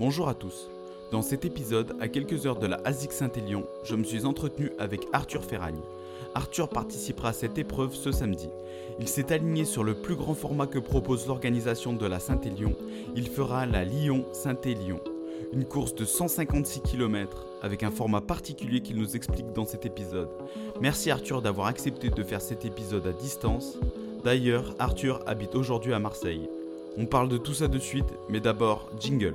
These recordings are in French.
Bonjour à tous. Dans cet épisode, à quelques heures de la ASIC Saint-Élion, je me suis entretenu avec Arthur Ferragne. Arthur participera à cette épreuve ce samedi. Il s'est aligné sur le plus grand format que propose l'organisation de la Saint-Élion. Il fera la Lyon-Saint-Élion. Une course de 156 km avec un format particulier qu'il nous explique dans cet épisode. Merci Arthur d'avoir accepté de faire cet épisode à distance. D'ailleurs, Arthur habite aujourd'hui à Marseille. On parle de tout ça de suite, mais d'abord, jingle.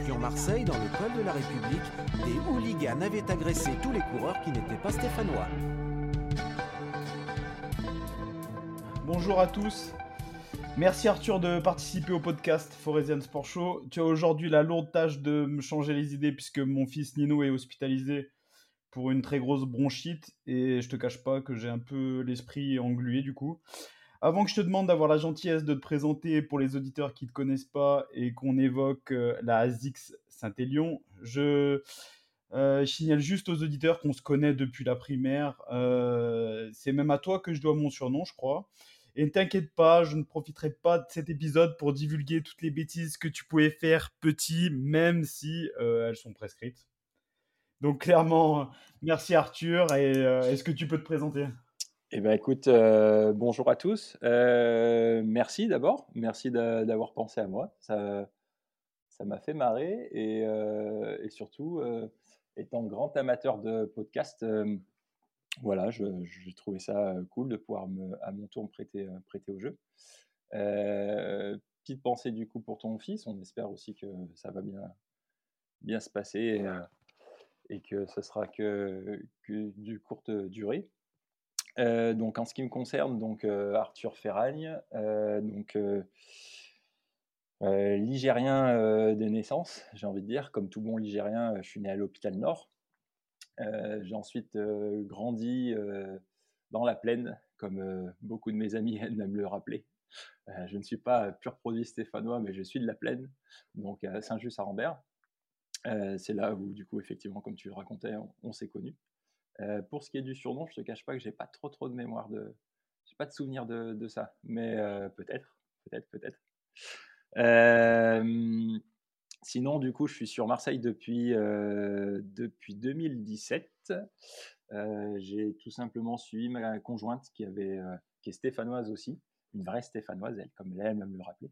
De l'étape Lyon-Marseille, dans le col de la République, des hooligans avaient agressé tous les coureurs qui n'étaient pas stéphanois. Bonjour à tous. Merci Arthur de participer au podcast Forésian Sport Show. Tu as aujourd'hui la lourde tâche de me changer les idées puisque mon fils Nino est hospitalisé pour une très grosse bronchite et je te cache pas que j'ai un peu l'esprit englué du coup. Avant que je te demande d'avoir la gentillesse de te présenter pour les auditeurs qui ne te connaissent pas et qu'on évoque euh, la ASICS Saint-Élion, je euh, signale juste aux auditeurs qu'on se connaît depuis la primaire. Euh, c'est même à toi que je dois mon surnom, je crois. Et ne t'inquiète pas, je ne profiterai pas de cet épisode pour divulguer toutes les bêtises que tu pouvais faire petit, même si elles sont prescrites. Donc clairement, merci Arthur. Et est-ce que tu peux te présenter? Eh ben, écoute, euh, bonjour à tous. Euh, merci d'abord, merci d'a- d'avoir pensé à moi. Ça, ça m'a fait marrer et, euh, surtout, étant grand amateur de podcast, voilà, j'ai trouvé ça cool de pouvoir me, à mon tour me prêter, prêter au jeu. Petite pensée du coup pour ton fils. On espère aussi que ça va bien, bien se passer et, et que ce sera que, que du courte durée. Euh, donc en ce qui me concerne, donc euh, Arthur Ferragne, euh, donc ligérien de naissance, j'ai envie de dire, comme tout bon ligérien, je suis né à l'hôpital Nord. J'ai ensuite grandi dans la plaine, comme beaucoup de mes amis aiment me le rappeler. Je ne suis pas pur produit stéphanois, mais je suis de la plaine, donc à Saint-Just-à-Rambert. C'est là où, du coup, effectivement, comme tu le racontais, on, on s'est connus. Euh, pour ce qui est du surnom, je te cache pas que j'ai pas trop trop de mémoire de, j'ai pas de souvenir de, de ça, mais euh, peut-être, peut-être, peut-être. Euh, sinon, du coup, je suis sur Marseille depuis depuis 2017. Euh, j'ai tout simplement suivi ma conjointe qui avait qui est stéphanoise aussi, une vraie stéphanoise, elle comme elle aime me le rappeler.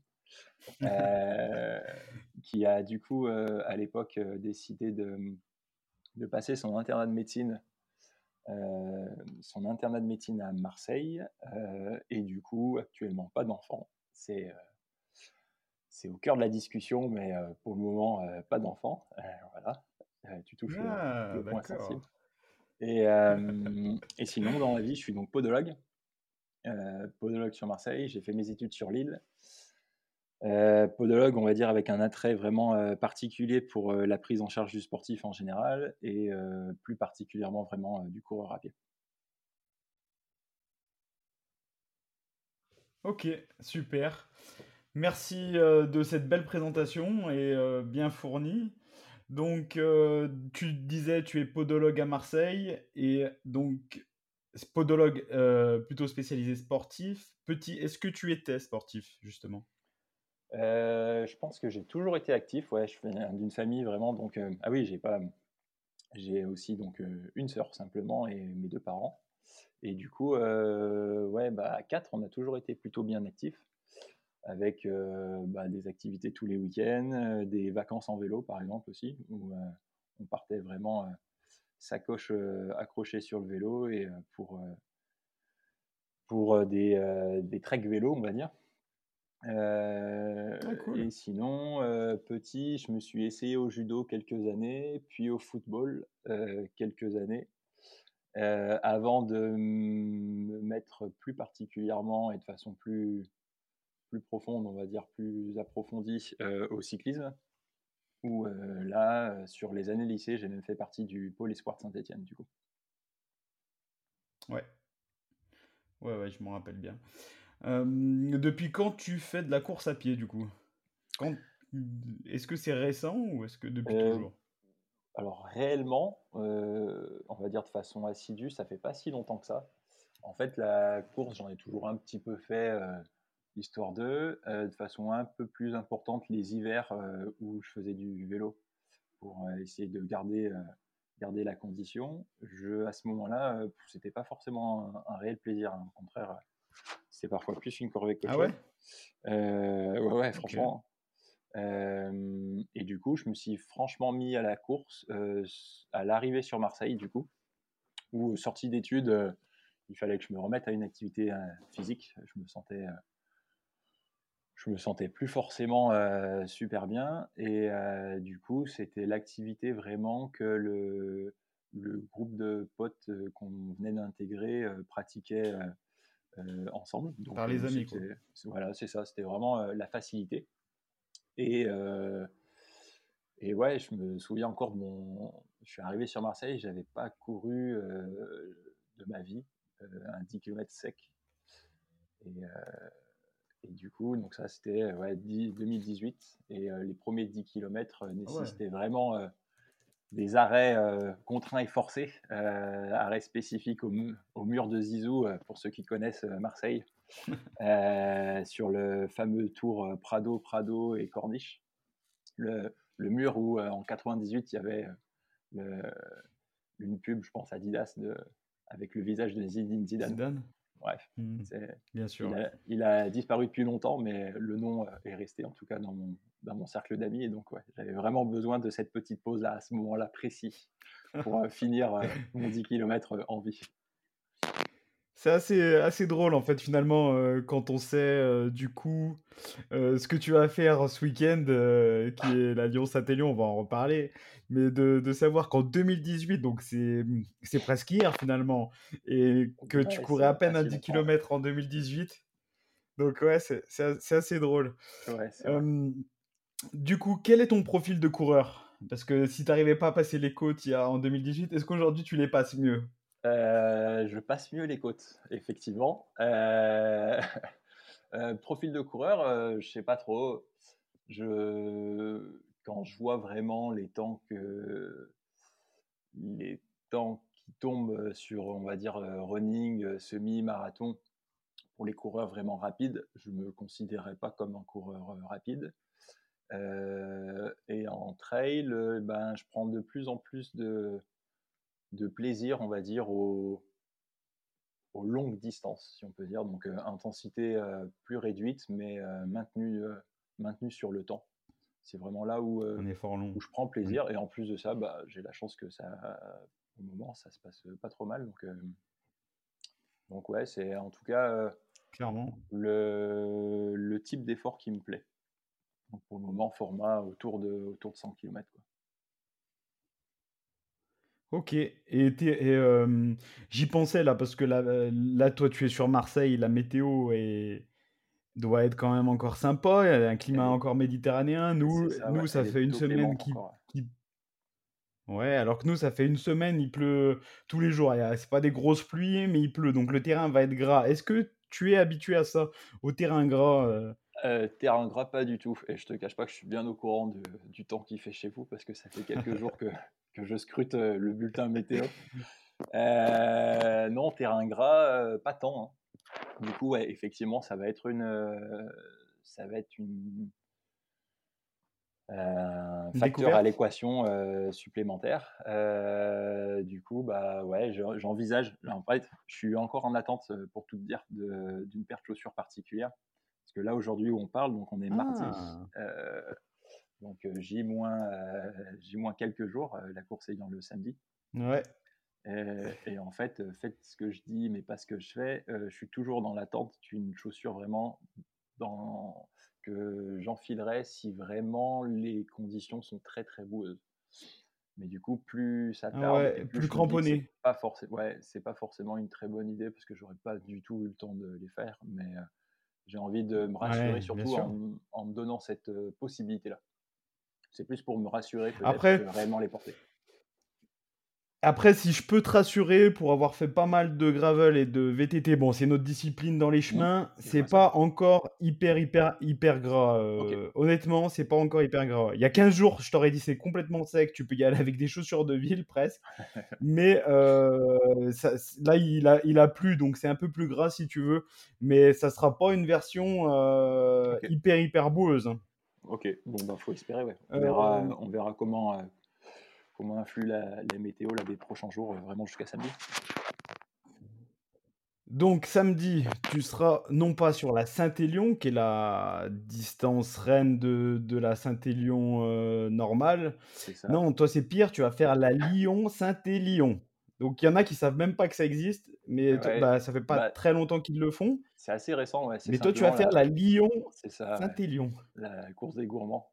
Qui a du coup à l'époque décidé de, de passer son internat de médecine son internat de médecine à Marseille euh, et du coup actuellement pas d'enfant. C'est euh, c'est au cœur de la discussion, mais euh, pour le moment pas d'enfant. Voilà, tu touches le- Ah, le, point sensible. Et, euh, et sinon dans la vie, je suis donc podologue, euh, podologue sur Marseille. J'ai fait mes études sur l'île. Euh, podologue, on va dire, avec un attrait vraiment euh, particulier pour euh, la prise en charge du sportif en général et plus particulièrement vraiment du coureur à pied. Ok, super. Merci de cette belle présentation et bien fournie. Donc, tu disais, tu es podologue à Marseille et donc podologue plutôt spécialisé sportif. Petit, est-ce que tu étais sportif justement? Euh, je pense que j'ai toujours été actif. Ouais, je viens d'une famille vraiment donc euh, ah oui, j'ai pas j'ai aussi donc euh, une sœur simplement et mes deux parents. Et du coup, ouais, bah à quatre, on a toujours été plutôt bien actifs avec bah, des activités tous les week-ends, des vacances en vélo par exemple aussi où on partait vraiment sacoche accrochée sur le vélo et pour pour des, des treks vélo, on va dire. Euh, cool. et sinon, euh, petit, je me suis essayé au judo quelques années, puis au football euh, quelques années, avant de me mettre plus particulièrement et de façon plus, plus profonde, on va dire plus approfondie, au cyclisme. Où là, sur les années lycée, j'ai même fait partie du pôle espoir de Saint-Etienne, du coup. Ouais. Ouais, ouais, je m'en rappelle bien. Euh, depuis quand tu fais de la course à pied, du coup? Quand... Est-ce que c'est récent ou est-ce que depuis Euh, toujours? alors réellement, euh, on va dire de façon assidue, ça fait pas si longtemps que ça. En fait, la course, j'en ai toujours un petit peu fait, euh, histoire de, euh, de façon un peu plus importante les hivers où je faisais du vélo pour essayer de garder, garder la condition. Je, à ce moment-là, c'était pas forcément un, un réel plaisir. hein. Au contraire, c'était parfois plus une corvée que Ah ouais? Euh, ouais, ouais, franchement. Euh, et du coup, je me suis franchement mis à la course euh, à l'arrivée sur Marseille, du coup, où sortie d'études, il fallait que je me remette à une activité physique. Je me sentais, je me sentais plus forcément super bien, et du coup, c'était l'activité vraiment que le, le groupe de potes qu'on venait d'intégrer pratiquait ensemble. Donc, Par les euh, amis, quoi. Voilà, c'est ça. C'était vraiment euh, la facilité. Et, euh, et ouais, je me souviens encore de mon. Je suis arrivé sur Marseille, j'avais pas couru euh, de ma vie euh, un 10 km sec. Et, euh, et du coup, donc ça c'était ouais, 10 2018. Et euh, les premiers 10 km Ah ouais. nécessitaient vraiment euh, des arrêts euh, contraints et forcés, euh, arrêts spécifiques au, mu- au mur de Zizou, euh, pour ceux qui connaissent Marseille, sur le fameux tour Prado, Prado et Corniche. Le, le mur où en 98 il y avait le- une pub, je pense Adidas, de, avec le visage de Zidane. Zidane? Bref, Hmm, Bien sûr. il, a, il a disparu depuis longtemps, mais le nom est resté en tout cas dans mon, dans mon cercle d'amis. Et donc, ouais, j'avais vraiment besoin de cette petite pause-là, à ce moment-là précis, pour euh, finir euh, mon 10 km en vie. C'est assez, assez drôle en fait finalement euh, quand on sait euh, du coup euh, ce que tu vas faire ce week-end euh, qui est la Lyon-Saint-Élion, on va en reparler, mais de, de savoir qu'en 2018, donc c'est c'est presque hier finalement, et que tu courais à peine si 10 longtemps. km en 2018, donc ouais, c'est c'est a- c'est assez drôle. Ouais. Euh, du coup, quel est ton profil de coureur? Parce que si tu pas à passer les côtes en 2018, est-ce qu'aujourd'hui tu les passes mieux? Euh, je passe mieux les côtes, effectivement. Euh, euh, profil de coureur, je sais pas trop. Je, quand je vois vraiment les temps qui tombent sur, on va dire, running, semi-marathon, pour les coureurs vraiment rapides, je me considérais pas comme un coureur rapide. Euh, et en trail, euh, ben, je prends de plus en plus de, de plaisir, on va dire, aux, aux longues distances, si on peut dire. Donc, euh, intensité euh, plus réduite, mais maintenue, maintenue sur le temps. C'est vraiment là où, long. je prends plaisir. Et en plus de ça, bah, j'ai la chance que ça, au moment, ça se passe pas trop mal. Donc, donc ouais, c'est en tout cas Clairement. le, le type d'effort qui me plaît. Donc, pour le moment, format autour de, autour de 100 km. Quoi. Ok, et, euh, j'y pensais là, parce que là, là, toi, tu es sur Marseille, la météo est... doit être quand même encore sympa, il y a un climat encore méditerranéen. Nous, ça, nous ouais, ça fait une semaine qui, ouais. qui... Ouais, alors que nous, ça fait une semaine, il pleut tous les jours. C'est pas des grosses pluies, mais il pleut, donc le terrain va être gras. Est-ce que tu es habitué à ça, au terrain gras euh, Euh, terrain gras, pas du tout. Et je te cache pas que je suis bien au courant de- du temps qu'il fait chez vous parce que ça fait quelques jours que, que je scrute euh, le bulletin météo. Euh, non, terrain gras, euh, pas tant. hein. Du coup, ouais, effectivement, ça va être une, ça va être une, un facteur à l'équation supplémentaire. Du coup, bah ouais, je- j'envisage. En fait, je suis encore en attente, pour tout te dire, d'une paire de chaussures particulière. Parce que là, aujourd'hui, où on parle, donc on est mardi. Ah, euh, donc euh, J euh, J moins quelques jours, la course ayant le samedi. ouais. Et, et en fait, faites ce que je dis, mais pas ce que je fais. Je suis toujours dans l'attente d'une chaussure vraiment dans, que j'enfilerai si vraiment les conditions sont très très boueuses. Mais du coup, plus ça Ah tarde, ouais, plus cramponné. c'est pas forcément, ouais, c'est pas forcément une très bonne idée parce que j'aurais pas du tout eu le temps de les faire. Mais j'ai envie de me rassurer Ouais, surtout en, en me donnant cette euh, possibilité-là. C'est plus pour me rassurer peut-être Après, que réellement les porter. Après, si je peux te rassurer, pour avoir fait pas mal de gravel et de VTT, bon, c'est notre discipline dans les chemins, c'est c'est ça. pas encore hyper, hyper, hyper gras. Euh, honnêtement, c'est pas encore hyper gras. Il y a 15 jours, je t'aurais dit c'est complètement sec, tu peux y aller avec des chaussures de ville presque. Mais euh, ça- là, il a, il a plu, donc c'est un peu plus gras si tu veux. Mais ça sera pas une version euh, hyper, hyper boueuse. hein. Ok, bon, bah, faut espérer, ouais. On verra, on verra comment, comment influe la, la météo là, des prochains jours, euh, vraiment jusqu'à samedi. Donc samedi, tu seras non pas sur la Saint-Élion, qui est la distance reine de, de la Saint-Élion euh, normale. Ça. Non, toi c'est pire, tu vas faire la Lyon-Saint-Élion. Donc il y en a qui savent même pas que ça existe, mais toi- bah, ça fait pas bah, très longtemps qu'ils le font. c'est assez récent, ouais. Mais toi tu vas faire la ouais, Lyon-Saint-Élion. la course des gourmands.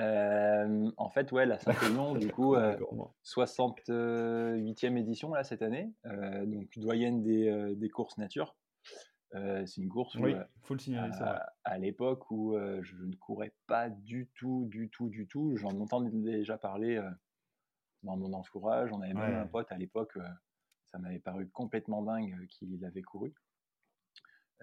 Euh, en fait, ouais, la Saint-Élion, du coup, euh, 68e édition là cette année, euh, donc doyenne des, euh, des courses nature. Euh, c'est une course où, Oui, euh, faut le signaler, à, à l'époque où euh, je ne courais pas du tout, du tout, du tout. J'en entendais déjà parler euh, dans mon entourage. On avait même Ouais. un pote à l'époque, euh, ça m'avait paru complètement dingue euh, qu'il avait couru.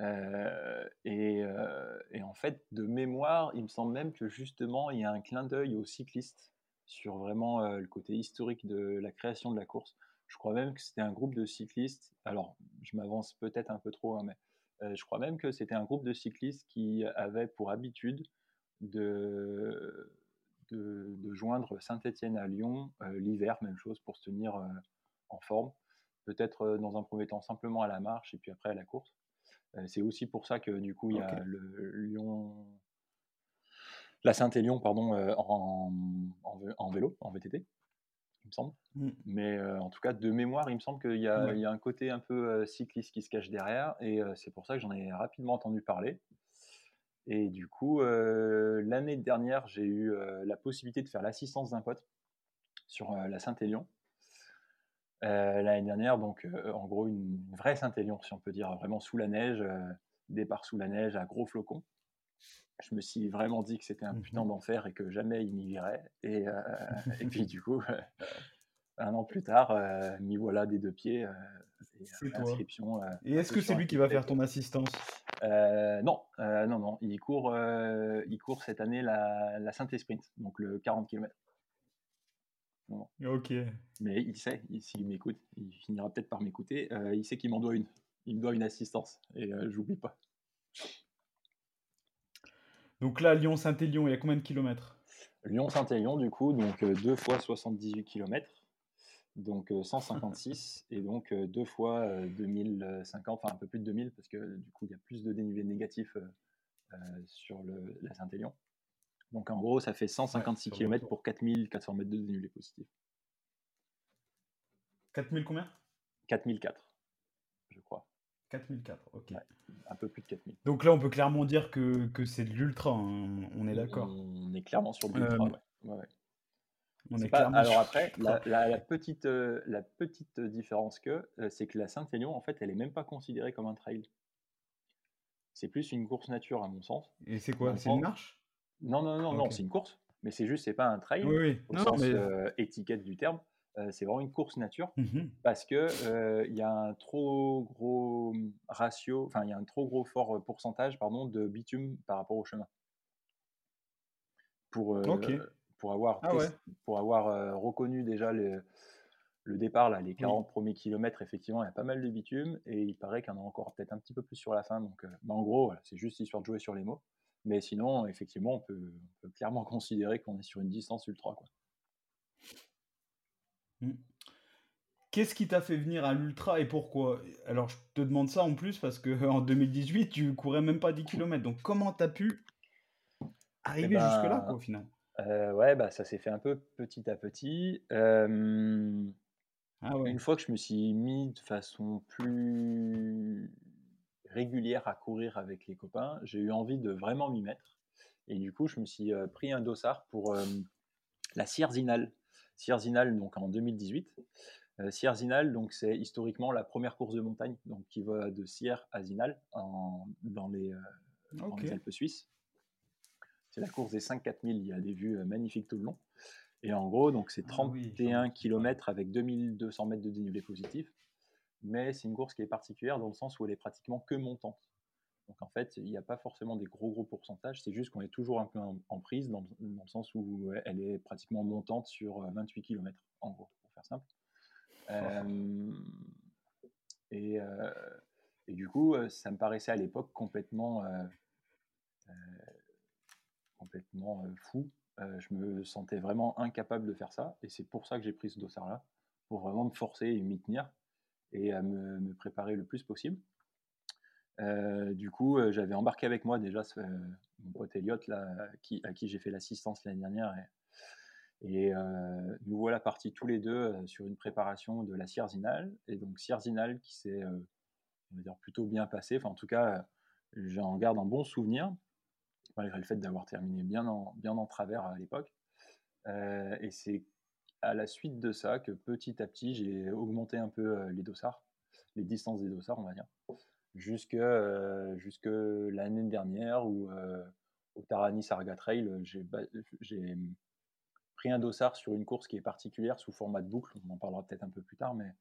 Euh, et, euh, et en fait, de mémoire, il me semble même que justement, il y a un clin d'œil aux cyclistes sur vraiment euh, le côté historique de la création de la course. Je crois même que c'était un groupe de cyclistes. Alors, je m'avance peut-être un peu trop, hein, mais je crois même que c'était un groupe de cyclistes qui avait pour habitude de, de, joindre Saint-Étienne à Lyon l'hiver, même chose, pour se tenir en forme. Peut-être dans un premier temps simplement à la marche et puis après à la course. Euh, c'est aussi pour ça que du coup il y a le Lyon, la Saint-Élion, pardon, euh, en, en, vé- en vélo, en VTT, il me semble. Mm. Mais euh, en tout cas, de mémoire, il me semble qu'il y, a- Ouais. il y a un côté un peu euh, cycliste qui se cache derrière, et euh, c'est pour ça que j'en ai rapidement entendu parler. Et du coup, l'année dernière, j'ai eu la possibilité de faire l'assistance d'un pote sur la Saint-Élion. Euh, l'année dernière, donc euh, en gros une vraie Saint-Élion, si on peut dire, vraiment sous la neige, euh, départ sous la neige à gros flocons. Je me suis vraiment dit que c'était un Mhm. putain d'enfer et que jamais il m'y irait. Et, euh, et puis du coup, un an plus tard, euh, m'y voilà des deux pieds. euh, et, euh, toi. inscription, euh, Et est-ce que c'est lui qui va faire ton assistance? Euh, non, euh, non, non. Il court, euh, il court cette année la, la Saint Sprint, donc le 40 km. Ok. Mais il sait, il- s'il m'écoute, il finira peut-être par m'écouter. euh, il sait qu'il m'en doit une. Il me doit une assistance et euh, j'oublie pas. Donc là, Lyon-Saint-Élion, il y a combien de kilomètres? Lyon-Saint-Élion, du coup, donc 2 fois 78 km, donc euh, 156, et donc 2 fois euh, 2050, enfin un peu plus de 2000, parce que du coup, il y a plus de dénivelé négatif euh, euh, sur le, la Saint-Élion. Donc en gros, ça fait 156 sur le km pour 4400 mètres de dénivelé positif. 4000 combien? 4004, je crois. 4004, ok. Ouais. Un peu plus de 4000. Donc là, on peut clairement dire que, que c'est de l'ultra, hein, on est d'accord. On est clairement sur de l'ultra, Euh, ouais. Ouais, ouais. On C'est est pas- clairement alors après, la, la- la petite, euh, la petite différence que, euh, c'est que la Saint-Élion, en fait, elle est même pas considérée comme un trail. C'est plus une course nature, à mon sens. Et c'est quoi? C'est une marche? Non, non, non, non, c'est une course, mais c'est juste, c'est pas un trail Oui, oui. au Non, sens mais... euh, étiquette du terme. Euh, c'est vraiment une course nature Mhm. parce que euh, il y a un trop gros ratio, enfin il y a un trop gros fort pourcentage, pardon, de bitume par rapport au chemin. Pour, pour avoir, Ah ouais. pour avoir reconnu déjà le, le départ, là, les 40 premiers kilomètres, effectivement, il y a pas mal de bitume et il paraît qu'il y en a encore peut-être un petit peu plus sur la fin. Donc, euh, bah, en gros, voilà, c'est juste histoire de jouer sur les mots. Mais sinon, effectivement, on peut, on peut clairement considérer qu'on est sur une distance ultra. Quoi. Mm. Qu'est-ce qui t'a fait venir à l'ultra et pourquoi? Alors, je te demande ça en plus parce que en 2018, tu courais même pas 10 km. Donc, comment t'as pu arriver ben, jusque-là, quoi, au final? Euh, ouais, bah, ça s'est fait un peu petit à petit. Euh, Ah ouais. Une fois que je me suis mis de façon plus régulière à courir avec les copains, j'ai eu envie de vraiment m'y mettre. Et du coup, je me suis euh, pris un dossard pour euh, la Sierzinal. Sierzinal, donc en 2018. Euh, Sierzinal, donc c'est historiquement la première course de montagne, donc qui va de Sierre à Zinal en, dans, les, dans Ok. les Alpes suisses. C'est la course des 5-4 000, il y a des vues magnifiques tout le long. Et en gros, donc c'est Ah oui, j'en ai 31 entendu parler. km avec 2200 mètres de dénivelé positif. Mais c'est une course qui est particulière dans le sens où elle est pratiquement que montante. Donc en fait, il n'y a pas forcément des gros gros pourcentages. C'est juste qu'on est toujours un peu en, prise dans, le- sens où elle est pratiquement montante sur euh, 28 km, en gros, pour faire simple. Euh, et, euh, et du coup, euh, ça me paraissait à l'époque complètement, euh, euh, complètement euh, fou. Euh, je me sentais vraiment incapable de faire ça. Et c'est pour ça que j'ai pris ce dossard-là, pour vraiment me forcer et m'y tenir et à me, préparer le plus possible. Euh, du coup, euh, j'avais embarqué avec moi déjà ce- euh, mon pote Elliot, là, qui, à qui j'ai fait l'assistance l'année dernière. Et, euh, nous voilà partis tous les deux sur une préparation de la Sierzinal. Et donc Sierzinal qui s'est, on plutôt bien passé. Enfin, en tout cas, j'en garde un bon souvenir, malgré le fait d'avoir terminé bien en, bien en travers à l'époque. Et c'est à la suite de ça que petit à petit, j'ai augmenté un peu euh, les dossards, les distances des dossards, on va dire, jusque, euh, jusque l'année dernière où euh, au Tarani Sarga Trail, j'ai pris un dossard sur une course qui est particulière sous format de boucle. On en parlera peut-être un peu plus tard, mais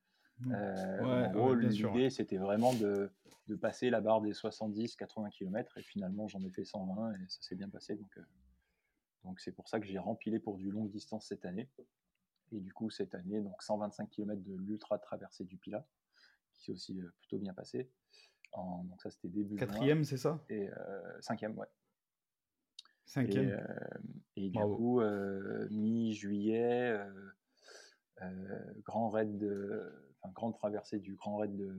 euh, Ouais, en gros, ouais, l'idée c'était vraiment de, de passer la barre des 70-80 km et finalement j'en ai fait 120 et ça s'est bien passé. Donc donc c'est pour ça que j'ai rempilé pour du longue distance cette année. Et du coup, cette année, donc 125 km de l'ultra traversée du Pilat, qui s'est aussi euh, plutôt bien passé. En- donc ça, c'était début. Quatrième, c'est ça? Et euh, cinquième, ouais. Et, Cinquième. euh, et du Bravo. coup, euh, mi-juillet, euh, euh, grand raid de, enfin, grande traversée du grand raid de,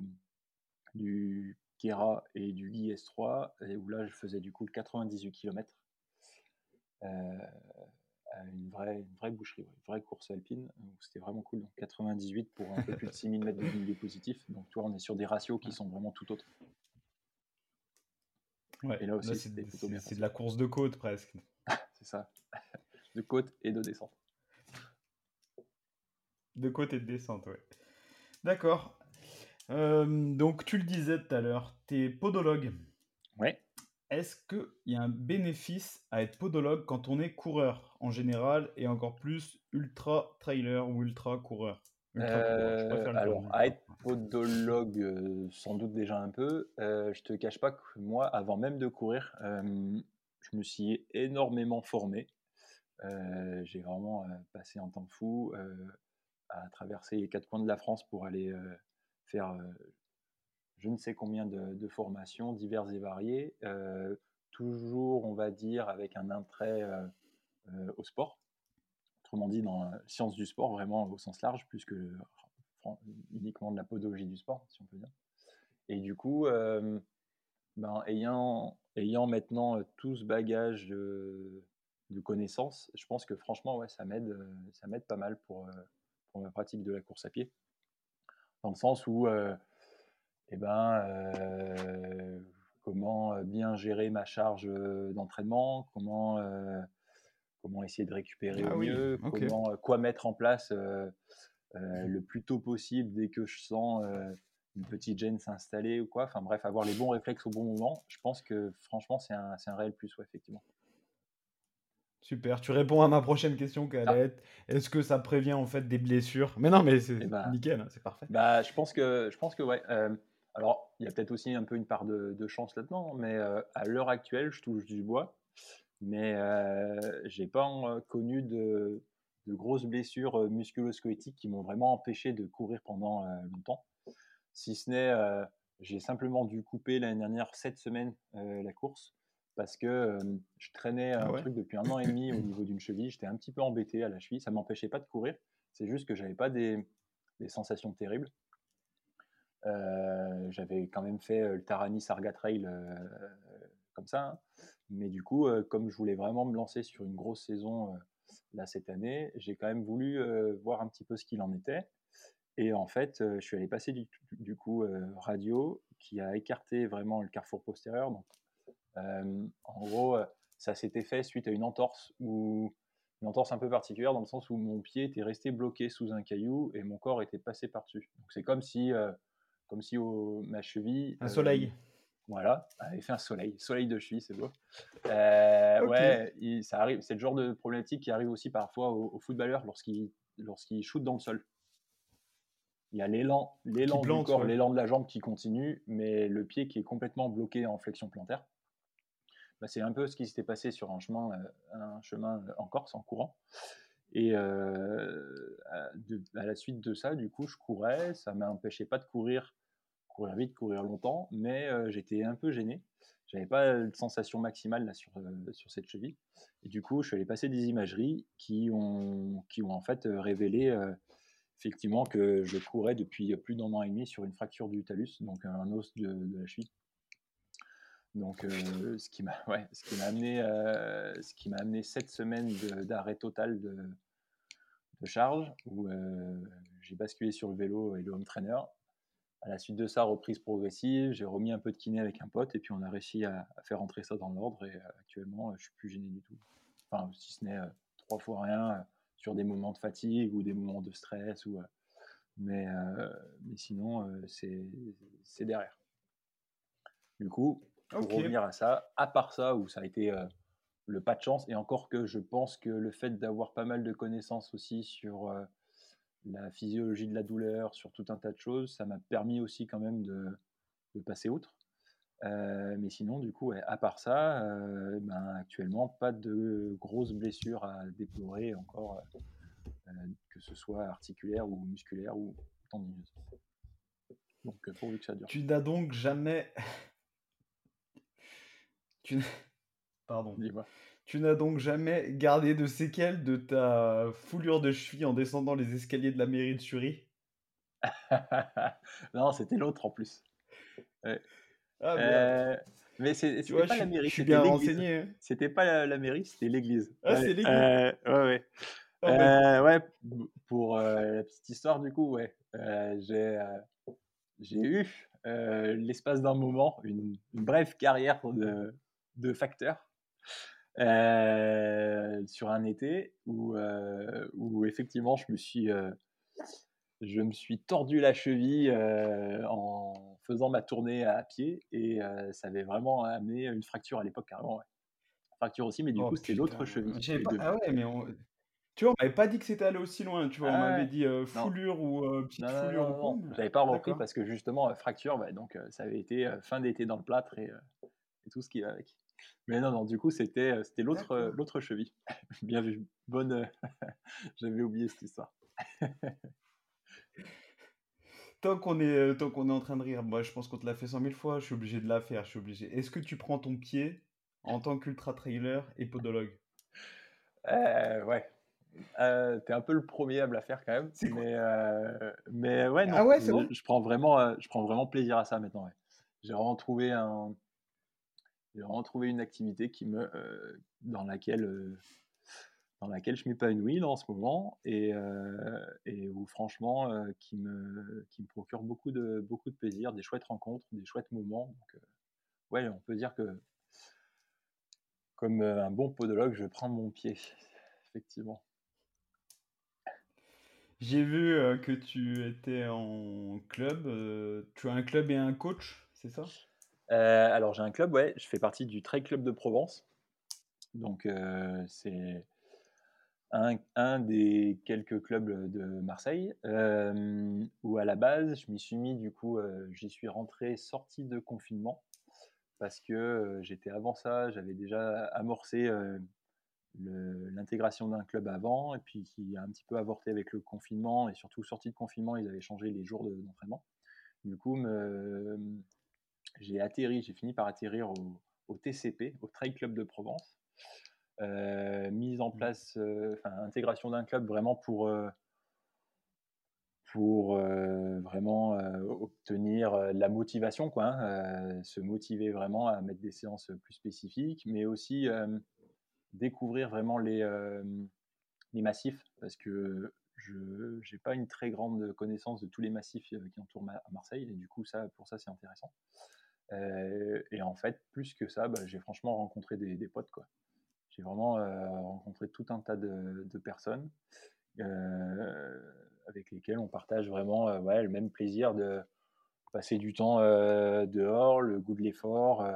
du Kera et du IS3, et où là, je faisais du coup le 98 km. Une, vraie, une vraie boucherie, une vraie course alpine. C'était vraiment cool. Donc 98 pour un peu plus de 6000 mètres de dénivelé positif. Donc, toi, on est sur des ratios qui sont vraiment tout autres. Ouais, et là aussi, c'est de la course de côte presque. C'est ça. De côte et de descente. De côte et de descente, ouais. D'accord. Euh, donc, tu le disais tout à l'heure, tu es podologue. Ouais. Est-ce qu'il y a un bénéfice à être podologue quand on est coureur en général et encore plus ultra trailer ou ultra coureur? Ultra coureur, je préfère Euh, alors, à être podologue, euh, sans doute déjà un peu. Euh, je te cache pas que moi, avant même de courir, euh, je me suis énormément formé. Euh, J'ai vraiment passé un temps fou à traverser les quatre coins de la France pour aller faire je ne sais combien de, formations diverses et variées, euh, toujours, on va dire, avec un intérêt euh, euh, au sport. Autrement dit, dans la science du sport, vraiment au sens large, plus que uniquement de la podologie du sport, si on peut dire. Et du coup, ben, ayant, maintenant tout ce bagage de, connaissances, je pense que franchement, ouais, ça m'aide ça pas mal pour, pour ma pratique de la course à pied. Dans le sens où, eh ben, euh, comment euh, bien gérer ma charge euh, d'entraînement, comment, euh, comment essayer de récupérer Ah au oui, mieux, comment, quoi mettre en place euh, le plus tôt possible dès que je sens une petite gêne s'installer ou quoi. Enfin bref, avoir les bons réflexes au bon moment. Je pense que franchement, c'est un, un réel plus, ouais, effectivement. Super, tu réponds à ma prochaine question qui allait Ah. être est-ce que ça prévient en fait des blessures? Mais non, mais c'est Eh ben, nickel, hein, c'est parfait. Bah, je pense que, je pense que ouais. euh, alors, il y a peut-être aussi un peu une part de, de chance là-dedans, mais euh, à l'heure actuelle, je touche du bois, mais euh, j'ai pas euh, connu de, de grosses blessures euh, musculo-squelettiques qui m'ont vraiment empêché de courir pendant euh, longtemps. Si ce n'est, j'ai simplement dû couper l'année dernière 7 semaines la course parce que je traînais un Ah ouais truc depuis un an et demi au niveau d'une cheville. J'étais un petit peu embêté à la cheville. Ça m'empêchait pas de courir. C'est juste que j'avais pas des, des sensations terribles. Euh, j'avais quand même fait euh, le Tarani Sarga Trail euh, comme ça. hein. Mais du coup, comme je voulais vraiment me lancer sur une grosse saison là cette année, j'ai quand même voulu voir un petit peu ce qu'il en était. Et en fait, je suis allé passer du, coup radio qui a écarté vraiment le carrefour postérieur. Donc, en gros, ça s'était fait suite à une entorse ou une entorse un peu particulière dans le sens où mon pied était resté bloqué sous un caillou et mon corps était passé par-dessus. Donc c'est comme si, comme si au- ma cheville. Un euh, soleil. Voilà, avait fait un soleil, soleil de cheville, c'est beau. Euh. Ouais, il- ça arrive. C'est le genre de problématique qui arrive aussi parfois aux, aux footballeurs lorsqu'ils lorsqu'ils shootent dans le sol. Il y a l'élan, l'élan du corps, ouais. l'élan de la jambe qui continue, mais le pied qui est complètement bloqué en flexion plantaire. Bah, c'est un peu ce qui s'était passé sur un chemin, euh, un chemin en Corse en courant. Et euh, à, de- à la suite de ça, du coup, je courais. Ça m'empêchait pas de courir, courir vite, courir longtemps, mais euh, j'étais un peu gêné. J'avais pas de sensation maximale là, sur, euh, sur cette cheville. Du coup, je suis allé passer des imageries qui ont, qui ont en fait euh, révélé euh, effectivement que je courais depuis plus d'un an et demi sur une fracture du talus, donc un os de, la cheville. Donc, euh, ce qui m'a ouais, amené, euh, ce qui amené sept semaines d'arrêt total de, charge, où euh, j'ai basculé sur le vélo et le home trainer. À la suite de ça, reprise progressive, j'ai remis un peu de kiné avec un pote, et puis on a réussi à, à faire rentrer ça dans l'ordre, et euh, actuellement, euh, je suis plus gêné du tout. Enfin, si ce n'est euh, trois fois rien euh, sur des moments de fatigue ou des moments de stress, ou, euh, mais, mais sinon, c'est derrière. Du coup, pour Ok. revenir à ça, à part ça, où ça a été le pas de chance, et encore que je pense que le fait d'avoir pas mal de connaissances aussi sur la physiologie de la douleur, sur tout un tas de choses, ça m'a permis aussi quand même de, de passer outre. Euh, mais sinon, du coup, à part ça, euh, ben, actuellement, pas de grosses blessures à déplorer encore, euh, que ce soit articulaire ou musculaire ou tendineuse. Donc, pourvu que ça dure. Tu n'as donc jamais. tu n'as- Pardon. Dis-moi. Tu n'as donc jamais gardé de séquelles de ta foulure de cheville en descendant les escaliers de la mairie de Sury non, c'était l'autre en plus. Ah. Euh, mais Tu c'était pas la mairie, c'était l'église. hein. C'était pas la, mairie, c'était l'église. Ah, Ouais, c'est l'église. euh, ouais, ouais. Ah, Euh, ouais, pour euh, la petite histoire, du coup, ouais, j'ai eu l'espace d'un moment une, une brève carrière de, de facteur euh, sur un été où, euh, où effectivement je me suis, euh, je me suis tordu la cheville en faisant ma tournée à pied et ça avait vraiment amené une fracture à l'époque carrément. ouais. Fracture aussi, mais du oh, coup c'était l'autre cheville. Pas-. Ah ouais, mais on... tu vois, on m'avait pas dit que c'était allé aussi loin. Tu vois, on Ah m'avait dit euh, Non. foulure ou euh, petite Non, non, foulure non, non, j'avais pas repris parce que justement, euh, fracture, bah, donc ça avait été fin d'été dans le plâtre et, et tout ce qui va avec. Mais non, non, du coup, c'était euh, c'était l'autre euh, l'autre cheville. Bien vu, bonne. euh, J'avais oublié cette histoire. Tant qu'on est, tant qu'on est en train de rire, moi je pense qu'on te l'a fait cent mille fois, je suis obligé de la faire, je suis obligé. Est-ce que tu prends ton pied en tant qu'ultra trailer et podologue? Euh, ouais. Euh, T'es un peu le premier à me la faire quand même. Mais, euh, mais ouais, non. Ah ouais, c'est je, vrai je prends vraiment, je prends vraiment plaisir à ça maintenant. ouais. J'ai vraiment trouvé un, j'ai vraiment trouvé une activité qui me, euh, dans laquelle, euh, dans laquelle je m'épanouis là, en ce moment et, euh, et où franchement, euh, qui me, qui me procure beaucoup de, beaucoup de plaisir, des chouettes rencontres, des chouettes moments. Ouais, on peut dire que, comme un bon podologue, je prends mon pied, effectivement. J'ai vu que tu étais en club, tu as un club et un coach, c'est ça? Alors j'ai un club, ouais, je fais partie du Trail Club de Provence. Donc euh, c'est un, des quelques clubs de Marseille euh, où à la base je m'y suis mis du coup, euh, j'y suis rentré sorti de confinement parce que euh, j'étais avant ça, j'avais déjà amorcé euh, l'intégration d'un club avant et puis qui a un petit peu avorté avec le confinement et surtout sorti de confinement, ils avaient changé les jours de- d'entraînement. Du coup, me- j'ai atterri, j'ai fini par atterrir au, au TCP, au Trail Club de Provence. Euh, mise en place, euh, enfin intégration d'un club vraiment pour, euh, pour euh, vraiment euh, obtenir euh, la motivation, quoi, hein, se motiver vraiment à mettre des séances plus spécifiques, mais aussi découvrir vraiment les, les massifs, parce que je n'ai pas une très grande connaissance de tous les massifs qui entourent Ma- Marseille, et du coup, ça, pour ça, c'est intéressant. Euh, et en fait, plus que ça, bah, j'ai franchement rencontré des, potes. quoi. J'ai vraiment euh, rencontré tout un tas de, personnes euh, avec lesquelles on partage vraiment le même plaisir de, passer du temps dehors, le goût de l'effort.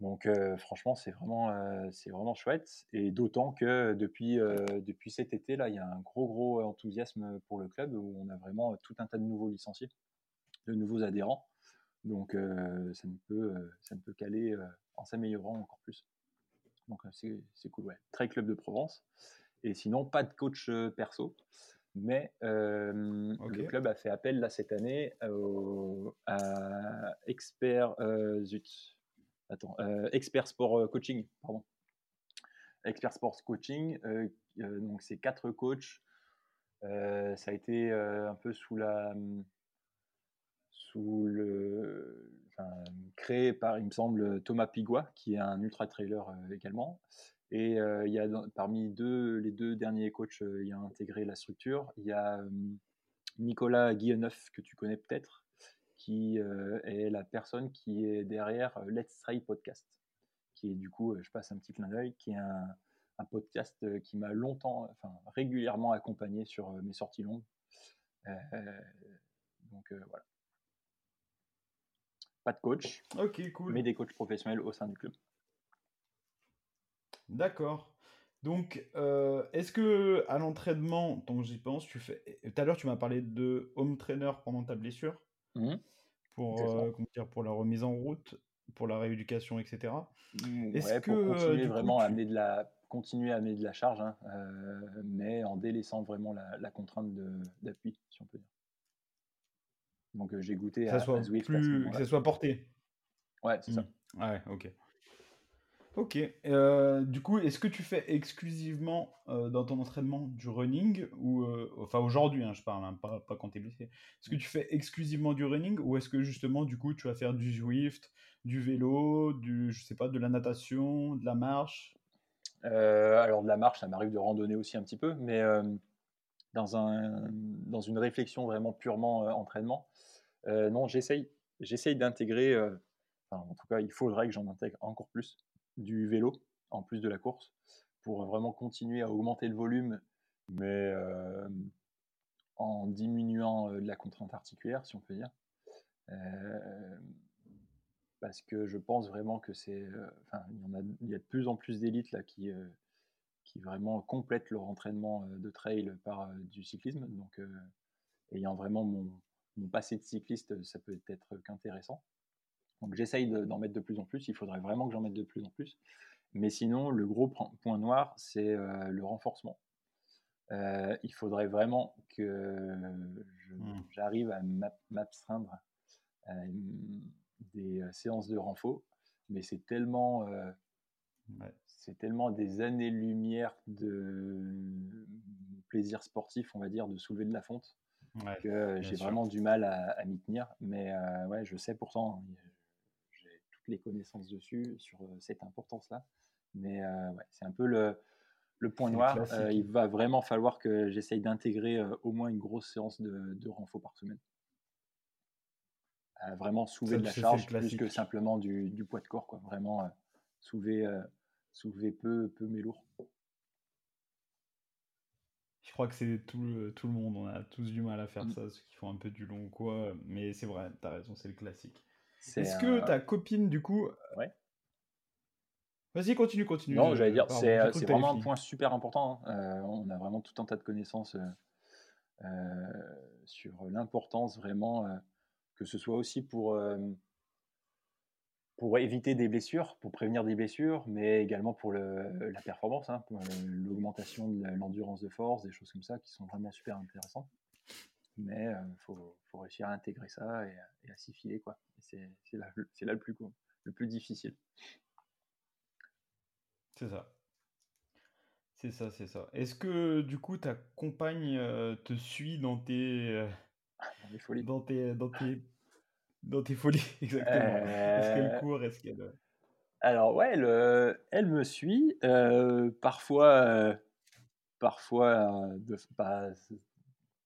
donc franchement, c'est vraiment, c'est vraiment chouette. Et d'autant que depuis, depuis cet été, il y a un gros, gros enthousiasme pour le club où on a vraiment tout un tas de nouveaux licenciés, de nouveaux adhérents. Donc euh, ça, ne peut, euh, ça ne peut qu'aller euh, en s'améliorant encore plus. Donc c'est cool, ouais. Très club de Provence. Et sinon, pas de coach perso. Mais euh, le club a fait appel là cette année au- à expert euh, zut, attends, euh, expert sport coaching, pardon. Expert sport coaching, donc c'est quatre coachs. Ça a été un peu sous la créé par il me semble Thomas Pigua qui est un ultra trailer euh, également. Et euh, il y a parmi les deux derniers coachs euh, il y a intégré la structure il y a euh, Nicolas Guilleneuf que tu connais peut-être qui est la personne qui est derrière Let's Try podcast qui est du coup je passe un petit clin d'œil qui est un, podcast qui m'a longtemps enfin régulièrement accompagné sur mes sorties longues. Donc voilà pas de coach, cool. mais des coachs professionnels au sein du club. D'accord. Donc, euh, est-ce que à l'entraînement, tant que j'y pense, tu fais. Tout à l'heure, tu m'as parlé de home trainer pendant ta blessure pour, C'est ça. euh, comment dire, pour la remise en route, pour la rééducation, etc. Mm, Est-ce ouais, pour que, euh, continuer coup, vraiment à amener de la, continuer à amener de la charge, hein, euh, mais en délaissant vraiment la, la contrainte de- d'appui, si on peut dire. Donc euh, j'ai goûté à, soit à Zwift à que ça soit porté. Ouais, c'est ça. Hmm. Ouais, ok. Ok. euh, du coup, est-ce que tu fais exclusivement euh, dans ton entraînement du running ou euh, enfin aujourd'hui, hein, je parle, hein, pas, pas quand t'es blessé. Est-ce que tu fais exclusivement du running ou est-ce que justement du coup tu vas faire du Zwift, du vélo, du je sais pas, de la natation, de la marche? Alors de la marche, ça m'arrive de randonner aussi un petit peu, mais dans, un, dans une réflexion vraiment purement euh, entraînement, euh, non, j'essaye, j'essaye d'intégrer, euh, en tout cas, il faudrait que j'en intègre encore plus du vélo en plus de la course pour vraiment continuer à augmenter le volume, mais en diminuant la contrainte articulaire, si on peut dire. Parce que je pense vraiment que c'est, il il y a de plus en plus d'élites là qui, qui vraiment complètent leur entraînement euh, de trail par euh, du cyclisme. Donc, euh, ayant vraiment mon, mon passé de cycliste, ça peut être qu'intéressant. Donc, j'essaye de- d'en mettre de plus en plus. Il faudrait vraiment que j'en mette de plus en plus. Mais sinon, le gros point noir, c'est le renforcement. Euh, il faudrait vraiment que je- Mm. j'arrive à m'ab- m'abstreindre des séances de renfort, mais c'est tellement, euh, Ouais. C'est tellement des années-lumière de plaisir sportif, on va dire, de soulever de la fonte, Ouais. que j'ai vraiment du mal à, à m'y tenir. Mais euh, ouais, je sais pourtant, hein, j'ai toutes les connaissances dessus, sur euh, cette importance-là. Mais euh, ouais, c'est un peu le, le point noir. Euh, il va vraiment falloir que j'essaye d'intégrer au moins une grosse séance de, de renfort par semaine. Vraiment soulever de la charge plus que simplement du, du poids de corps. Quoi. Vraiment soulever, soulever peu, peu mais lourd. Je crois que c'est tout le, tout le monde, on a tous du mal à faire Mm. ça, ceux qui font un peu du long ou quoi, mais c'est vrai, t'as raison, c'est le classique. Est-ce que un- ta copine, du coup... Ouais. Vas-y, continue, continue. Non, j'allais dire, c'est euh, vraiment un point super important. hein. Euh, on a vraiment tout un tas de connaissances euh, euh, sur l'importance vraiment, que ce soit aussi pour, pour éviter des blessures, pour prévenir des blessures, mais également pour le- la performance, hein, pour, euh, l'augmentation de l'endurance de force, des choses comme ça qui sont vraiment super intéressantes. Mais il faut, faut réussir à intégrer ça et, à- et à s'y filer. quoi. C'est c'est là, là le, plus, le plus difficile. C'est ça. C'est ça, c'est ça. Est-ce que, du coup, ta compagne euh, te suit dans tes... euh, Dans folies. dans tes, dans tes, dans tes folies, exactement. Est-ce qu'elle Euh, court, est-ce qu'elle... euh, Alors ouais, elle, elle me suit. euh, parfois, parfois de, pas,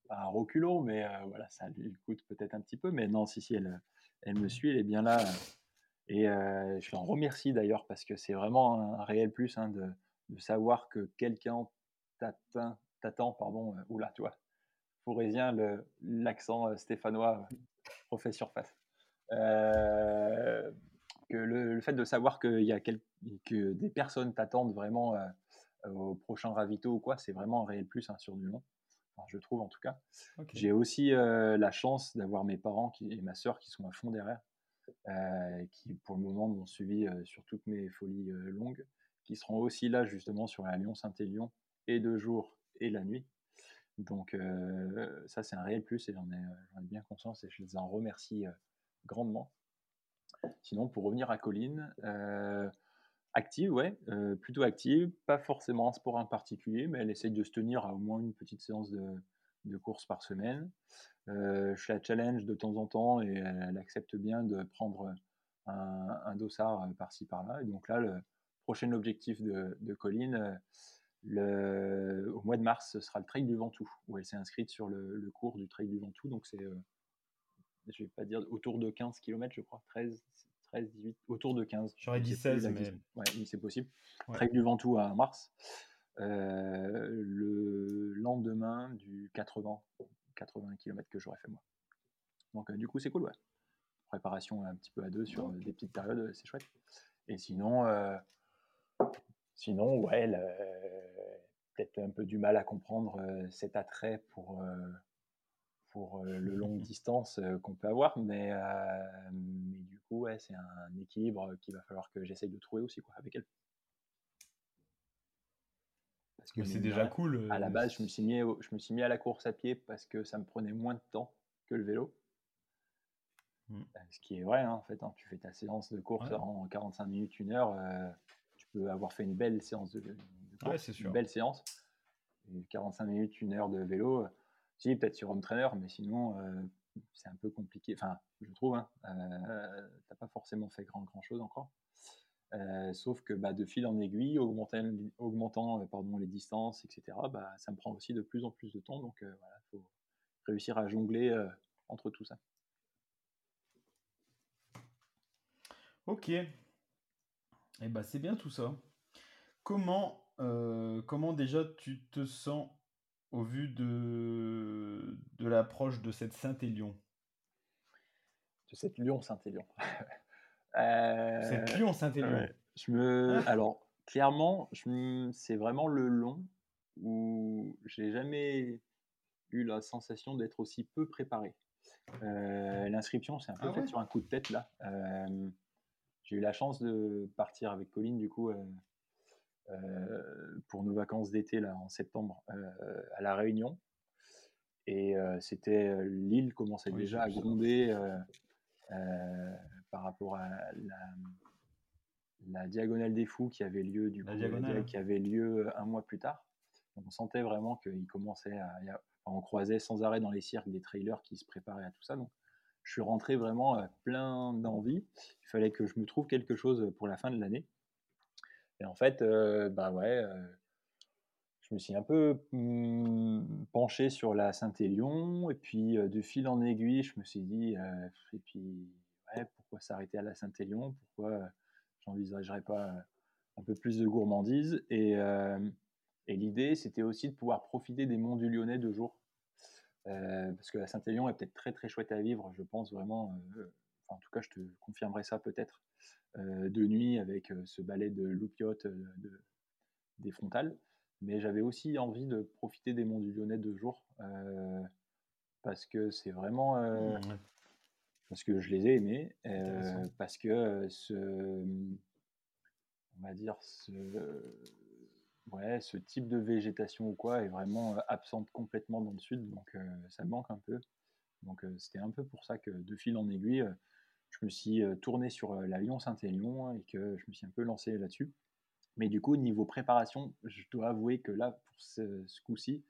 pas un reculon, mais voilà, ça lui coûte peut-être un petit peu. Mais non, si, si, elle, elle me suit, elle est bien là. Et euh, je l'en remercie d'ailleurs parce que c'est vraiment un réel plus hein, de, de savoir que quelqu'un t'attend, pardon, euh, oula, tu vois, Forésien, le- l'accent stéphanois professe surface. Euh, que le, fait de savoir qu'il y a que des personnes t'attendent vraiment euh, au prochain ravito ou quoi, c'est vraiment un réel plus hein, sur du long. je trouve en tout cas. J'ai aussi euh, la chance d'avoir mes parents qui, et ma soeur qui sont à fond derrière, qui pour le moment m'ont suivi sur toutes mes folies longues, qui seront aussi là justement sur la Lyon-Saint-Élion et de jour et la nuit. Donc ça c'est un réel plus et j'en ai, ai, bien conscience et je les en remercie grandement. Sinon, pour revenir à Colline, euh, active, ouais, euh, plutôt active, pas forcément un sport en particulier, mais elle essaye de se tenir à au moins une petite séance de, course par semaine. Euh, je la challenge de temps en temps et elle, accepte bien de prendre un, dossard par-ci par-là. Et donc là, le prochain objectif de, Colline, au mois de mars, ce sera le Trail du Ventoux, où elle s'est inscrite sur le, le, cours du Trail du Ventoux. Donc c'est je vais pas dire autour de 15 km, je crois, 13, 13 18, autour de 15. J'aurais dit 16, mais. Ouais, c'est possible. Ouais. du Ventoux à mars. Euh, le lendemain du 80, 80 km que j'aurais fait moi. Donc, euh, du coup, c'est cool, ouais. Préparation un petit peu à deux sur des petites périodes, c'est chouette. Et sinon, euh, sinon, ouais, peut-être un peu du mal à comprendre cet attrait pour pour le longue distance qu'on peut avoir, mais, mais du coup, ouais, c'est un équilibre qu'il va falloir que j'essaye de trouver aussi quoi, avec elle. Parce que c'est déjà cool. À la base, je me, suis mis, je me suis mis à la course à pied parce que ça me prenait moins de temps que le vélo. Mmh. Ce qui est vrai, hein, en fait, hein, tu fais ta séance de course en 45 minutes, une heure, tu peux avoir fait une belle séance de, course, une belle séance. 45 minutes, une heure de vélo, si, peut-être sur Home Trainer, mais sinon, euh, c'est un peu compliqué. Enfin, je trouve, hein, euh, t'as pas forcément fait grand, grand chose encore. Euh, sauf que bah, de fil en aiguille, augmentant, augmentant pardon, les distances, etc., bah, ça me prend aussi de plus en plus de temps. Donc voilà, il faut réussir à jongler entre tout ça. Ok. Et eh bah, c'est bien tout ça. Comment, comment déjà tu te sens au vu de, de l'approche de cette Saint-Élion? De cette Lyon-Saint-Élion. cette Lyon-Saint-Élion. je me... Alors, clairement, c'est vraiment le long où j'ai jamais eu la sensation d'être aussi peu préparé. Euh, l'inscription, c'est un peu ah fait sur un coup de tête là. Euh, j'ai eu la chance de partir avec Colline du coup euh, euh, pour nos vacances d'été là en septembre euh, à la Réunion. Et euh, c'était l'île commençait déjà à gronder par rapport à la, diagonale des fous qui avait lieu du coup, qui avait lieu un mois plus tard. on sentait vraiment qu'il commençait à, on croisait sans arrêt dans les cirques des trailers qui se préparaient à tout ça. Donc je suis rentré vraiment plein d'envie. Il fallait que je me trouve quelque chose pour la fin de l'année. Et en fait, euh, bah ouais, euh, je me suis un peu mmh, penché sur la Saint-Élion, et puis euh, de fil en aiguille, je me suis dit, et puis, pourquoi s'arrêter à la Saint-Élion? Pourquoi j'envisagerais pas un peu plus de gourmandise? Et, et l'idée, c'était aussi de pouvoir profiter des monts du Lyonnais de jour. parce que la Saint-Élion est peut-être très très chouette à vivre, je pense vraiment. en tout cas, je te confirmerai ça peut-être. Euh, de nuit avec euh, ce ballet de loupiote euh, de, des frontales. Mais j'avais aussi envie de profiter des monts du Lyonnais de jour parce que c'est vraiment. Mmh, parce que je les ai aimés, parce que ce. On va dire ce. Ouais, ce type de végétation ou quoi est vraiment absente complètement dans le sud, donc ça manque un peu. Donc c'était un peu pour ça que de fil en aiguille, je me suis tourné sur la Lyon-Saint-Élion et que je me suis un peu lancé là-dessus. Mais du coup, niveau préparation, je dois avouer que là, pour ce, coup-ci,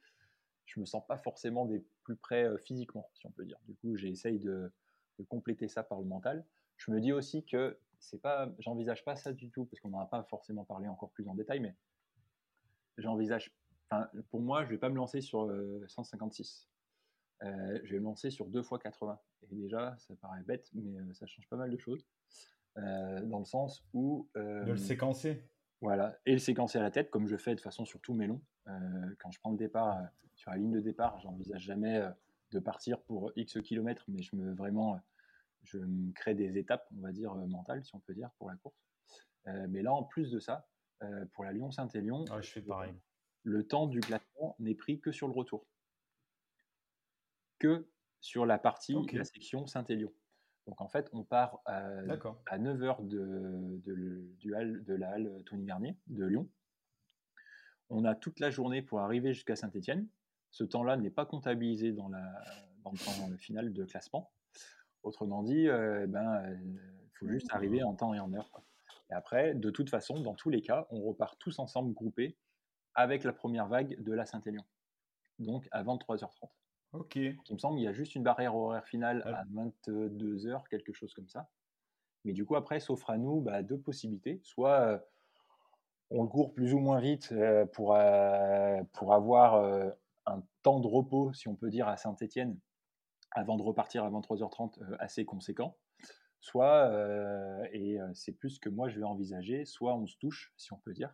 je me sens pas forcément des plus près physiquement, si on peut dire. Du coup, j'essaye de, compléter ça par le mental. Je me dis aussi que c'est pas, j'envisage pas ça du tout, parce qu'on n'en a pas forcément parlé encore plus en détail, mais j'envisage, pour moi, je vais pas me lancer sur 156. Euh, je vais me lancer sur 2 fois 80. Et déjà, ça paraît bête, mais euh, ça change pas mal de choses. Euh, dans le sens où. de le séquencer. Voilà, et le séquencer à la tête, comme je fais de façon sur tous mes longs. quand je prends le départ sur la ligne de départ, j'envisage jamais de partir pour X kilomètres, mais je me vraiment, je me crée des étapes, on va dire, mentales, si on peut dire, pour la course. mais là, en plus de ça, pour la Lyon-Saint-Élion, ah, je fais pareil. le temps du classement n'est pris que sur le retour. Que sur la partie, la section Saint-Élion. Donc en fait, on part à, à 9h de, de, du hall, de la halle Tony Garnier de Lyon. On a toute la journée pour arriver jusqu'à Saint-Étienne. Ce temps-là n'est pas comptabilisé dans, la, dans le temps final de classement. Autrement dit, il euh, ben, euh, faut juste arriver en temps et en heure. Et après, de toute façon, dans tous les cas, on repart tous ensemble groupés avec la première vague de la Saint-Élion. Donc à 23h30. Ok. Il me semble qu'il y a juste une barrière horaire finale à 22h, quelque chose comme ça. Mais du coup, après, s'offre à nous bah, deux possibilités. Soit euh, on le court plus ou moins vite euh, pour, euh, pour avoir un temps de repos, si on peut dire, à Saint-Étienne, avant de repartir à 23h30 assez conséquent. Soit, et c'est plus ce que moi je vais envisager, soit on se touche, si on peut dire,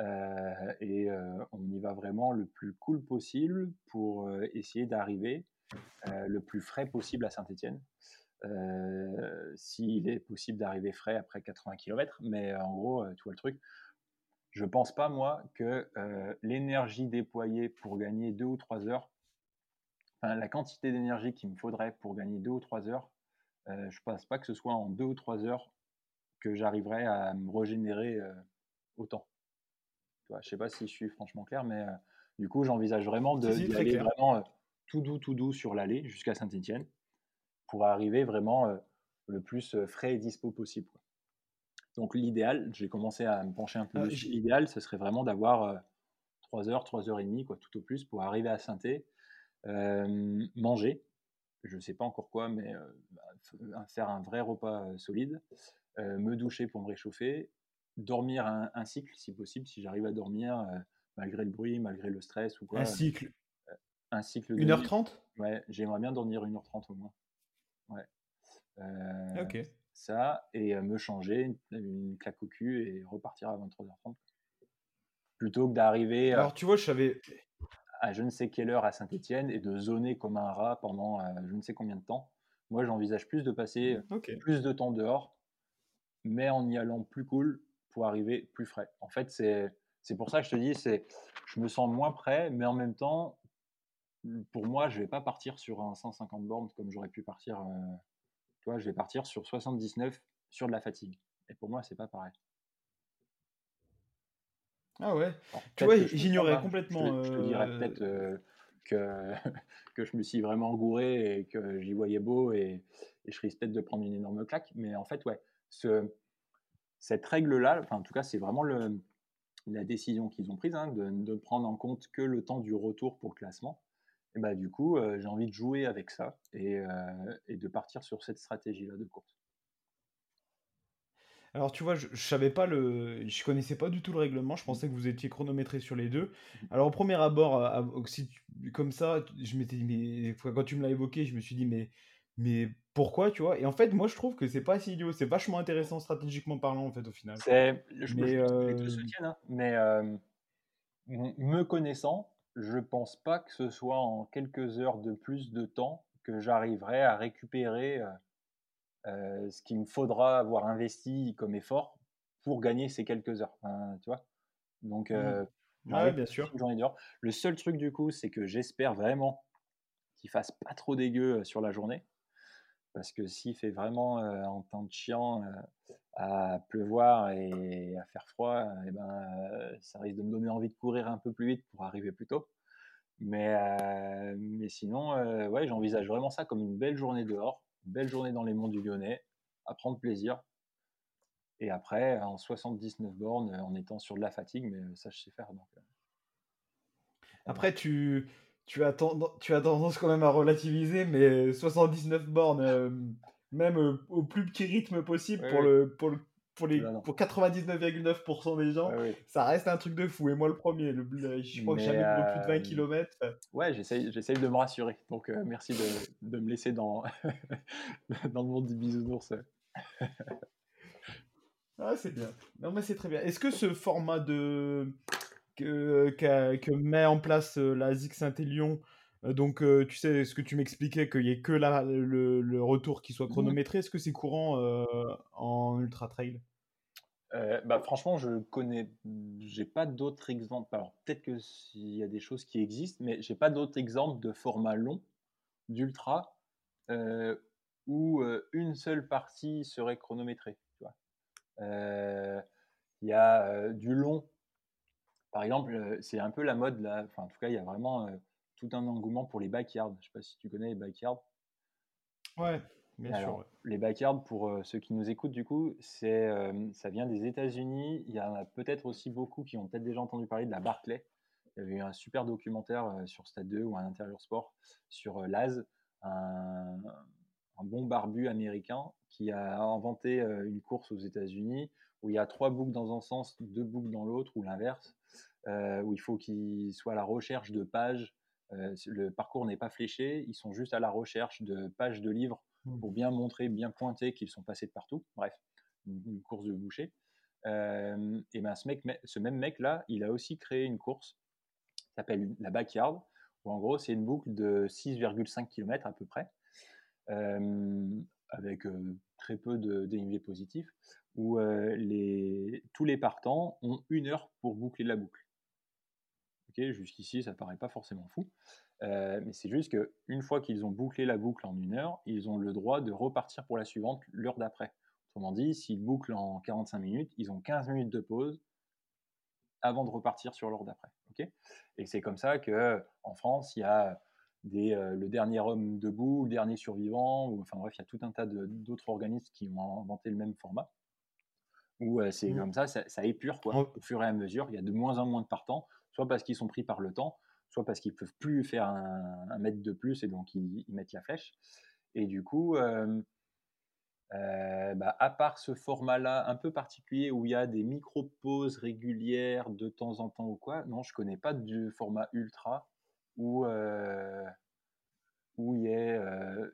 euh, et euh, on y va vraiment le plus cool possible pour euh, essayer d'arriver le plus frais possible à Saint-Etienne. S'il est possible d'arriver frais après 80 km, mais en gros, tu vois le truc, je pense pas, moi, que l'énergie déployée pour gagner deux ou trois heures, enfin, la quantité d'énergie qu'il me faudrait pour gagner deux ou trois heures, je pense pas que ce soit en deux ou trois heures que j'arriverai à me régénérer autant. Je ne sais pas si je suis franchement clair, mais euh, du coup, j'envisage vraiment d'aller vraiment euh, tout doux, tout doux sur l'allée jusqu'à Saint-Etienne pour arriver vraiment euh, le plus frais et dispo possible. Donc l'idéal, j'ai commencé à me pencher un peu dessus. L'idéal, ce serait vraiment d'avoir 3 heures, 3 heures et demie, quoi, tout au plus, pour arriver à saint euh, manger. Je ne sais pas encore quoi, mais bah, faire un vrai repas solide, me doucher pour me réchauffer, dormir un, cycle, si possible, si j'arrive à dormir euh, malgré le bruit, malgré le stress ou quoi. Un cycle euh, Un cycle. 1h30 Ouais, j'aimerais bien dormir 1h30 au moins. Ouais. Euh, ok. Ça, et me changer, une, claque au cul et repartir à 23h30. Plutôt que d'arriver. Alors, tu vois, je savais. À je ne sais quelle heure à Saint-Etienne et de zoner comme un rat pendant je ne sais combien de temps. Moi, j'envisage plus de passer plus de temps dehors, mais en y allant plus cool, pour arriver plus frais. En fait, c'est pour ça que je te dis, c'est je me sens moins prêt, mais en même temps, pour moi, je vais pas partir sur un 150 bornes comme j'aurais pu partir. Euh, toi, je vais partir sur 79 sur de la fatigue. Et pour moi, c'est pas pareil. Ah ouais. tu vois, j'ignorais complètement. Je te, dirais euh, peut-être euh, que, que je me suis vraiment gouré et que j'y voyais beau et, et je risque peut-être de prendre une énorme claque. Mais en fait, ouais, ce, cette règle-là, en tout cas, c'est vraiment la décision qu'ils ont prise, hein, de ne prendre en compte que le temps du retour pour le classement. Et bah, du coup, euh, j'ai envie de jouer avec ça et, euh, et de partir sur cette stratégie-là de course. Alors tu vois, je, je, savais pas le, je connaissais pas du tout le règlement. Je pensais que vous étiez chronométré sur les deux. Alors au premier abord, comme ça, je m'étais quand tu me l'as évoqué, je me suis dit, mais pourquoi, tu vois? Et en fait, moi, je trouve que c'est pas si idiot, c'est vachement intéressant stratégiquement parlant, en fait, au final. C'est je mais hein, mais me connaissant, je pense pas que ce soit en quelques heures de plus de temps que j'arriverai à récupérer, ce qu'il me faudra avoir investi comme effort pour gagner ces quelques heures, tu vois? Donc mmh. Ouais, bien sûr. Le seul truc, du coup, c'est que j'espère vraiment qu'il fasse pas trop dégueu, sur la journée. Parce que s'il fait vraiment en temps de chiant à pleuvoir et à faire froid, eh ben, ça risque de me donner envie de courir un peu plus vite pour arriver plus tôt. Mais, mais sinon, ouais, j'envisage vraiment ça comme une belle journée dehors, une belle journée dans les monts du Lyonnais, à prendre plaisir. Et après, en 79 bornes, en étant sur de la fatigue, mais ça, je sais faire. Après, tu, tu as, tu as tendance quand même à relativiser, mais 79 bornes, euh, même euh, au plus petit rythme possible pour, Le, pour, le, pour, les, pour 99,9% des gens, ça reste un truc de fou. Et moi, le premier, le, je crois que j'avais plus de 20 km. Ouais, j'essaye de me rassurer. Donc, euh, merci de, de, me laisser dans, dans le monde du bisounours. ah, c'est bien. Non, mais c'est très bien. Est-ce que ce format de que, que, met en place la ZIC Saint-Élion Euh, donc, euh, tu sais, ce que tu m'expliquais, qu'il n'y ait que le, le retour qui soit Mmh. chronométré, est-ce que c'est courant euh, en ultra trail? Euh, bah, franchement, je connais, j'ai pas d'autres exemples. Alors, peut-être que s'il y a des choses qui existent, mais j'ai pas d'autres exemples de format long d'ultra euh, où euh, une seule partie serait chronométrée. Euh, Il y a euh, du long. Par exemple, euh, c'est un peu la mode là. Enfin, en tout cas, il y a vraiment euh, tout un engouement pour les backyards. Je sais pas si tu connais les backyards. Ouais, bien Alors, sûr. ouais. les backyards, pour euh, ceux qui nous écoutent, du coup, c'est, euh, ça vient des États-Unis. Il y en a peut-être aussi beaucoup qui ont peut-être déjà entendu parler de la Barclay. Il y avait eu un super documentaire sur Stade 2 ou un intérieur sport sur Laz, un, un bon barbu américain qui a inventé une course aux États-Unis où il y a trois boucles dans un sens, deux boucles dans l'autre ou l'inverse, où il faut qu'il soit à la recherche de pages. Euh, le parcours n'est pas fléché, ils sont juste à la recherche de pages de livres pour bien montrer, bien pointer qu'ils sont passés de partout. Bref, une, course de boucher. Euh, et ben ce, mec, ce même mec-là, il a aussi créé une course qui s'appelle la Backyard, où en gros, c'est une boucle de 6,5 km à peu près, euh, avec euh, très peu de dénivelé positif, où euh, les, tous les partants ont une heure pour boucler la boucle. Ok, jusqu'ici, ça paraît pas forcément fou. Euh, mais c'est juste qu'une fois qu'ils ont bouclé la boucle en une heure, ils ont le droit de repartir pour la suivante l'heure d'après. Autrement dit, s'ils bouclent en 45 minutes, ils ont 15 minutes de pause avant de repartir sur l'heure d'après. ok? Et c'est comme ça que en France, il y a des, euh, le dernier homme debout, le dernier survivant, ou, enfin bref, il y a tout un tas d'autres organismes qui ont inventé le même format. Où euh, c'est Mm. comme ça, ça, ça épure quoi. Au fur et à mesure, il y a de moins en moins de partants, soit parce qu'ils sont pris par le temps, soit parce qu'ils peuvent plus faire un, mètre de plus et donc ils, mettent la flèche. Et du coup, euh, euh, bah, à part ce format-là un peu particulier où il y a des micro-pauses régulières de temps en temps ou quoi, non, je connais pas du format ultra où, euh, il y ait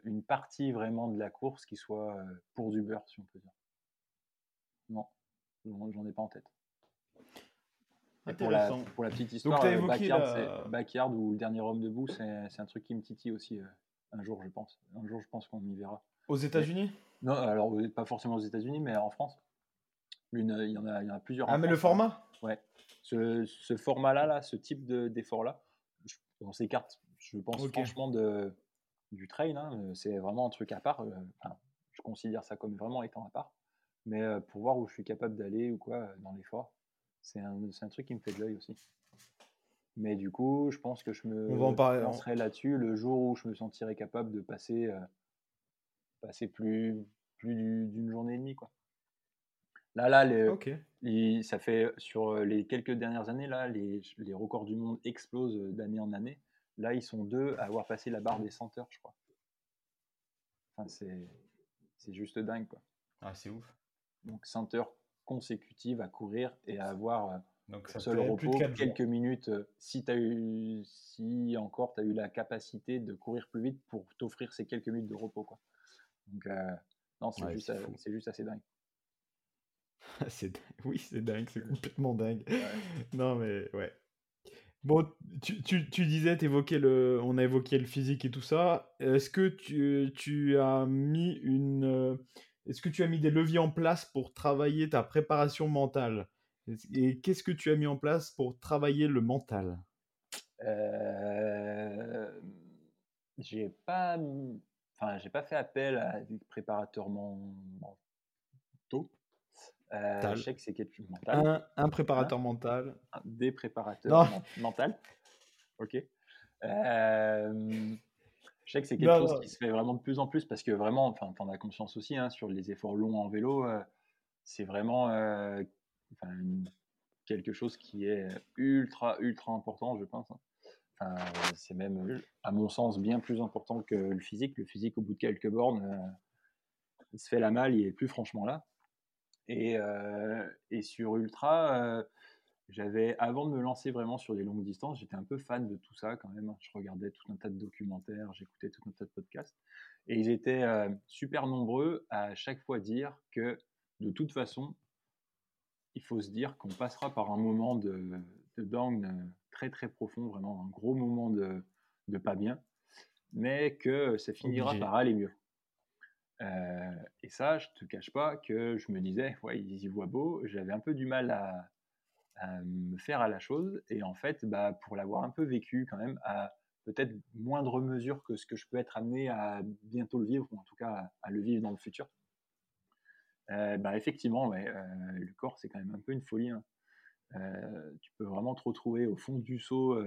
une partie vraiment de la course qui soit pour du beurre, si on peut dire. Non, j'en j'en ai pas en tête. Et pour la, Intéressant. pour la petite histoire, euh, évoqué backyard, la- c'est- backyard ou le dernier homme debout, c'est un truc qui me titille aussi euh, un jour, je pense. Un jour, je pense qu'on y verra. Aux États-Unis? Non, alors pas forcément aux États-Unis, mais en France. Une, il, y en a, il y en a plusieurs. Ah, mais le format? Ouais. Ce, ce format-là, là, ce type de- d'effort-là, on s'écarte, je pense franchement de, du trail. hein, C'est vraiment un truc à part. euh, enfin, je considère ça comme vraiment étant à part. Mais pour voir où je suis capable d'aller ou quoi dans l'effort, c'est un, c'est un truc qui me fait de l'œil aussi. Mais du coup, je pense que je me On va en parler- lancerai là-dessus le jour où je me sentirai capable de passer, euh, passer plus, plus du- d'une journée et demie. Quoi. Là, là, les, ça fait sur les quelques dernières années, là, les, les records du monde explosent d'année en année. Là, ils sont deux à avoir passé la barre des 100 heures, je crois. Enfin, c'est, c'est juste dingue, quoi. Ah, c'est ouf. Donc, 100 heures consécutives à courir et à avoir euh, Donc ça seul fait plus de repos 4 jours. quelques minutes. euh, si, as eu, si encore tu as eu la capacité de courir plus vite pour t'offrir ces quelques minutes de repos, quoi. Donc, euh, non, c'est Ouais, juste, juste assez dingue. Oui, c'est dingue, c'est complètement dingue. Non, mais ouais. Bon, tu, tu, tu disais, le, on a évoqué le physique et tout ça. Est-ce que tu, tu as mis une, est-ce que tu as mis des leviers en place pour travailler ta préparation mentale? Et qu'est-ce que tu as mis en place pour travailler le mental? Euh, j'ai pas, mis- enfin, j'ai pas fait appel à des préparateurs men- mentaux. Euh, Mental. je sais que c'est quelque chose mental, Un, un préparateur mental. un- des préparateurs men- mental. Ok. Euh, je sais que c'est quelque Non, chose non. qui se fait vraiment de plus en plus parce que vraiment, enfin, t'en as conscience aussi hein, sur les efforts longs en vélo, euh, c'est vraiment euh, quelque chose qui est ultra ultra important, je pense. hein. Enfin, c'est même, à mon sens, bien plus important que le physique. Le physique, au bout de quelques bornes, euh, il se fait la malle, il est plus franchement là. Et, et sur Ultra, j'avais, avant de me lancer vraiment sur des longues distances, j'étais un peu fan de tout ça quand même. Je regardais tout un tas de documentaires, j'écoutais tout un tas de podcasts. Et ils étaient euh, super nombreux à chaque fois dire que, de toute façon, il faut se dire qu'on passera par un moment de, de down euh, très très profond, vraiment un gros moment de, de pas bien, mais que ça finira Obligé. par aller mieux. Euh, et ça, je te cache pas que je me disais, ouais, ils y voient beau. J'avais un peu du mal à, à me faire à la chose. Et en fait, bah, pour l'avoir un peu vécu quand même, à peut-être moindre mesure que ce que je peux être amené à bientôt le vivre, ou en tout cas à, le vivre dans le futur. Euh, bah, effectivement, euh, le corps, c'est quand même un peu une folie. hein. Euh, tu peux vraiment te retrouver au fond du seau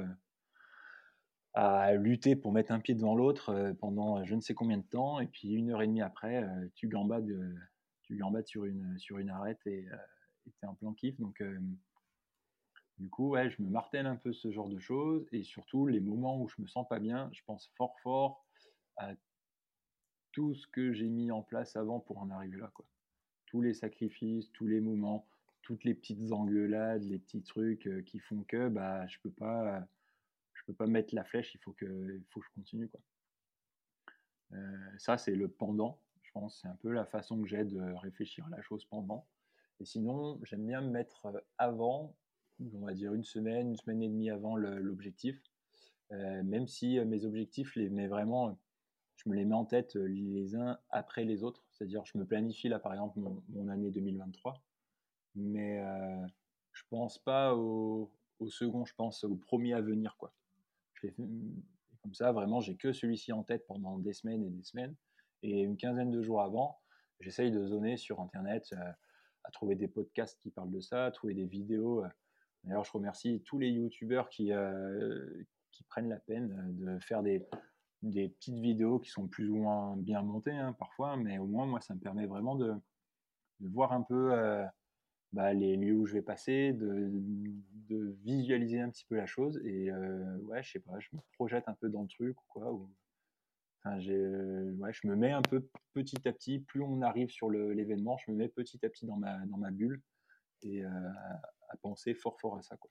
à lutter pour mettre un pied devant l'autre pendant je ne sais combien de temps, et puis une heure et demie après, tu gambades, tu gambades sur une, sur une arête et et t'es en plein kiff. Donc, du coup, je me martèle un peu ce genre de choses, et surtout les moments où je me sens pas bien, je pense fort fort à tout ce que j'ai mis en place avant pour en arriver là, quoi. Tous les sacrifices, tous les moments, toutes les petites engueulades, les petits trucs euh, qui font que bah je peux pas je peux pas mettre la flèche, il faut que il faut que je continue quoi. Euh, ça c'est le pendant, je pense, c'est un peu la façon que j'ai de réfléchir à la chose pendant. Et sinon, j'aime bien me mettre euh, avant, on va dire une semaine, une semaine et demie avant l'objectif, Euh, même si euh, mes objectifs les mets vraiment je me les mets en tête euh, les uns après les autres. C'est-à-dire, je me planifie là, par exemple, mon, année 2023, mais euh, je pense pas au, au second, je pense au premier à venir, quoi. Fais- comme ça, vraiment, j'ai que celui-ci en tête pendant des semaines et des semaines. Et une quinzaine de jours avant, j'essaye de zoner sur Internet, à trouver des podcasts qui parlent de ça, à trouver des vidéos. D'ailleurs, je remercie tous les youtubeurs qui, euh, prennent la peine euh, de faire des, petites vidéos qui sont plus ou moins bien montées hein, parfois, mais au moins, moi, ça me permet vraiment de, voir un peu euh, bah, les lieux où je vais passer, de, visualiser un petit peu la chose. Et ouais, je sais pas, je me projette un peu dans le truc ou quoi. ou- Enfin, ouais, je me mets un peu petit à petit, plus on arrive sur l'événement, je me mets petit à petit dans ma, dans ma bulle et à, penser fort fort à ça. Quoi.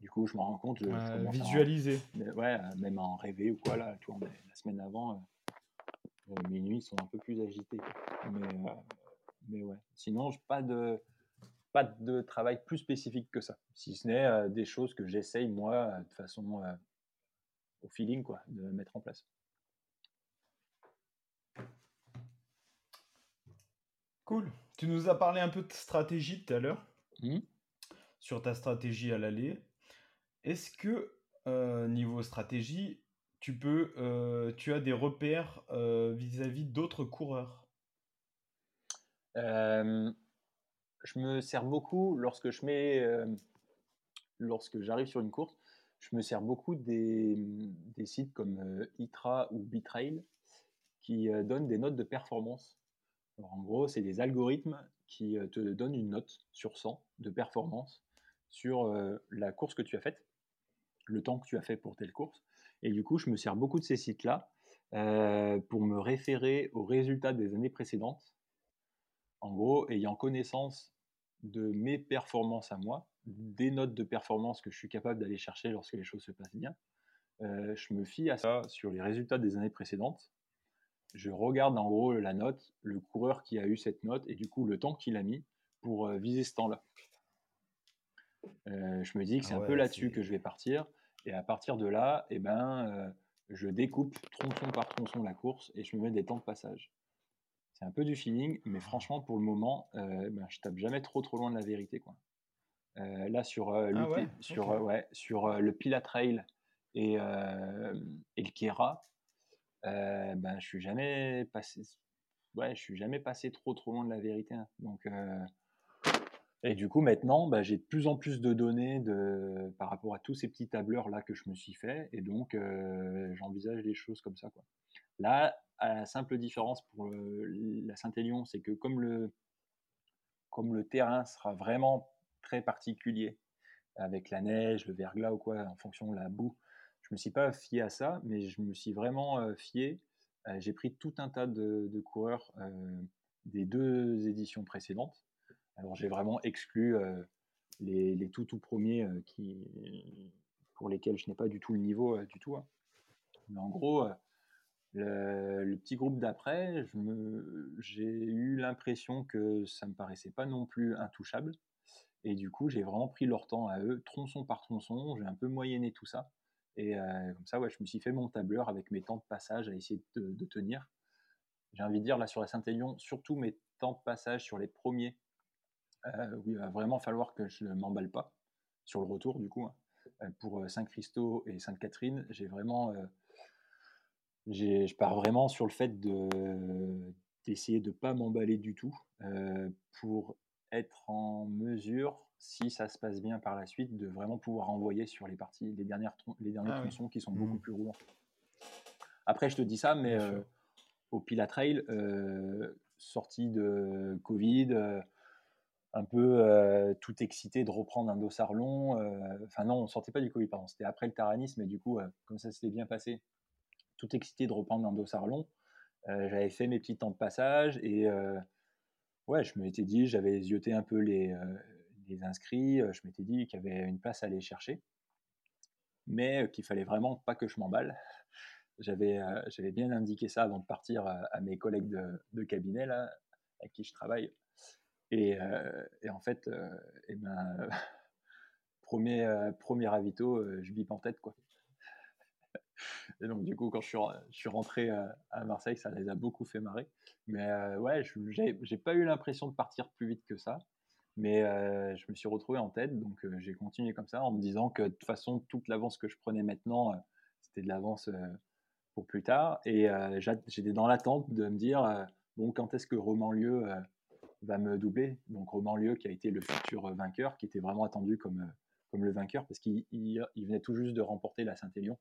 Du coup, je me rends compte, je, je commence à en- visualiser. mais ouais, même à en rêver ou quoi, là, tu vois, la semaine avant, euh, euh, mes nuits sont un peu plus agitées. Mais, euh, mais ouais, sinon, pas de, pas de travail plus spécifique que ça, si ce n'est euh, des choses que j'essaye, moi, de façon euh, au feeling, quoi, de mettre en place. Cool. Tu nous as parlé un peu de stratégie tout à l'heure, Mhm. Sur ta stratégie à l'aller. Est-ce que, euh, niveau stratégie, tu peux, euh, tu as des repères euh, vis-à-vis d'autres coureurs? Je me sers beaucoup lorsque je mets, lorsque j'arrive sur une course, je me sers beaucoup des, sites comme ITRA ou Bitrail qui donnent des notes de performance. En gros, c'est des algorithmes qui te donnent une note sur 100 de performance sur euh, la course que tu as faite, le temps que tu as fait pour telle course. Et du coup, je me sers beaucoup de ces sites-là euh, pour me référer aux résultats des années précédentes en gros, ayant connaissance de mes performances à moi, des notes de performance que je suis capable d'aller chercher lorsque les choses se passent bien, euh, je me fie à ça sur les résultats des années précédentes. Je regarde en gros la note, le coureur qui a eu cette note et du coup le temps qu'il a mis pour viser ce temps-là. Je me dis que c'est Ah un peu ouais, là-dessus que je vais partir et à partir de là, eh ben, je découpe tronçon par tronçon la course et je me mets des temps de passage. C'est un peu du feeling, mais franchement, pour le moment, euh, ben, je tape jamais trop trop loin de la vérité. Quoi. Là, sur, euh, Ah ouais, sur, ok. ouais, sur le Pila Trail et, et le Kera, euh, ben, je suis jamais passé, ouais, je suis jamais passé trop trop loin de la vérité. hein. Donc, et du coup, maintenant, bah, j'ai de plus en plus de données par rapport à tous ces petits tableurs là que je me suis fait, et donc j'envisage les choses comme ça. Là, la simple différence pour la Saint-Élion, c'est que comme le, terrain sera vraiment très particulier, avec la neige, le verglas ou quoi, en fonction de la boue, je me suis pas fié à ça, mais je me suis vraiment euh, fié. j'ai pris tout un tas de, coureurs des deux éditions précédentes. Alors j'ai vraiment exclu euh, les, tout tout premiers euh, qui, pour lesquels je n'ai pas du tout le niveau euh, du tout. hein. Mais en gros, le, petit groupe d'après, j'ai eu l'impression que ça me paraissait pas non plus intouchable. Et du coup, j'ai vraiment pris leur temps à eux, tronçon par tronçon. J'ai un peu moyenné tout ça. Et comme ça, ouais, je me suis fait mon tableur avec mes temps de passage à essayer de, tenir. J'ai envie de dire, là, sur la Saint-Élion, surtout mes temps de passage sur les premiers, où il va vraiment falloir que je ne m'emballe pas sur le retour, du coup. Hein. pour Saint-Christo et Sainte-Catherine, j'ai vraiment je pars vraiment sur le fait d'essayer de ne pas m'emballer du tout pour être en mesure, si ça se passe bien par la suite, de vraiment pouvoir envoyer sur les parties, les dernières les derniers ah tronçons qui sont beaucoup mmh. plus roulants. Après, je te dis ça, mais au Pila Trail, sortie de Covid, un peu tout excité de reprendre un dossard long. Enfin non, on sortait pas du Covid, pardon, c'était après le Taranis, mais du coup, comme ça s'était bien passé, tout excité de reprendre un dossard long. J'avais fait mes petits temps de passage et ouais, je m'étais dit, j'avais zioté un peu les, inscrits, je m'étais dit qu'il y avait une place à aller chercher, mais qu'il fallait vraiment pas que je m'emballe. J'avais, j'avais bien indiqué ça avant de partir à, mes collègues de, cabinet là, avec qui je travaille. Et, et en fait, et ben, premier, premier ravito, je bip en tête quoi. Et donc, du coup, quand je suis, rentré à, Marseille, ça les a beaucoup fait marrer. Mais euh, ouais, j'ai pas eu l'impression de partir plus vite que ça. Mais euh, je me suis retrouvé en tête, donc euh, j'ai continué comme ça en me disant que de toute façon, toute l'avance que je prenais maintenant, c'était de l'avance pour plus tard. Et j'étais dans l'attente de me dire, bon, quand est-ce que Romain Lieu va me doubler Donc Romain Lieu qui a été le futur vainqueur, qui était vraiment attendu comme, comme le vainqueur, parce qu'il il venait tout juste de remporter la Saint-Élion.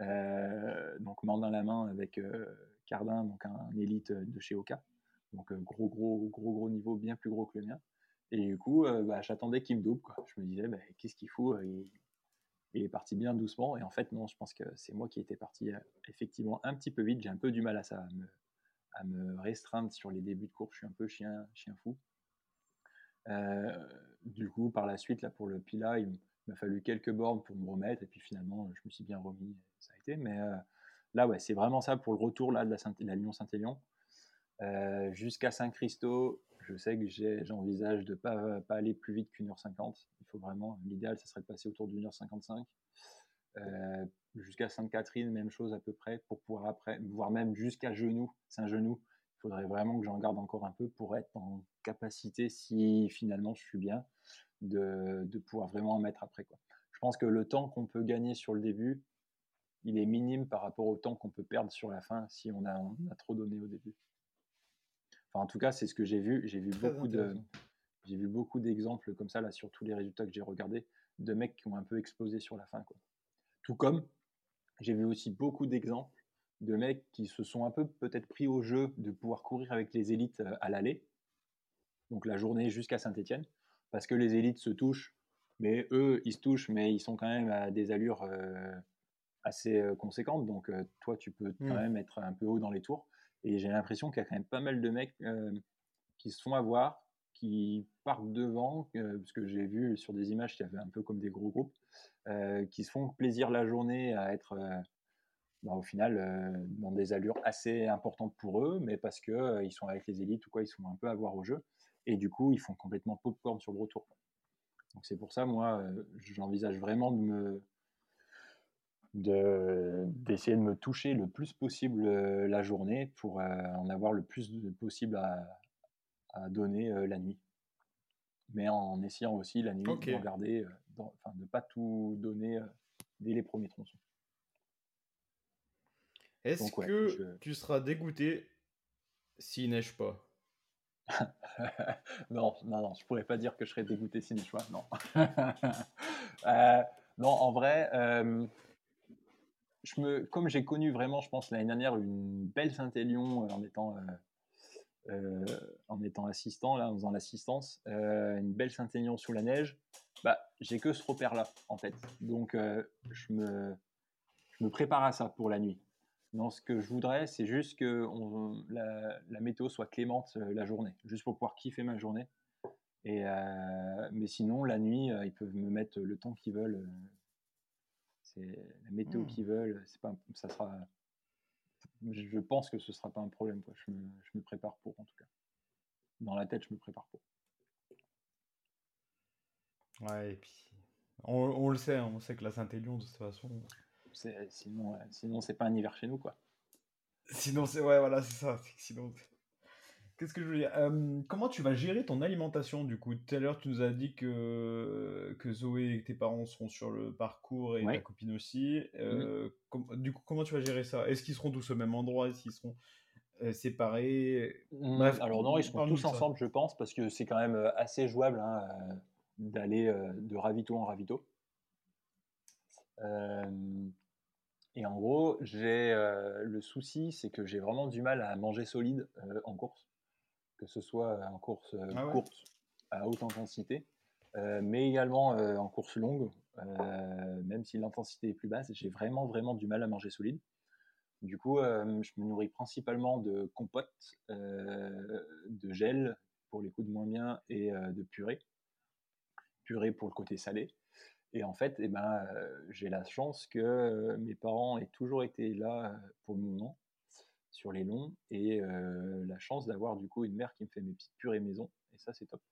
Euh, donc main dans la main avec euh, Cardin, donc un, élite de chez Oka. Donc euh, gros, gros, gros, gros niveau, bien plus gros que le mien. Et du coup, bah, j'attendais qu'il me double. Je me disais, bah, qu'est-ce qu'il faut il, est parti bien doucement. Et en fait, non, je pense que c'est moi qui étais parti effectivement un petit peu vite. J'ai un peu du mal à ça, restreindre sur les débuts de course. Je suis un peu chien, chien fou. du coup, par la suite, là, pour le Pila, il, m'a fallu quelques bornes pour me remettre. Et puis finalement, je me suis bien remis. Ça a été. Mais euh, là, ouais, c'est vraiment ça pour le retour là, de la Lyon-Saint-Élion. Euh, jusqu'à Saint-Christo, je sais que j'envisage de ne pas, pas, aller plus vite qu'une heure cinquante. Il faut vraiment, l'idéal, ça serait de passer autour d'une heure cinquante-cinq. Euh, jusqu'à Sainte-Catherine, même chose à peu près, pour pouvoir après, voire même jusqu'à Genoux, Saint-Genou. Il faudrait vraiment que j'en garde encore un peu pour être en capacité, si finalement je suis bien, de, pouvoir vraiment en mettre après. Quoi. Je pense que le temps qu'on peut gagner sur le début, il est minime par rapport au temps qu'on peut perdre sur la fin si on a, a trop donné au début. Enfin, en tout cas, c'est ce que j'ai vu. J'ai vu beaucoup de, j'ai vu beaucoup d'exemples comme ça là sur tous les résultats que j'ai regardés de mecs qui ont un peu explosé sur la fin. Quoi. Tout comme j'ai vu aussi beaucoup d'exemples de mecs qui se sont un peu peut-être pris au jeu de pouvoir courir avec les élites euh, à l'aller, donc la journée jusqu'à Saint-Étienne, parce que les élites se touchent, mais eux, ils se touchent, mais ils sont quand même à des allures euh, assez euh, conséquentes. Donc, euh, toi, tu peux quand mmh. même être un peu haut dans les tours. Et j'ai l'impression qu'il y a quand même pas mal de mecs qui se font avoir, partent devant, parce que j'ai vu sur des images qu'il y avait un peu comme des gros groupes, qui se font plaisir la journée à être. Bah, au final, dans des allures assez importantes pour eux, mais parce qu'ils ils sont avec les élites ou quoi, ils sont un peu à voir au jeu et du coup, ils font complètement popcorn sur le retour. Donc c'est pour ça, moi, euh, j'envisage vraiment de me d'essayer de, me toucher le plus possible euh, la journée pour euh, en avoir le plus possible à, donner la nuit. Mais en essayant aussi la nuit de regarder, enfin de pas tout donner dès les premiers tronçons. Est-ce que tu seras dégoûté s'il neige pas? Non, non, non, je pourrais pas dire que je serais dégoûté si choix, non. Euh, non, en vrai, euh, je me, comme j'ai connu vraiment, je pense, l'année dernière, une belle Saint-Élion euh, en étant, en étant assistant, là, en faisant l'assistance, une belle Saint-Élion sous la neige, bah, j'ai que ce repère-là, en fait. Donc, je, me, je me prépare à ça pour la nuit. Non, ce que je voudrais, c'est juste que la, météo soit clémente euh, la journée, juste pour pouvoir kiffer ma journée. Et, euh, mais sinon, la nuit, euh, ils peuvent me mettre le temps qu'ils veulent. c'est la météo hmm. qu'ils veulent. C'est pas, ça sera. Je pense que ce sera pas un problème. Quoi. Je, me, je me prépare pour, en tout cas. Dans la tête, je me prépare pour. Ouais, et puis On, on le sait, hein, on sait que la Saint-Élion, de toute façon. Sinon, euh, sinon c'est pas un hiver chez nous, quoi. Sinon, c'est. Ouais, voilà, c'est ça. Sinon. Qu'est-ce que je veux dire? Euh, Comment tu vas gérer ton alimentation du coup? Tout à l'heure, tu nous as dit que, que Zoé et tes parents seront sur le parcours et Ouais. ta copine aussi. Euh, com- du coup, comment tu vas gérer ça? Est-ce qu'ils seront tous au même endroit? Est-ce qu'ils seront euh, séparés? Bref, Mm, Alors non, ils seront tous ensemble, je pense, parce que c'est quand même assez jouable hein, d'aller de ravito en ravito. Et en gros, j'ai le souci, c'est que j'ai vraiment du mal à manger solide en course, que ce soit en course euh, Ah ouais courte à haute intensité, euh, mais également euh, en course longue, même si l'intensité est plus basse, j'ai vraiment vraiment du mal à manger solide. Du coup, je me nourris principalement de compotes, de gel pour les coups de moins bien et de purée. Purée pour le côté salé. Et en fait, eh ben, euh, j'ai la chance que euh, mes parents aient toujours été là euh, pour le moment, sur les longs, et euh, la chance d'avoir du coup une mère qui me fait mes petites purées maison, et ça c'est top.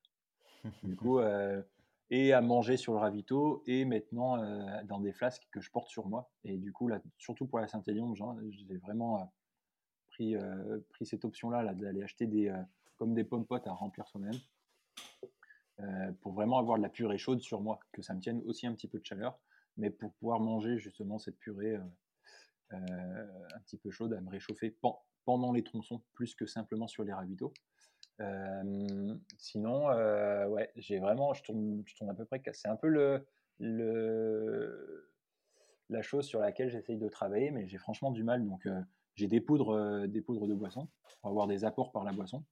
Du coup, euh, et à manger sur le ravito, et maintenant euh, dans des flasques que je porte sur moi. Et du coup, là, surtout pour la Saint-Élion, j'ai vraiment pris, pris cette option-là là, d'aller acheter des, comme des pommes potes à remplir soi-même. pour vraiment avoir de la purée chaude sur moi, que ça me tienne aussi un petit peu de chaleur, mais pour pouvoir manger justement cette purée un petit peu chaude à me réchauffer pen- pendant les tronçons, plus que simplement sur les ravitaux. Euh, sinon, euh, ouais, j'ai vraiment, je tourne, je tourne à peu près. C'est un peu le, le, la chose sur laquelle j'essaye de travailler, mais j'ai franchement du mal. Donc, euh, j'ai des poudres, euh, des poudres de boisson pour avoir des apports par la boisson.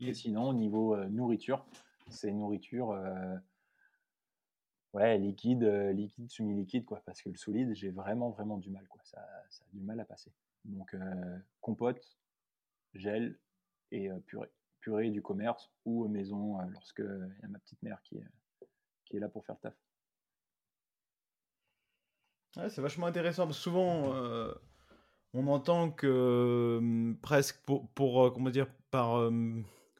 Et sinon, au niveau euh, nourriture, c'est nourriture euh, ouais, liquide, euh, liquide, semi-liquide, quoi. Parce que le solide, j'ai vraiment, vraiment du mal, quoi. Ça, ça a du mal à passer. Donc, euh, compote, gel et euh, purée. Purée du commerce ou maison lorsque il y a ma petite mère qui est, qui est là pour faire le taf. C'est vachement intéressant parce souvent on entend que presque pour, pour comment dire par,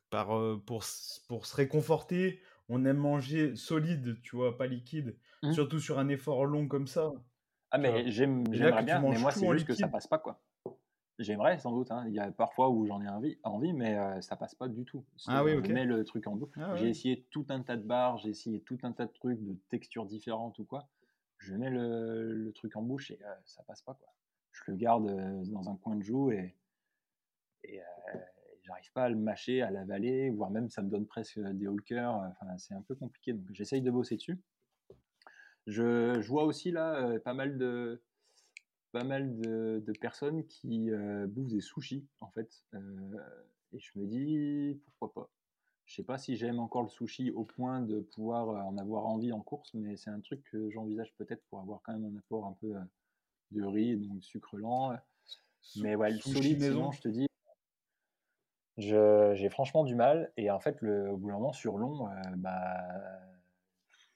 par pour, pour se réconforter, on aime manger solide, tu vois, pas liquide, Mhm. surtout sur un effort long comme ça. Ah, mais j'aime, j'aimerais bien, mais moi, c'est juste que ça passe pas, quoi. J'aimerais, sans doute. hein. Il y a parfois où j'en ai envie, envie mais euh, ça passe pas du tout. Ah oui, je ok. mets le truc en bouche. Ah J'ai ouais. essayé tout un tas de barres, j'ai essayé tout un tas de trucs, de textures différentes ou quoi. Je mets le, le truc en bouche et euh, ça passe pas, quoi. Je le garde euh, dans un coin de joue et, et euh, j'arrive pas à le mâcher, à l'avaler, voire même ça me donne presque des haut cœur. Enfin, c'est un peu compliqué, donc j'essaye de bosser dessus. Je, je vois aussi là euh, pas mal de, pas mal de, de personnes qui euh, bouffent des sushis en fait. Euh, et je me dis pourquoi pas? Je sais pas si j'aime encore le sushi au point de pouvoir euh, en avoir envie en course, mais c'est un truc que j'envisage peut-être pour avoir quand même un apport un peu euh, de riz donc de sucre lent. Mais ouais, le solide, maison? je te dis, j'ai franchement du mal. Et en fait, le, au bout d'un moment, sur long, euh, bah,